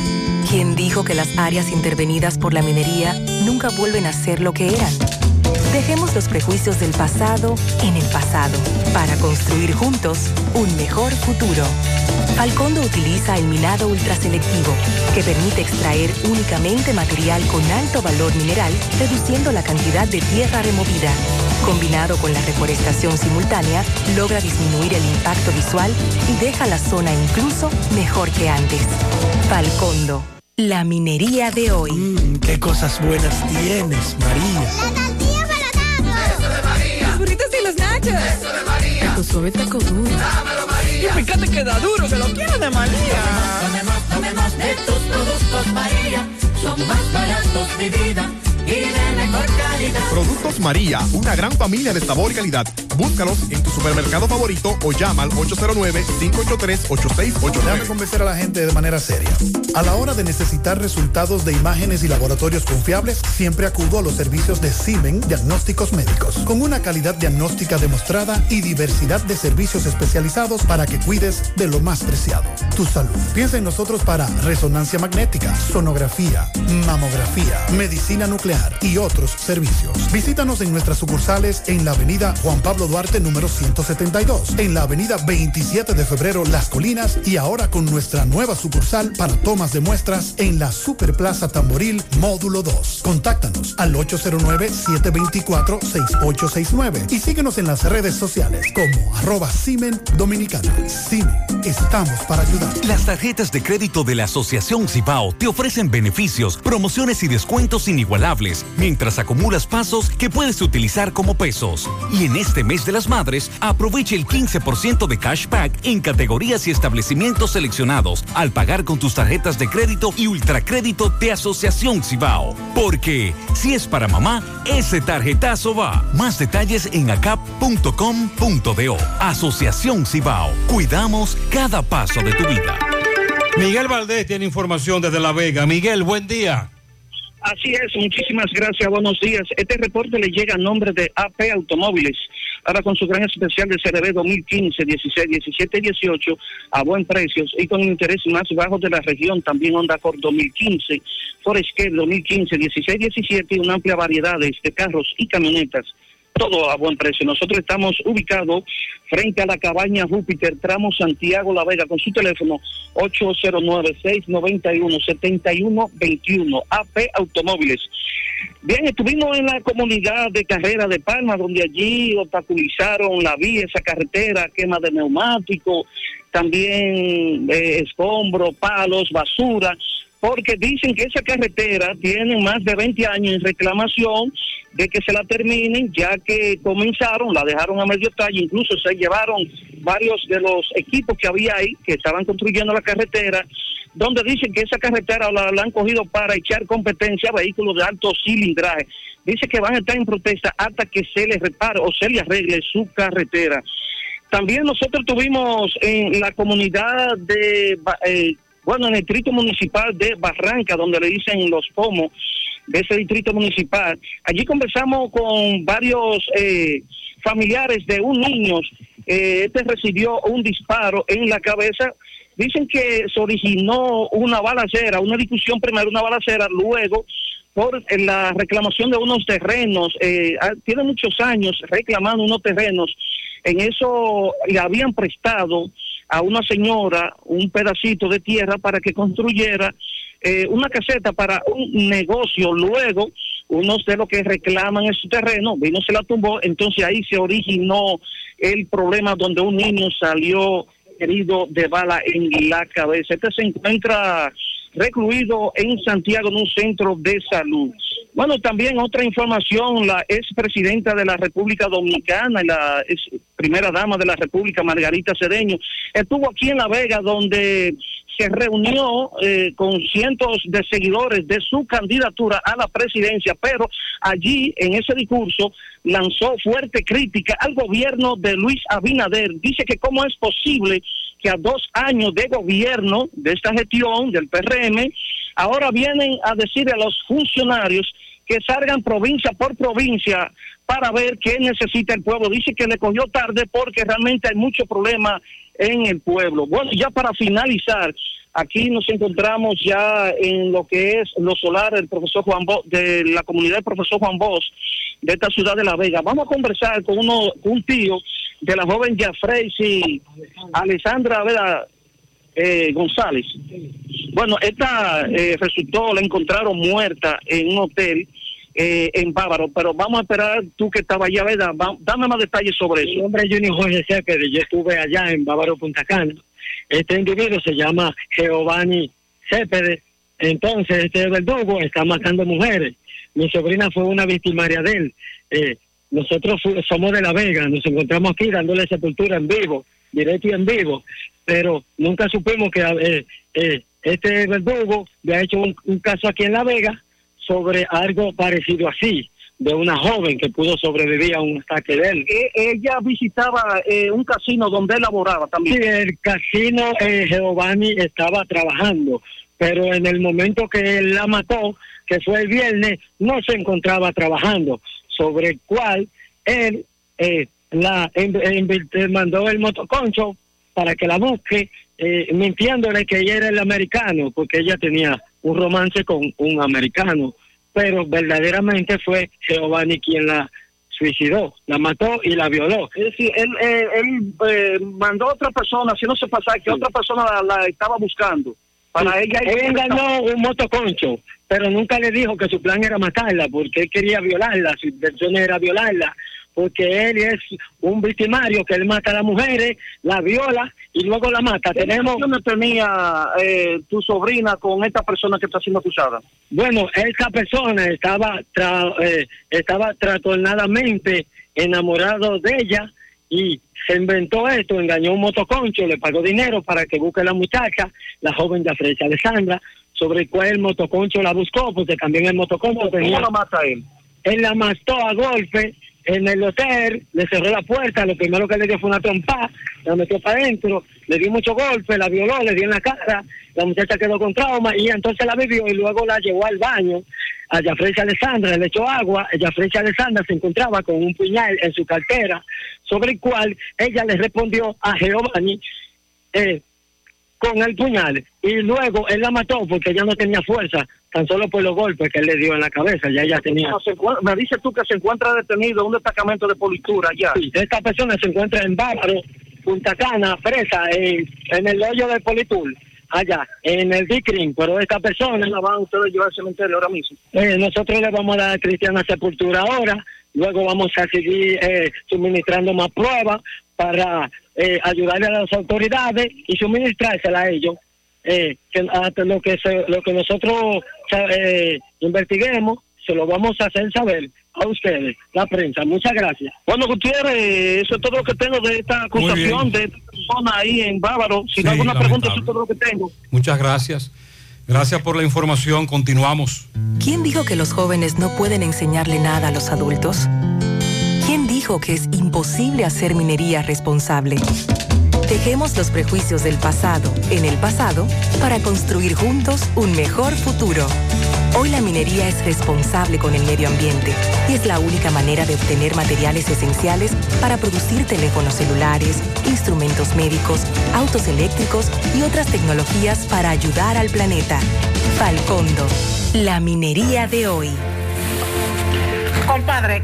¿Quién dijo que las áreas intervenidas por la minería nunca vuelven a ser lo que eran? Dejemos los prejuicios del pasado en el pasado para construir juntos un mejor futuro. Falcondo utiliza el minado ultraselectivo, que permite extraer únicamente material con alto valor mineral, reduciendo la cantidad de tierra removida. Combinado con la reforestación simultánea, logra disminuir el impacto visual y deja la zona incluso mejor que antes. Falcondo, la minería de hoy. Mm, qué cosas buenas tienes, María. Los burritos y los nachos. Eso de María. Tu suave taco duro. Dámelo, María. Y fíjate que da duro, que lo quiero de María. Tome más, tome más de tus productos María, son más baratos de vida Productos María, una gran familia de sabor y calidad. Búscalos en tu supermercado favorito o llama al 809-583-8689. Déjame convencer a la gente de manera seria. A la hora de necesitar resultados de imágenes y laboratorios confiables, siempre acudo a los servicios de Simen Diagnósticos Médicos, con una calidad diagnóstica demostrada y diversidad de servicios especializados para que cuides de lo más preciado, tu salud. Piensa en nosotros para resonancia magnética, sonografía, mamografía, medicina nuclear y otros servicios. Visítanos en nuestras sucursales en la avenida Juan Pablo Duarte número 172, en la avenida 27 de febrero Las Colinas y ahora con nuestra nueva sucursal para tomas de muestras en la Superplaza Tamboril Módulo 2. Contáctanos al 809-724-6869 y síguenos en las redes sociales como arroba Simen Dominicana. Estamos para ayudar. Las tarjetas de crédito de la Asociación Cibao te ofrecen beneficios, promociones y descuentos inigualables mientras acumulas pasos que puedes utilizar como pesos. Y en este mes de las madres, aprovecha el 15% de cashback en categorías y establecimientos seleccionados al pagar con tus tarjetas de crédito y ultracrédito de Asociación Cibao. Porque si es para mamá, ese tarjetazo va. Más detalles en acap.com.do. Asociación Cibao. Cuidamos cada paso de tu vida. Miguel Valdés tiene información desde La Vega. Miguel, buen día. Así es, muchísimas gracias, buenos días. Este reporte le llega a nombre de AP Automóviles. Ahora con su gran especial de CRB 2015, 16, 17 18 a buen precio y con interés más bajo de la región. También Honda Accord 2015, Forescape 2015, 16, 17 y una amplia variedad de carros y camionetas todo a buen precio. Nosotros estamos ubicados frente a la cabaña Júpiter, tramo Santiago La Vega, con su teléfono 809-691-7121, AP Automóviles. Bien, estuvimos en la comunidad de Carrera de Palma, donde allí obstaculizaron la vía, esa carretera, quema de neumáticos, también eh, escombros, palos, basura porque dicen que esa carretera tiene más de 20 años en reclamación de que se la terminen, ya que comenzaron, la dejaron a medio talle, incluso se llevaron varios de los equipos que había ahí, que estaban construyendo la carretera, donde dicen que esa carretera la, han cogido para echar competencia a vehículos de alto cilindraje. Dice que van a estar en protesta hasta que se les repare o se les arregle su carretera. También nosotros tuvimos en la comunidad de... Eh, bueno, en el distrito municipal de Barranca, donde le dicen los pomos de ese distrito municipal, allí conversamos con varios eh, familiares de un niño. Eh, este recibió un disparo en la cabeza. Dicen que se originó una balacera, una discusión primero, una balacera, luego por la reclamación de unos terrenos. Eh, ah, tiene muchos años reclamando unos terrenos. En eso le habían prestado a una señora un pedacito de tierra para que construyera eh, una caseta para un negocio. Luego, unos de los que reclaman ese terreno, vino, se la tumbó, entonces ahí se originó el problema donde un niño salió herido de bala en la cabeza. Este se encuentra recluido en Santiago en un centro de salud. Bueno, también otra información, la expresidenta de la República Dominicana y la ex primera dama de la República, Margarita Cedeño, estuvo aquí en La Vega donde se reunió eh, con cientos de seguidores de su candidatura a la presidencia, pero allí en ese discurso lanzó fuerte crítica al gobierno de Luis Abinader. Dice que cómo es posible que a dos años de gobierno de esta gestión del PRM, ahora vienen a decir a los funcionarios que salgan provincia por provincia para ver qué necesita el pueblo. Dice que le cogió tarde porque realmente hay mucho problema en el pueblo. Bueno, ya para finalizar, aquí nos encontramos ya en lo que es lo solar del profesor Juan Bosch, de la comunidad del profesor Juan Bosch de esta ciudad de La Vega. Vamos a conversar con uno, un tío de la joven y Alessandra Veda eh, González. Bueno, esta eh, resultó, la encontraron muerta en un hotel eh, en Bávaro, pero vamos a esperar tú que estabas allá, ¿verdad? dame más detalles sobre eso. Mi nombre es Johnny Jorge yo estuve allá en Bávaro, Punta Cana. Este individuo se llama Giovanni Cepede, entonces este verdugo está matando mujeres. Mi sobrina fue una victimaria de él. Eh, nosotros somos de La Vega, nos encontramos aquí dándole sepultura en vivo, directo y en vivo, pero nunca supimos que eh, eh, este verdugo había hecho un, caso aquí en La Vega sobre algo parecido así, de una joven que pudo sobrevivir a un ataque de él. E, ella visitaba eh, un casino donde él laboraba también. Sí, el casino Giovanni estaba trabajando, pero en el momento que él la mató, que fue el viernes, no se encontraba trabajando sobre el cual él eh, la mandó el motoconcho para que la busque, eh, mintiéndole que ella era el americano, porque ella tenía un romance con un americano, pero verdaderamente fue Giovanni quien la suicidó, la mató y la violó. Es decir, él, eh, él mandó a otra persona, si no se pasa, que otra persona la, estaba buscando. Para ella. Él engañó un motoconcho pero nunca le dijo que su plan era matarla, porque él quería violarla, su intención era violarla, porque él es un victimario que él mata a las mujeres, la viola y luego la mata. ¿Qué Tenemos... tenía eh, tu sobrina con esta persona que está siendo acusada? Bueno, esta persona estaba, eh, estaba trastornadamente enamorado de ella y se inventó esto, engañó un motoconcho, le pagó dinero para que busque a la muchacha, la joven de Frecha Alessandra, sobre el cual el motoconcho la buscó, porque también el motoconcho tenía... ¿Cómo la mata él? Él la mató a golpe en el hotel, le cerró la puerta, lo primero que le dio fue una trompa, la metió para adentro, le dio mucho golpe, la violó, le dio en la cara, la muchacha quedó con trauma y entonces la bebió y luego la llevó al baño a Jafrecha Alessandra, le echó agua, Jafrecha Alessandra se encontraba con un puñal en su cartera, sobre el cual ella le respondió a Giovanni eh, con el puñal y luego él la mató porque ella no tenía fuerza, tan solo por los golpes que él le dio en la cabeza, ya ella tenía... Me dice tú que se encuentra detenido un destacamento de policía ya. Sí, esta persona se encuentra en Bávaro, Punta Cana, presa, en, en el hoyo del Politur, allá, en el Dicrin, pero esta persona... la van ustedes a llevar al cementerio ahora mismo. Eh, nosotros le vamos a dar cristiana sepultura ahora, luego vamos a seguir eh, suministrando más pruebas para eh, ayudarle a las autoridades y suministrársela a ellos. Eh, que hasta lo que se- lo que nosotros eh, investiguemos se lo vamos a hacer saber a ustedes, la prensa. Muchas gracias. Bueno, Gutiérrez, eso es todo lo que tengo de esta acusación de esta persona ahí en Bávaro. Si Sí, no hay alguna pregunta, eso es todo lo que tengo. Muchas gracias. Gracias por la información. Continuamos. ¿Quién dijo que los jóvenes no pueden enseñarle nada a los adultos? ¿Quién dijo que es imposible hacer minería responsable? Dejemos los prejuicios del pasado en el pasado para construir juntos un mejor futuro. Hoy la minería es responsable con el medio ambiente y es la única manera de obtener materiales esenciales para producir teléfonos celulares, instrumentos médicos, autos eléctricos y otras tecnologías para ayudar al planeta. Falcondo, la minería de hoy. Compadre,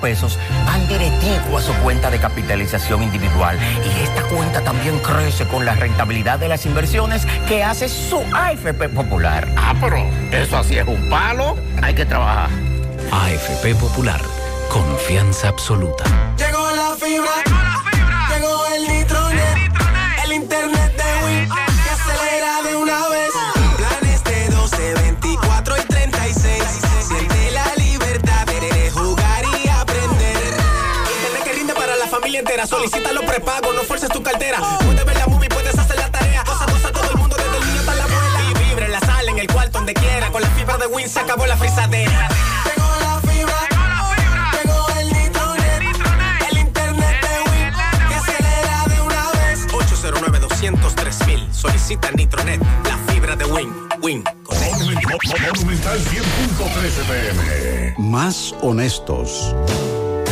pesos van directivo a su cuenta de capitalización individual. Y esta cuenta también crece con la rentabilidad de las inversiones que hace su AFP Popular. Ah, pero eso así es un palo. Hay que trabajar. AFP Popular, confianza absoluta. Llegó la fibra. Llegó Solicita los prepagos, no fuerces tu cartera. Puedes ver la movie, puedes hacer la tarea. Cosa, cosa, todo el mundo, desde el niño hasta la abuela. Y vibre en la sala, en el cuarto, donde quiera. Con la fibra de Win se acabó la frisadera. Llegó la fibra. Llegó el nitronet. El internet de Win. Que acelera de una vez. 809 203 Solicita Nitronet. La fibra de Win. Win. Monumental 100.13 pm. Más honestos.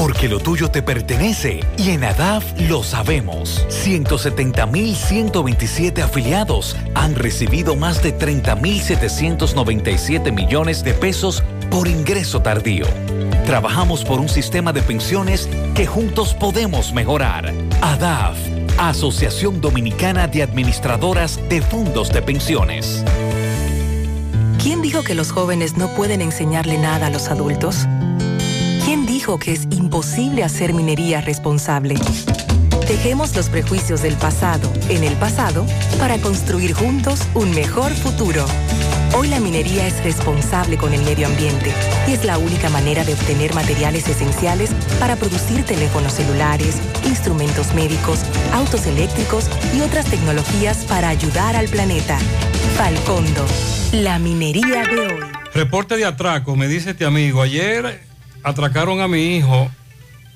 Porque lo tuyo te pertenece y en ADAF lo sabemos. 170.127 afiliados han recibido más de 30.797 millones de pesos por ingreso tardío. Trabajamos por un sistema de pensiones que juntos podemos mejorar. ADAF, Asociación Dominicana de Administradoras de Fondos de Pensiones. ¿Quién dijo que los jóvenes no pueden enseñarle nada a los adultos? ¿Quién dijo que es imposible hacer minería responsable? Dejemos los prejuicios del pasado en el pasado para construir juntos un mejor futuro. Hoy la minería es responsable con el medio ambiente y es la única manera de obtener materiales esenciales para producir teléfonos celulares, instrumentos médicos, autos eléctricos y otras tecnologías para ayudar al planeta. Falcondo, la minería de hoy. Reporte de atraco, me dice este amigo. Ayer atracaron a mi hijo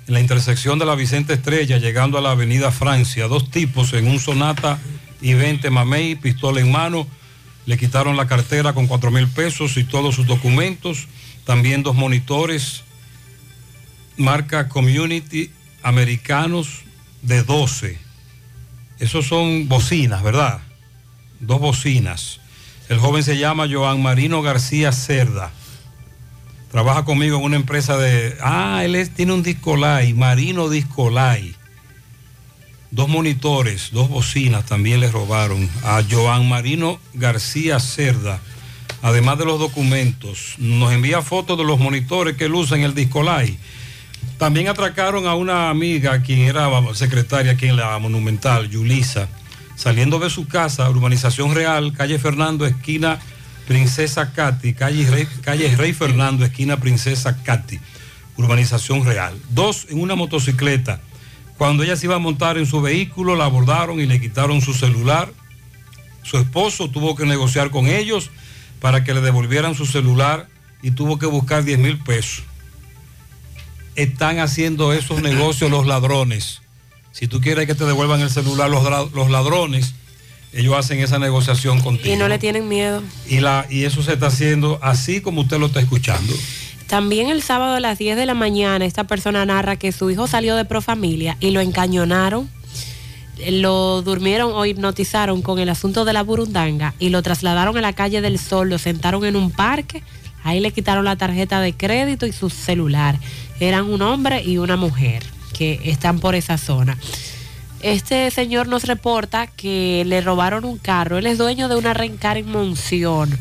en la intersección de la Vicente Estrella, llegando a la Avenida Francia. Dos tipos en un Sonata y 20 Mamey, pistola en mano. Le quitaron la cartera con 4 mil pesos y todos sus documentos. También dos monitores, marca Community americanos de 12. Esos son bocinas, ¿verdad? Dos bocinas. El joven se llama Joan Marino García Cerda. Trabaja conmigo en una empresa de... Ah, él tiene un Discolay, Marino Discolay. Dos monitores, dos bocinas también le robaron a Joan Marino García Cerda. Además de los documentos, nos envía fotos de los monitores que él usa en el Discolay. También atracaron a una amiga, quien era secretaria aquí en la Monumental, Yulisa, saliendo de su casa, Urbanización Real, calle Fernando, esquina Princesa Cati, calle Rey, Fernando, esquina Princesa Cati, Urbanización Real. Dos en una motocicleta. Cuando ella se iba a montar en su vehículo, la abordaron y le quitaron su celular. Su esposo tuvo que negociar con ellos para que le devolvieran su celular y tuvo que buscar 10 mil pesos están haciendo esos negocios los ladrones. Si tú quieres que te devuelvan el celular los ladrones, ellos hacen esa negociación contigo. Y no le tienen miedo. Y, la, y eso se está haciendo así como usted lo está escuchando. También el sábado a las 10 de la mañana, esta persona narra que su hijo salió de Profamilia y lo encañonaron, lo durmieron o hipnotizaron con el asunto de la burundanga y lo trasladaron a la calle del Sol, lo sentaron en un parque, ahí le quitaron la tarjeta de crédito y su celular. Eran un hombre y una mujer que están por esa zona. Este señor nos reporta que le robaron un carro. Él es dueño de una rencar en Monción.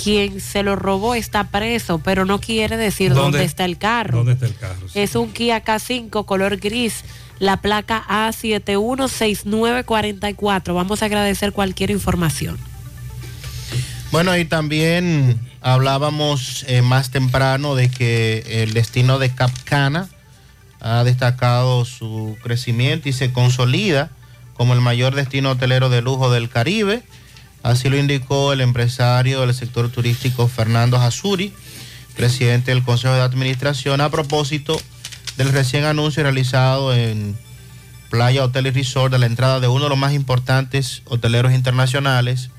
Quien se lo robó está preso, pero no quiere decir dónde, está el carro. ¿Dónde está el carro? Es un Kia K5 color gris, la placa A716944. Vamos a agradecer cualquier información. Bueno, y también hablábamos eh, más temprano de que el destino de Capcana ha destacado su crecimiento y se consolida como el mayor destino hotelero de lujo del Caribe. Así lo indicó el empresario del sector turístico Fernando Hasuri, presidente del Consejo de Administración, a propósito del recién anuncio realizado en Playa Hotel y Resort de la entrada de uno de los más importantes hoteleros internacionales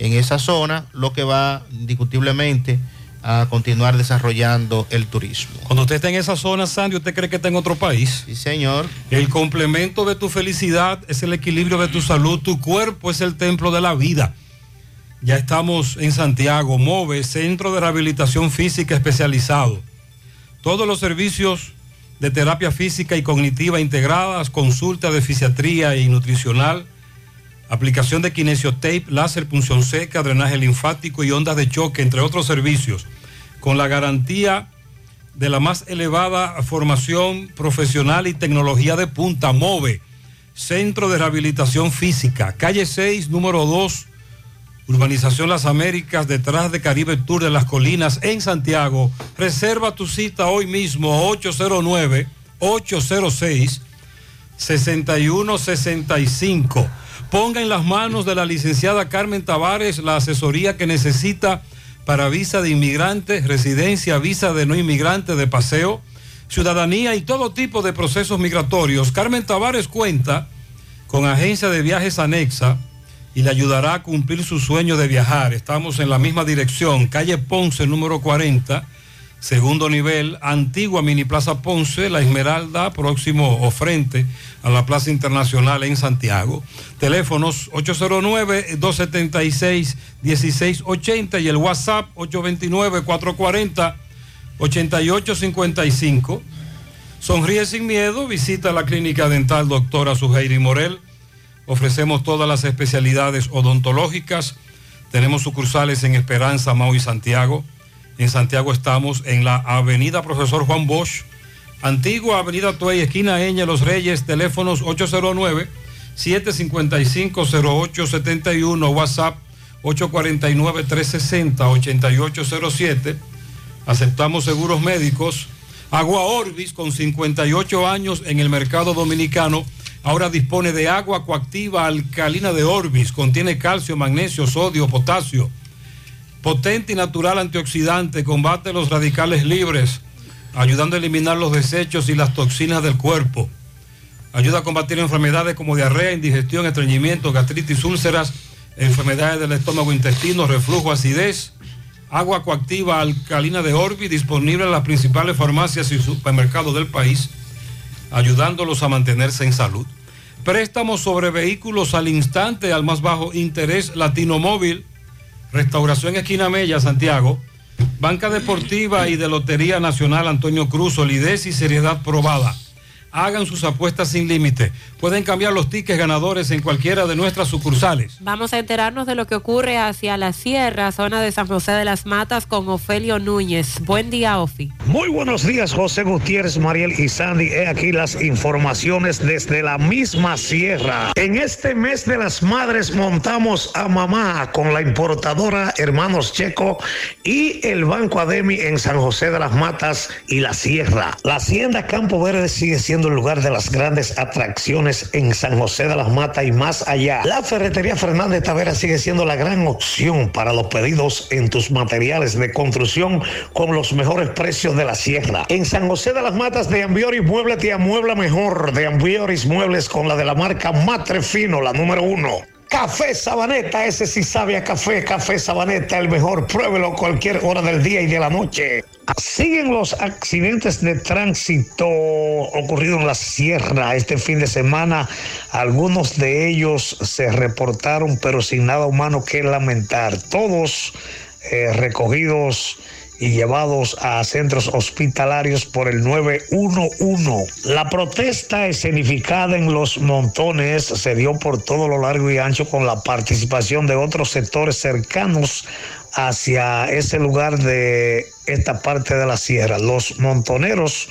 en esa zona, lo que va indiscutiblemente a continuar desarrollando el turismo. Cuando usted está en esa zona, Sandy, ¿usted cree que está en otro país? Sí, señor. El complemento de tu felicidad es el equilibrio de tu salud. Tu cuerpo es el templo de la vida. Ya estamos en Santiago, MOVE, Centro de Rehabilitación Física Especializado. Todos los servicios de terapia física y cognitiva integradas, consulta de fisiatría y nutricional, aplicación de kinesiotape, láser, punción seca, drenaje linfático y ondas de choque, entre otros servicios, con la garantía de la más elevada formación profesional y tecnología de punta, MOVE, Centro de Rehabilitación Física, calle 6, número 2, Urbanización Las Américas, detrás de Caribe Tour de las Colinas, en Santiago. Reserva tu cita hoy mismo, 809-806-6165. Ponga en las manos de la licenciada Carmen Tavares la asesoría que necesita para visa de inmigrante, residencia, visa de no inmigrante, de paseo, ciudadanía y todo tipo de procesos migratorios. Carmen Tavares cuenta con agencia de viajes anexa y le ayudará a cumplir su sueño de viajar. Estamos en la misma dirección, calle Ponce, número 40, segundo nivel, antigua Mini Plaza Ponce, La Esmeralda, próximo o frente a la Plaza Internacional en Santiago. Teléfonos 809-276-1680 y el WhatsApp 829-440-8855. Sonríe sin miedo, visita la clínica dental doctora Suheiri Morel. Ofrecemos todas las especialidades odontológicas. Tenemos sucursales en Esperanza, Mau y Santiago. En Santiago estamos en la Avenida Profesor Juan Bosch, Antigua Avenida Tuey, esquina Eña, Los Reyes, teléfonos 809-755-0871, WhatsApp 849-360-8807. Aceptamos seguros médicos. Agua Orbis, con 58 años en el mercado dominicano, ahora dispone de agua coactiva alcalina de Orbis. Contiene calcio, magnesio, sodio, potasio. Potente y natural antioxidante, combate los radicales libres, ayudando a eliminar los desechos y las toxinas del cuerpo. Ayuda a combatir enfermedades como diarrea, indigestión, estreñimiento, gastritis, úlceras, enfermedades del estómago, intestino, reflujo, acidez. Agua coactiva alcalina de Orbi, disponible en las principales farmacias y supermercados del país, ayudándolos a mantenerse en salud. Préstamos sobre vehículos al instante, al más bajo interés, Latino Móvil, Restauración Esquina Mella, Santiago. Banca Deportiva y de Lotería Nacional Antonio Cruz, solidez y seriedad probada. Hagan sus apuestas sin límite. Pueden cambiar los tickets ganadores en cualquiera de nuestras sucursales. Vamos a enterarnos de lo que ocurre hacia la sierra, zona de San José de las Matas, con Ofelio Núñez. Buen día, Ofi. Muy buenos días, José Gutiérrez, Mariel y Sandy. He aquí las informaciones desde la misma sierra. En este mes de las madres montamos a mamá con la importadora Hermanos Checo y el Banco Ademi en San José de las Matas y la sierra. La hacienda Campo Verde sigue siendo el lugar de las grandes atracciones en San José de las Matas y más allá. La ferretería Fernández Tavera sigue siendo la gran opción para los pedidos en tus materiales de construcción con los mejores precios de la sierra. En San José de las Matas de Ambioris Mueble te amuebla mejor. De Ambioris Muebles con la de la marca Matre Fino, la número uno. Café Sabaneta, ese sí sabe a café. Café Sabaneta, el mejor. Pruébelo cualquier hora del día y de la noche. Siguen los accidentes de tránsito ocurridos en la sierra este fin de semana. Algunos de ellos se reportaron, pero sin nada humano que lamentar. Todos eh, recogidos y llevados a centros hospitalarios por el 911. La protesta escenificada en los montones se dio por todo lo largo y ancho con la participación de otros sectores cercanos hacia ese lugar de esta parte de la sierra. Los montoneros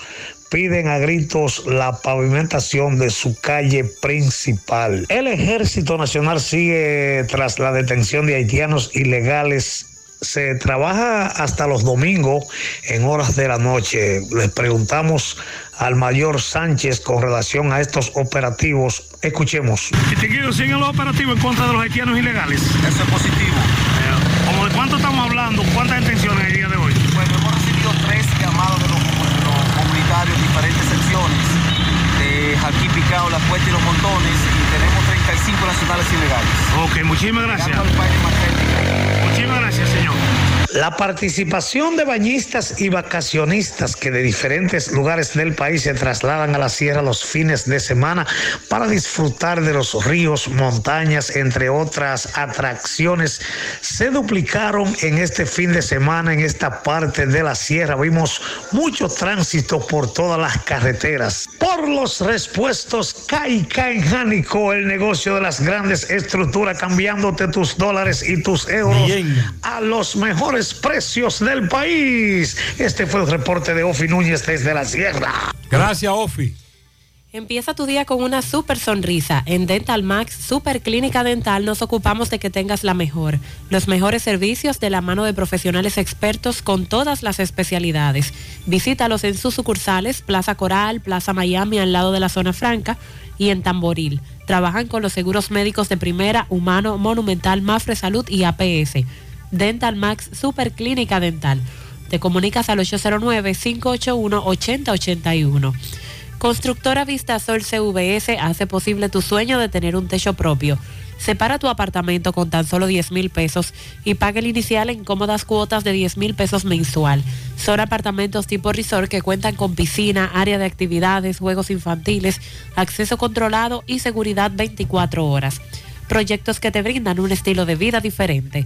piden a gritos la pavimentación de su calle principal. El Ejército Nacional sigue tras la detención de haitianos ilegales se trabaja hasta los domingos en horas de la noche. Les preguntamos al mayor Sánchez con relación a estos operativos. Escuchemos. Distinguido, siguen los operativos en contra de los haitianos ilegales. Eso es positivo. ¿Cómo de cuánto estamos hablando? ¿Cuántas intenciones el día de hoy? Bueno, hemos recibido tres llamados de los, de los comunitarios, diferentes secciones, de Picao, La Puerta y Los Montones, y tenemos 35 nacionales ilegales. Ok, muchísimas gracias. Muchísimas gracias, señor. La participación de bañistas y vacacionistas que de diferentes lugares del país se trasladan a la sierra los fines de semana para disfrutar de los ríos, montañas, entre otras atracciones, se duplicaron en este fin de semana en esta parte de la sierra. Vimos mucho tránsito por todas las carreteras. Por los respuestos, Caica en Jánico, el negocio de las grandes estructuras, cambiándote tus dólares y tus euros a los mejores precios del país. Este fue el reporte de Ofi Núñez desde la Sierra. Gracias, Ofi. Empieza tu día con una super sonrisa. En Dental Max, Super Clínica Dental, nos ocupamos de que tengas la mejor. Los mejores servicios de la mano de profesionales expertos con todas las especialidades. Visítalos en sus sucursales, Plaza Coral, Plaza Miami, al lado de la zona franca, y en Tamboril. Trabajan con los seguros médicos de primera, humano, monumental, Mafre Salud y APS. Dental Max Super Clínica Dental. Te comunicas al 809-581-8081. Constructora Vistasol CVS hace posible tu sueño de tener un techo propio. Separa tu apartamento con tan solo 10 mil pesos y paga el inicial en cómodas cuotas de 10 mil pesos mensual. Son apartamentos tipo resort que cuentan con piscina, área de actividades, juegos infantiles, acceso controlado y seguridad 24 horas. Proyectos que te brindan un estilo de vida diferente.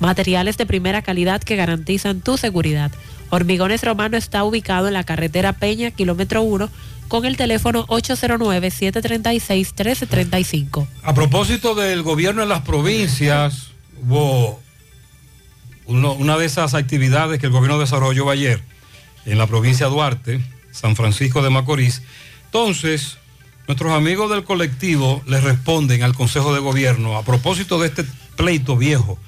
Materiales de primera calidad que garantizan tu seguridad. Hormigones Romano está ubicado en la carretera Peña, kilómetro 1, con el teléfono 809-736-1335. A propósito del gobierno en las provincias, hubo una de esas actividades que el gobierno desarrolló ayer en la provincia de Duarte, San Francisco de Macorís. Entonces, nuestros amigos del colectivo les responden al Consejo de Gobierno a propósito de este pleito viejo,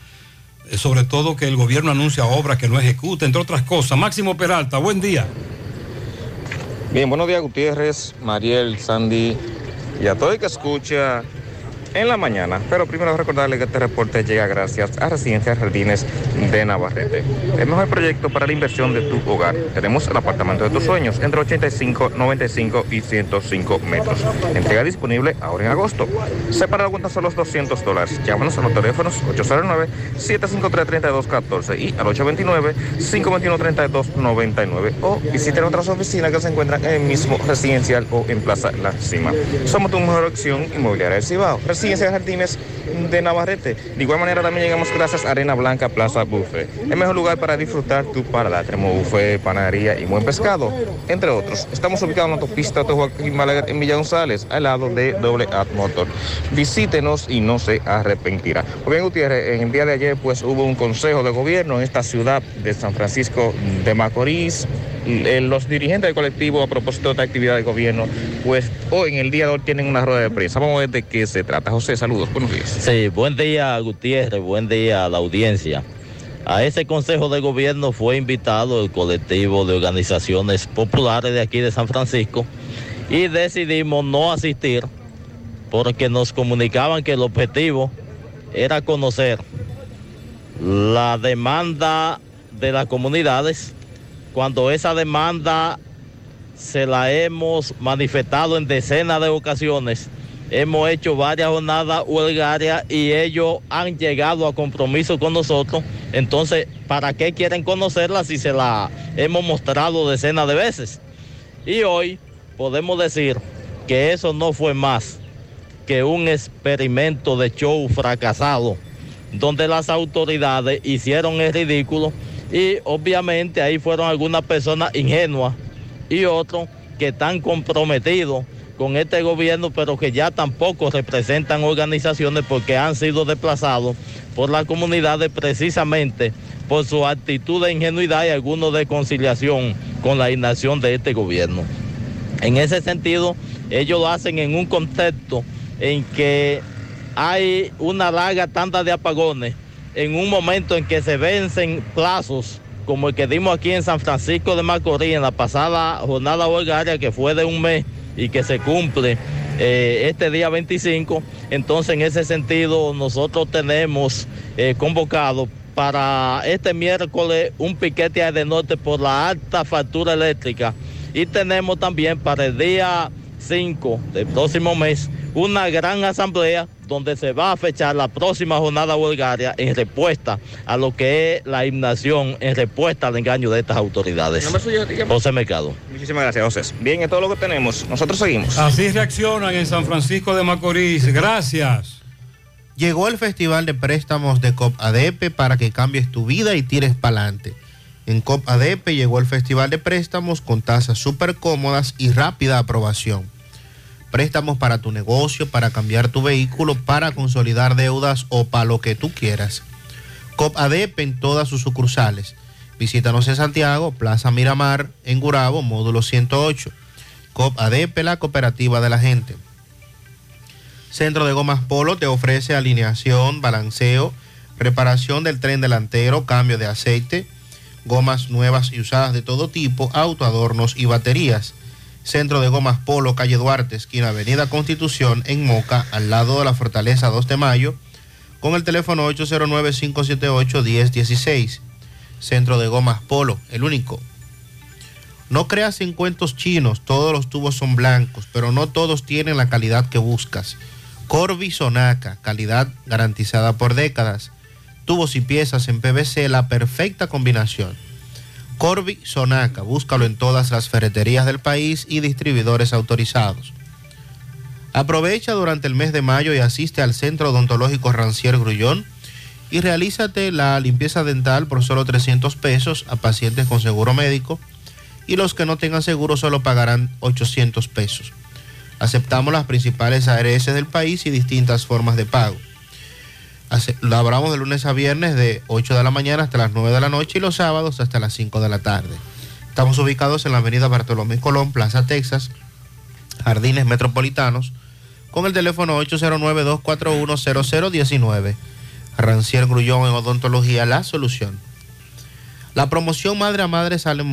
sobre todo que el gobierno anuncia obras que no ejecuta, entre otras cosas. Máximo Peralta, buen día. Bien, buenos días Gutiérrez, Mariel, Sandy y a todo el que escucha en la mañana. Pero primero recordarle que este reporte llega gracias a Residencias Jardines de Navarrete. El mejor proyecto para la inversión de tu hogar. Tenemos el apartamento de tus sueños entre 85, 95 y 105 metros. Entrega disponible ahora en agosto. Separa la cuenta solo los 200 dólares. Llámanos a los teléfonos 809-753-3214 y al 829-521-3299 o visiten otras oficinas que se encuentran en el mismo residencial o en Plaza La Cima. Somos tu mejor opción inmobiliaria del Cibao. Residencia Jardines de Navarrete. De igual manera también llegamos gracias a Arena Blanca Plaza Buffet. El mejor lugar para disfrutar tu parada. Tenemos buffet, panadería y buen pescado, entre otros. Estamos ubicados en la autopista de Joaquín en Villa González, al lado de Doble Ad Motor. Visítenos y no se arrepentirá. Pues bien, Gutiérrez, en el día de ayer pues hubo un consejo de gobierno en esta ciudad de San Francisco de Macorís. Eh, Los dirigentes del colectivo a propósito de esta actividad de gobierno, pues hoy en el día de hoy tienen una rueda de prensa. Vamos a ver de qué se trata. José, saludos, buenos días. Sí, buen día Gutiérrez, buen día a la audiencia. A ese consejo de gobierno fue invitado el colectivo de organizaciones populares de aquí de San Francisco y decidimos no asistir porque nos comunicaban que el objetivo era conocer la demanda de las comunidades cuando esa demanda se la hemos manifestado en decenas de ocasiones. Hemos hecho varias jornadas huelgarias y ellos han llegado a compromiso con nosotros. Entonces, ¿para qué quieren conocerla si se la hemos mostrado decenas de veces? Y hoy podemos decir que eso no fue más que un experimento de show fracasado, donde las autoridades hicieron el ridículo y obviamente ahí fueron algunas personas ingenuas y otros que están comprometidos con este gobierno, pero que ya tampoco representan organizaciones porque han sido desplazados por las comunidades precisamente por su actitud de ingenuidad y algunos de conciliación con la inacción de este gobierno. En ese sentido, ellos lo hacen en un contexto en que hay una larga tanda de apagones, en un momento en que se vencen plazos como el que dimos aquí en San Francisco de Macorís en la pasada jornada huelgaria que fue de un mes y que se cumple eh, este día 25. Entonces, en ese sentido, nosotros tenemos eh, convocado para este miércoles un piquete de norte por la alta factura eléctrica y tenemos también para el día 5 del próximo mes una gran asamblea donde se va a fechar la próxima jornada huelgaria en respuesta a lo que es la innación, en respuesta al engaño de estas autoridades. José Mercado. Muchísimas gracias, José. Bien, es todo lo que tenemos. Nosotros seguimos. Así reaccionan en San Francisco de Macorís. Gracias. Llegó el Festival de Préstamos de COP ADP para que cambies tu vida y tires para adelante. En COP ADP llegó el Festival de Préstamos con tasas súper cómodas y rápida aprobación. Préstamos para tu negocio, para cambiar tu vehículo, para consolidar deudas o para lo que tú quieras. COP ADP en todas sus sucursales. Visítanos en Santiago, Plaza Miramar, en Gurabo, módulo 108. COP ADP, la cooperativa de la gente. Centro de Gomas Polo te ofrece alineación, balanceo, reparación del tren delantero, cambio de aceite, gomas nuevas y usadas de todo tipo, autoadornos y baterías. Centro de Gomas Polo, calle Duarte, esquina Avenida Constitución, en Moca, al lado de la Fortaleza 2 de Mayo, con el teléfono 809-578-1016. Centro de Gomas Polo, el único. No creas en cuentos chinos, todos los tubos son blancos, pero no todos tienen la calidad que buscas. Corby Sonaca, calidad garantizada por décadas. Tubos y piezas en PVC, la perfecta combinación. Corby Sonaca, búscalo en todas las ferreterías del país y distribuidores autorizados. Aprovecha durante el mes de mayo y asiste al Centro Odontológico Rancier Grullón y realízate la limpieza dental por solo 300 pesos a pacientes con seguro médico y los que no tengan seguro solo pagarán 800 pesos. Aceptamos las principales ARS del país y distintas formas de pago. Laboramos de lunes a viernes de 8 de la mañana hasta las 9 de la noche y los sábados hasta las 5 de la tarde. Estamos ubicados en la avenida Bartolomé Colón, Plaza Texas, Jardines Metropolitanos, con el teléfono 809-241-0019. Rancier Grullón en Odontología, la solución. La promoción Madre a Madre sale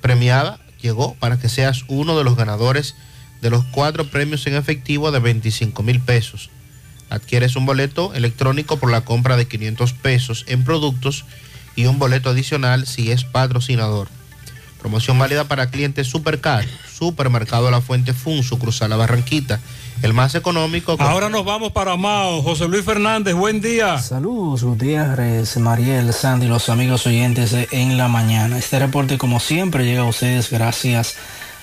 premiada llegó para que seas uno de los ganadores de los cuatro premios en efectivo de 25 mil pesos. Adquieres un boleto electrónico por la compra de 500 pesos en productos y un boleto adicional si es patrocinador. Promoción válida para clientes Supercar, Supermercado La Fuente Fun, Cruzar La Barranquita, el más económico. con- Ahora nos vamos para Mao. José Luis Fernández, buen día. Saludos, Gutiérrez, Mariel, Sandy, los amigos oyentes de En la Mañana. Este reporte, como siempre, llega a ustedes gracias a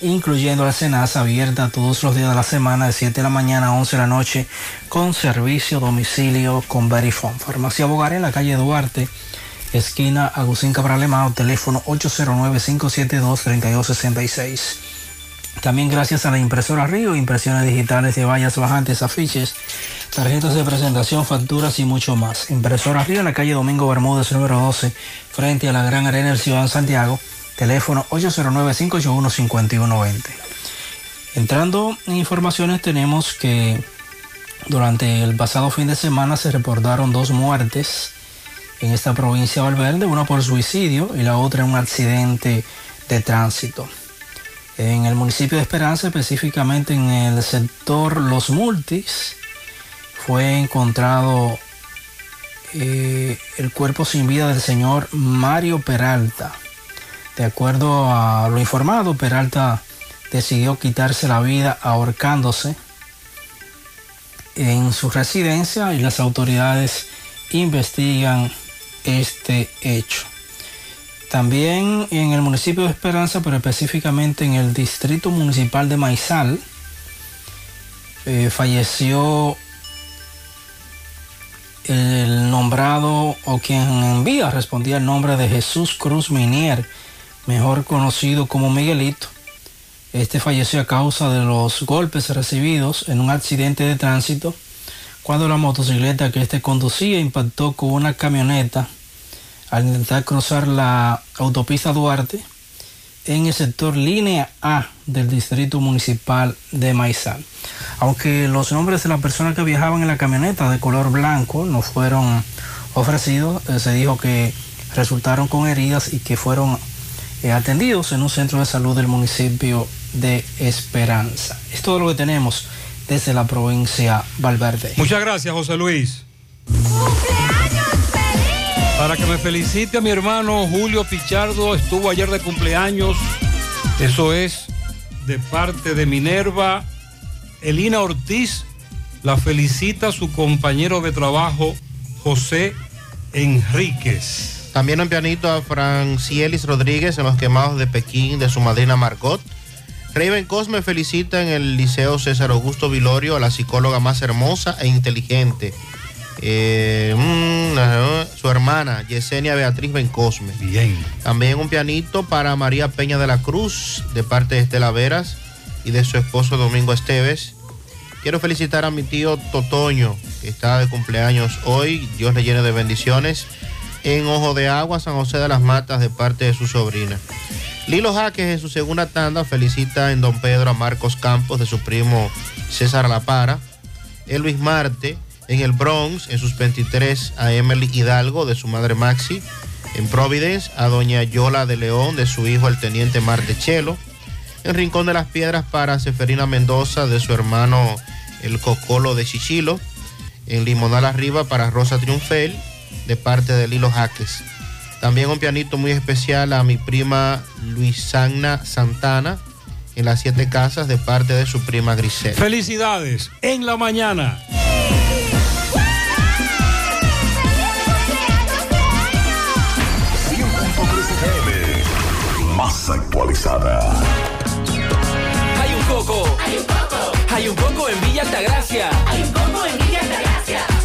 incluyendo la Senasa abierta todos los días de la semana de 7 de la mañana a 11 de la noche con servicio domicilio con Verifone. Farmacia Bogar en la calle Duarte, esquina Agustín Cabral Emao, teléfono 809-572-3266. También gracias a la impresora Río, impresiones digitales de vallas bajantes, afiches, tarjetas de presentación, facturas y mucho más. Impresora Río en la calle Domingo Bermúdez, número 12, frente a la Gran Arena del Ciudad Santiago, teléfono 809-581-5120. Entrando en informaciones tenemos que durante el pasado fin de semana se reportaron dos muertes en esta provincia de Valverde, una por suicidio y la otra en un accidente de tránsito. En el municipio de Esperanza, específicamente en el sector Los Multis, fue encontrado eh, el cuerpo sin vida del señor Mario Peralta. De acuerdo a lo informado, Peralta decidió quitarse la vida ahorcándose en su residencia y las autoridades investigan este hecho. También en el municipio de Esperanza, pero específicamente en el distrito municipal de Maizal, eh, falleció el nombrado o quien en vida respondía el nombre de Jesús Cruz Minier, mejor conocido como Miguelito. Este falleció a causa de los golpes recibidos en un accidente de tránsito cuando la motocicleta que este conducía impactó con una camioneta al intentar cruzar la autopista Duarte en el sector línea A del distrito municipal de Maizal. Aunque los nombres de las personas que viajaban en la camioneta de color blanco no fueron ofrecidos, eh, se dijo que resultaron con heridas y que fueron eh, atendidos en un centro de salud del municipio de Esperanza. Es todo lo que tenemos desde la provincia Valverde. Muchas gracias, José Luis. Para que me felicite a mi hermano Julio Pichardo, estuvo ayer de cumpleaños. Eso es de parte de Minerva. Elina Ortiz la felicita a su compañero de trabajo José Enríquez. También un pianito a Francielis Rodríguez en los quemados de Pekín de su madrina Margot. Raven Cosme felicita en el Liceo César Augusto Vilorio a la psicóloga más hermosa e inteligente. Eh, mm, su hermana Yesenia Beatriz Bencosme. Bien. También un pianito para María Peña de la Cruz de parte de Estela Veras y de su esposo Domingo Esteves. Quiero felicitar a mi tío Totoño, que está de cumpleaños hoy. Dios le llene de bendiciones. En Ojo de Agua, San José de las Matas, de parte de su sobrina. Lilo Jaques en su segunda tanda felicita en Don Pedro a Marcos Campos de su primo César La Para. En Luis Marte en el Bronx en sus 23 a Emily Hidalgo de su madre Maxi. En Providence a Doña Yola de León de su hijo el teniente Marte Chelo. En Rincón de las Piedras para Seferina Mendoza de su hermano el Cocolo de Chichilo. En Limonal Arriba para Rosa Triunfel de parte de Lilo Jaques. También un pianito muy especial a mi prima Luisana Santana en las siete casas de parte de su prima Grisel. Felicidades en la mañana. Más actualizada. Hay un coco. Hay un coco. Hay un coco en Villa Altagracia. Hay un coco en.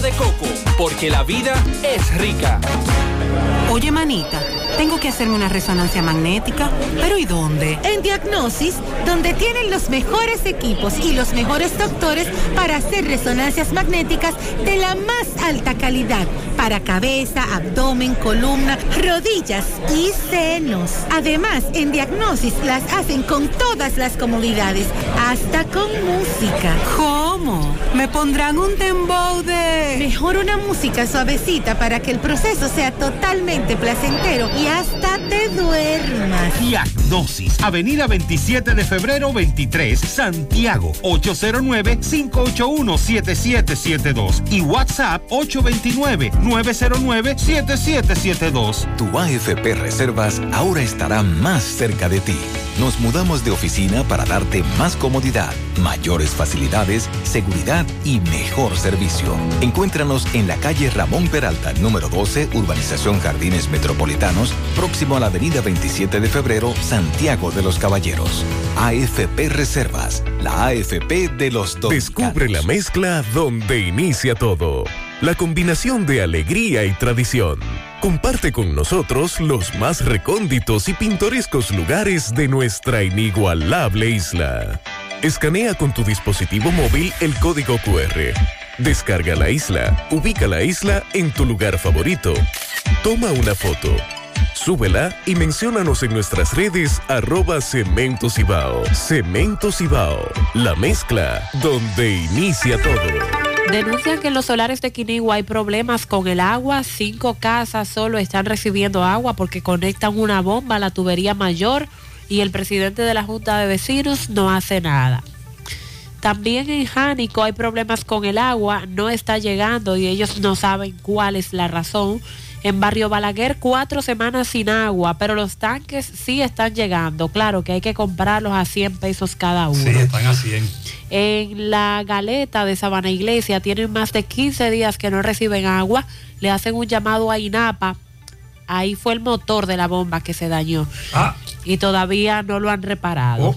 de coco, porque la vida es rica. Oye, manita, tengo que hacerme una resonancia magnética. ¿Pero y dónde? En Diagnosis, donde tienen los mejores equipos y los mejores doctores para hacer resonancias magnéticas de la más alta calidad para cabeza, abdomen, columna, rodillas y senos. Además, en Diagnosis las hacen con todas las comodidades, hasta con música. ¿Cómo? ¿Me pondrán un dembow de...? Mejor una música suavecita para que el proceso sea totalmente placentero y hasta te duermas. Diagnosis, Avenida 27 de febrero 23, Santiago, 809-581-7772 y WhatsApp 829-909-7772. Tu AFP Reservas ahora estará más cerca de ti. Nos mudamos de oficina para darte más comodidad, mayores facilidades, seguridad y mejor servicio. Encuéntranos en la calle Ramón Peralta, número 12, Urbanización Jardines Metropolitanos, próximo a la avenida 27 de febrero, Santiago de los Caballeros. AFP Reservas, la AFP de los dos. Descubre la mezcla donde inicia todo. La combinación de alegría y tradición. Comparte con nosotros los más recónditos y pintorescos lugares de nuestra inigualable isla. Escanea con tu dispositivo móvil el código QR. Descarga la isla, ubica la isla en tu lugar favorito. Toma una foto. Súbela y menciónanos en nuestras redes arroba Cemento Cibao. Cemento Cibao, la mezcla donde inicia todo. Denuncian que en los solares de Quinigua hay problemas con el agua. Cinco casas solo están recibiendo agua porque conectan una bomba a la tubería mayor y el presidente de la Junta de Vecinos no hace nada. También en Jánico hay problemas con el agua, no está llegando y ellos no saben cuál es la razón. En Barrio Balaguer cuatro semanas sin agua, pero los tanques sí están llegando. Claro que hay que comprarlos a 100 pesos cada uno. Sí, están a 100. En la galeta de Sabana Iglesia tienen más de 15 días que no reciben agua. Le hacen un llamado a INAPA. Ahí fue el motor de la bomba que se dañó. Ah. Y todavía no lo han reparado.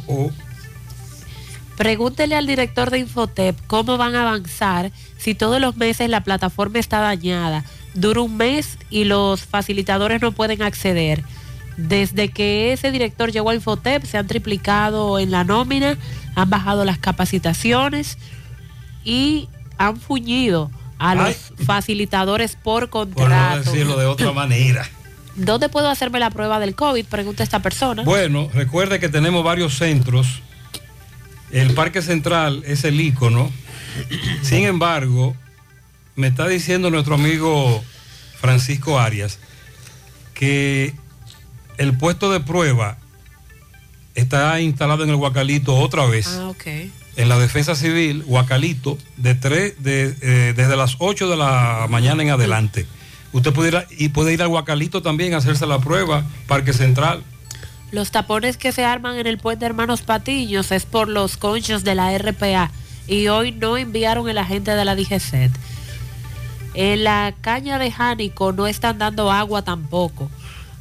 Pregúntele al director de Infotep cómo van a avanzar si todos los meses la plataforma está dañada. Dura un mes y los facilitadores no pueden acceder. Desde que ese director llegó a Infotep se han triplicado en la nómina, han bajado las capacitaciones y han fuñido a los Ay. facilitadores por Por no contrato. decirlo de otra manera. ¿Dónde puedo hacerme la prueba del COVID? Pregunta esta persona. Bueno, recuerde que tenemos varios centros. El Parque Central es el ícono. Sin embargo, me está diciendo nuestro amigo Francisco Arias que el puesto de prueba está instalado en el Huacalito otra vez. Ah, ok. En la defensa civil, Huacalito, de tres, de, eh, desde las 8 de la mañana en adelante. Usted puede ir, a- y puede ir al Huacalito también a hacerse la prueba, Parque Central. Los tapones que se arman en el puente Hermanos Patiños es por los conchos de la RPA y hoy no enviaron el agente de la DGCET. En la caña de Jánico no están dando agua tampoco.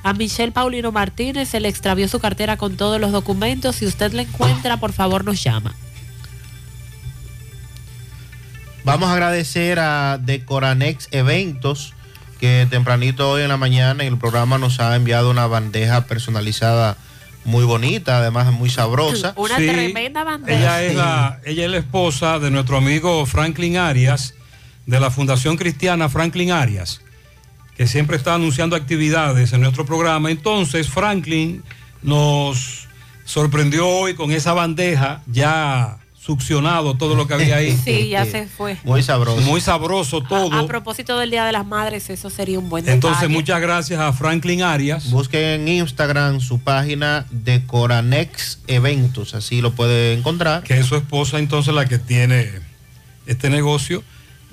A Michelle Paulino Martínez se le extravió su cartera con todos los documentos. Si usted la encuentra, por favor nos llama. Vamos a agradecer a Decoranex Eventos que tempranito hoy en la mañana en el programa nos ha enviado una bandeja personalizada muy bonita, además muy sabrosa. Una Sí, tremenda bandeja. Ella es, la, ella es la esposa de nuestro amigo Franklin Arias, de la Fundación Cristiana Franklin Arias, que siempre está anunciando actividades en nuestro programa. Entonces, Franklin nos sorprendió hoy con esa bandeja ya succionado todo lo que había ahí. Sí, ya se fue. Muy sabroso. Muy sabroso todo. A propósito del Día de las Madres, eso sería un buen Entonces, detalle. muchas gracias a Franklin Arias. Busquen en Instagram su página Decoranex Eventos, así lo puede encontrar. que es su esposa entonces la que tiene este negocio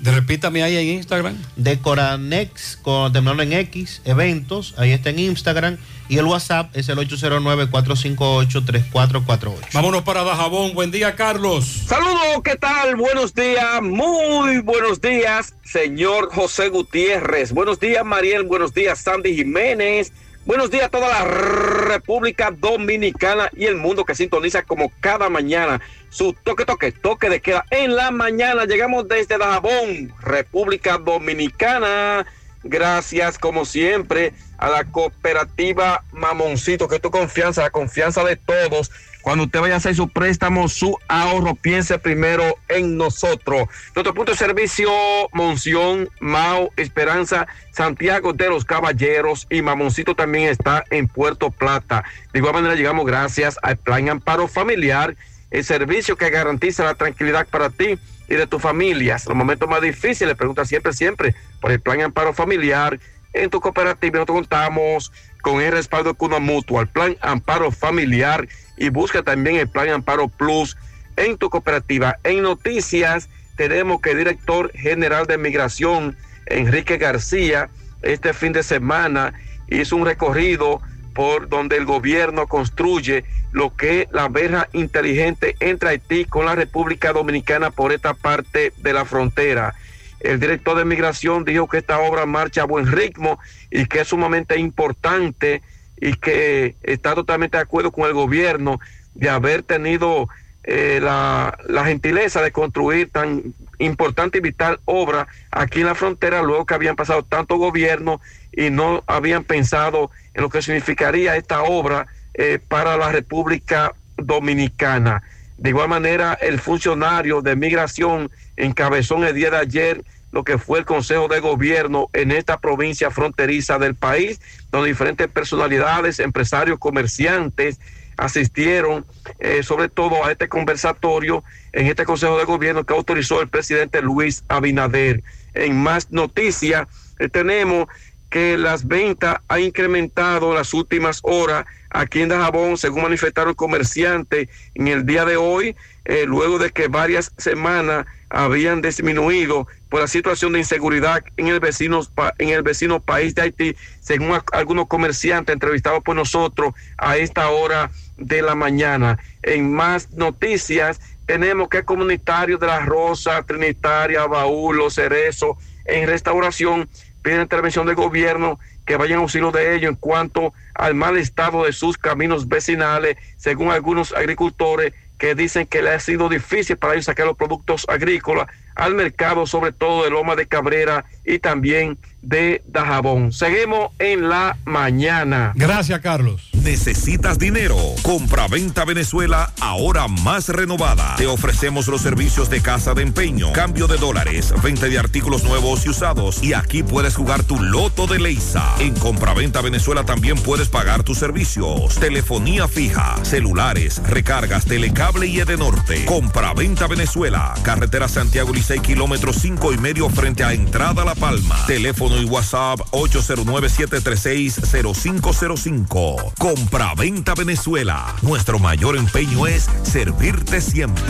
Repítame ahí en Instagram. Decoranex con terminando en X, eventos, ahí está en Instagram. Y el WhatsApp es el 809-458-3448. Vámonos para Dajabón. Buen día, Carlos. Saludos, ¿qué tal? Buenos días, muy buenos días, señor José Gutiérrez. Buenos días, Mariel. Buenos días, Sandy Jiménez. Buenos días a toda la República Dominicana y el mundo que sintoniza como cada mañana su toque, toque, toque de queda en la mañana. Llegamos desde Dajabón, República Dominicana. Gracias, como siempre, a la cooperativa Mamoncito, que tu confianza, la confianza de todos. Cuando usted vaya a hacer su préstamo, su ahorro, piense primero en nosotros. Nuestro punto de servicio, Monción, Mao, Esperanza, Santiago de los Caballeros y Mamoncito también está en Puerto Plata. De igual manera, llegamos gracias al Plan Amparo Familiar, el servicio que garantiza la tranquilidad para ti y de tu familia. Los momentos más difíciles, pregunta siempre, siempre por el Plan Amparo Familiar. En tu cooperativa nosotros contamos con el respaldo de Cuna Mutua, el Plan Amparo Familiar y busca también el Plan Amparo Plus en tu cooperativa. En noticias tenemos que el director general de migración, Enrique García, este fin de semana hizo un recorrido por donde el gobierno construye lo que es la verja inteligente entre Haití con la República Dominicana por esta parte de la frontera. El director de migración dijo que esta obra marcha a buen ritmo y que es sumamente importante y que está totalmente de acuerdo con el gobierno de haber tenido eh, la, gentileza de construir tan importante y vital obra aquí en la frontera, luego que habían pasado tanto gobierno y no habían pensado en lo que significaría esta obra eh, para la República Dominicana. De igual manera, el funcionario de migración encabezó en el día de ayer lo que fue el Consejo de Gobierno en esta provincia fronteriza del país, donde diferentes personalidades, empresarios, comerciantes asistieron eh, sobre todo a este conversatorio en este Consejo de Gobierno que autorizó el presidente Luis Abinader. En más noticias, eh, tenemos que las ventas han incrementado las últimas horas aquí en Dajabón, según manifestaron comerciantes en el día de hoy, eh, luego de que varias semanas habían disminuido por la situación de inseguridad en el vecino, en el vecino país de Haití, según algunos comerciantes entrevistados por nosotros a esta hora de la mañana. En más noticias, tenemos que comunitarios de la Rosa, Trinitaria, Baúl, Cerezo, en restauración, piden intervención del gobierno que vayan a auxilio de ellos en cuanto al mal estado de sus caminos vecinales, según algunos agricultores que dicen que le ha sido difícil para ellos sacar los productos agrícolas al mercado, sobre todo de Loma de Cabrera y también de Dajabón. Seguimos en la mañana. Gracias, Carlos. ¿Necesitas dinero? Compra-venta Venezuela, ahora más renovada. Te ofrecemos los servicios de casa de empeño, cambio de dólares, venta de artículos nuevos y usados. Y aquí puedes jugar tu loto de Leisa. En Compra-venta Venezuela también puedes pagar tus servicios. Telefonía fija, celulares, recargas, telecable y Edenorte. Compra-venta Venezuela, carretera Santiago Licey, kilómetro cinco y medio frente a Entrada La Palma. Teléfono y WhatsApp 809-736-0505. Compra-venta Venezuela. Nuestro mayor empeño es servirte siempre.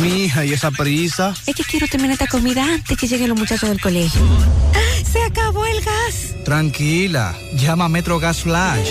Mi hija, ¿y esa prisa? Es que quiero terminar esta comida antes que lleguen los muchachos del colegio. ¡Se acabó el gas! Tranquila, llama a Metro Gas Flash.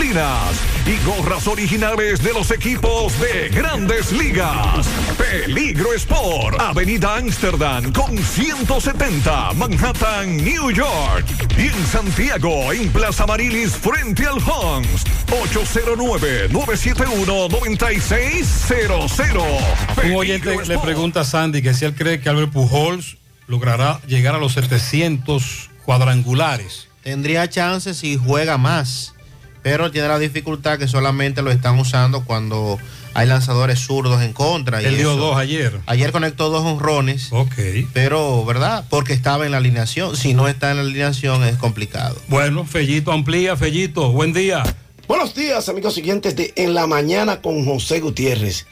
disciplinas y gorras originales de los equipos de grandes ligas. Peligro Sport, Avenida Amsterdam con 170, Manhattan, New York. Y en Santiago, en Plaza Marilis, frente al Hans, 809-971-9600. Un oyente le pregunta a Sandy que si él cree que Albert Pujols logrará llegar a los 700 cuadrangulares. Tendría chance si juega más, pero tiene la dificultad que solamente lo están usando cuando hay lanzadores zurdos en contra. y Él dio dos ayer. Ayer conectó dos honrones. Ok. Pero, ¿verdad? Porque estaba en la alineación. Si no está en la alineación es complicado. Bueno, Fellito amplía, Fellito, buen día. Buenos días, amigos siguientes de En la Mañana con José Gutiérrez.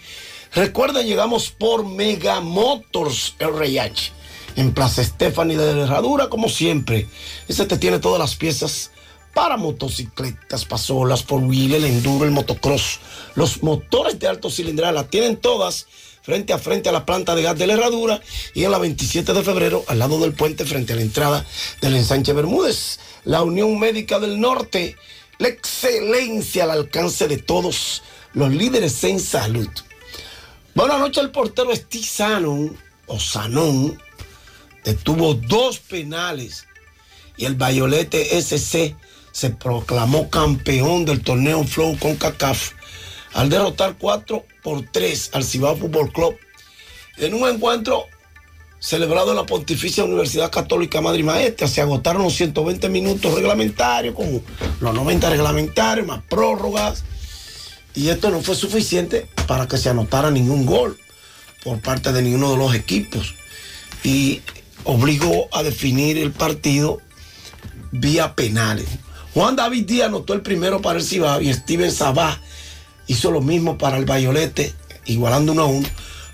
Recuerden, llegamos por Mega Motors RH en Plaza Stephanie de la Herradura, como siempre. Ese te tiene todas las piezas para motocicletas, pasolas, por wheel, el enduro, el motocross. Los motores de alto cilindrada las tienen todas frente a frente a la planta de gas de la Herradura y en la 27 de febrero al lado del puente frente a la entrada del ensanche Bermúdez. La Unión Médica del Norte, la excelencia al alcance de todos los líderes en salud. Buenas noches, el portero Steve Sanon, o Sanón, detuvo dos penales y el Bayolete SC se proclamó campeón del torneo Flow con CACAF al derrotar 4 por 3 al Cibao Fútbol Club en un encuentro celebrado en la Pontificia Universidad Católica Madre y Maestra. Se agotaron los 120 minutos reglamentarios con los 90 reglamentarios más prórrogas y esto no fue suficiente para que se anotara ningún gol por parte de ninguno de los equipos y obligó a definir el partido vía penales. Juan David Díaz anotó el primero para el Cibao y Steven Sabá hizo lo mismo para el Bayolete, igualando uno a uno.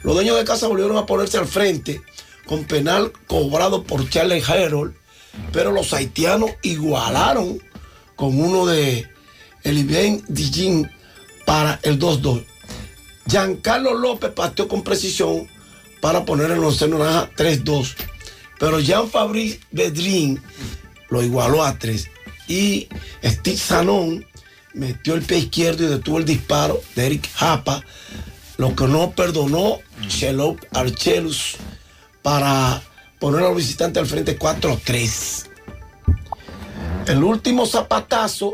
Los dueños de casa volvieron a ponerse al frente con penal cobrado por Charles Herold, pero los haitianos igualaron con uno de Elibien Dijin para el 2-2. Giancarlo López pateó con precisión para poner el once naranja 3-2. Pero Jean Fabrice Bedrin lo igualó a 3. Y Steve Sanon metió el pie izquierdo y detuvo el disparo de Eric Japa, lo que no perdonó Chelo Archelus para poner a los visitantes al frente 4-3. El último zapatazo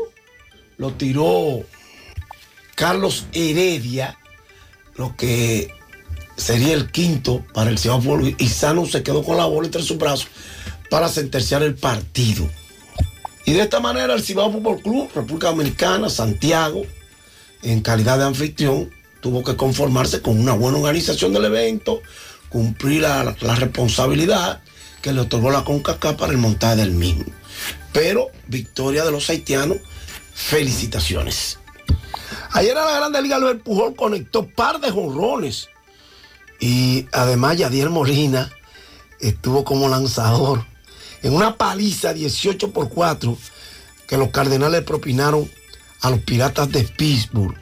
lo tiró Carlos Heredia, lo que sería el quinto para el Ciudad Fútbol y Sano se quedó con la bola entre sus brazos para sentenciar el partido. Y de esta manera el Cibao Fútbol Club, República Dominicana, Santiago, en calidad de anfitrión, tuvo que conformarse con una buena organización del evento, cumplir la, responsabilidad que le otorgó la CONCACAF para el montaje del mismo. Pero victoria de los haitianos, felicitaciones. Ayer a la Grande Liga Albert Pujol conectó par de jonrones y además Yadier Molina estuvo como lanzador en una paliza 18 por 4 que los Cardenales propinaron a los Piratas de Pittsburgh.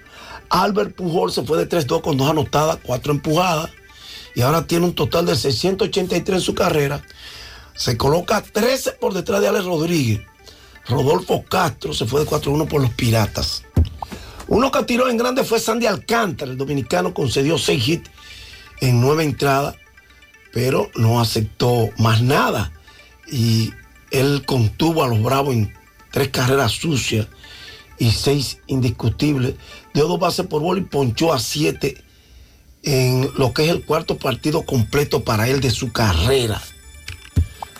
Albert Pujol se fue de 3-2 con dos anotadas, cuatro empujadas y ahora tiene un total de 683 en su carrera. Se coloca 13 por detrás de Alex Rodríguez. Rodolfo Castro se fue de 4-1 por los Piratas. Uno que tiró en grande fue Sandy Alcántara. El dominicano concedió 6 hits en nueve entradas, pero no aceptó más nada. Y él contuvo a los Bravos en tres carreras sucias y seis indiscutibles. Dio dos bases por bola y ponchó a siete en lo que es el cuarto partido completo para él de su carrera.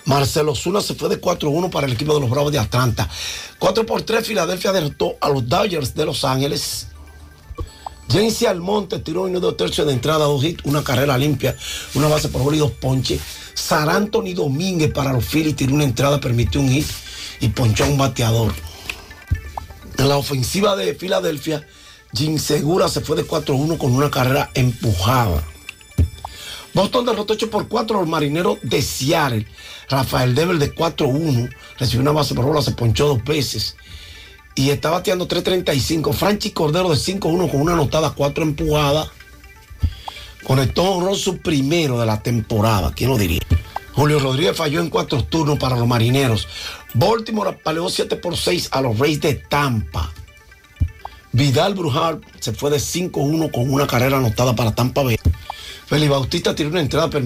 Marcelo Zuna se fue de 4-1 para el equipo de los Bravos de Atlanta. 4 por 3, Filadelfia derrotó a los Dodgers de Los Ángeles. Jensi Almonte tiró en dos tercios de entrada, dos hits, una carrera limpia, una base por bola y dos ponches. Sar Anthony Domínguez para los Phillies tiró una entrada, permitió un hit y ponchó a un bateador. En la ofensiva de Filadelfia, Jim Segura se fue de 4-1 con una carrera empujada. Boston derrotó 8 por 4 a los marineros de Seattle. Rafael Devil de 4-1 recibió una base por bola, se ponchó dos veces. Y está bateando 3.35. Franchi Cordero de 5-1 con una anotada, 4 empujadas. Conectó un su primero de la temporada. ¿Quién lo diría? Julio Rodríguez falló en cuatro turnos para los marineros. Baltimore apaleó 7 por 6 a los Reyes de Tampa. Vidal Brujar se fue de 5-1 con una carrera anotada para Tampa Bay. Félix Bautista tiene una entrada permitida.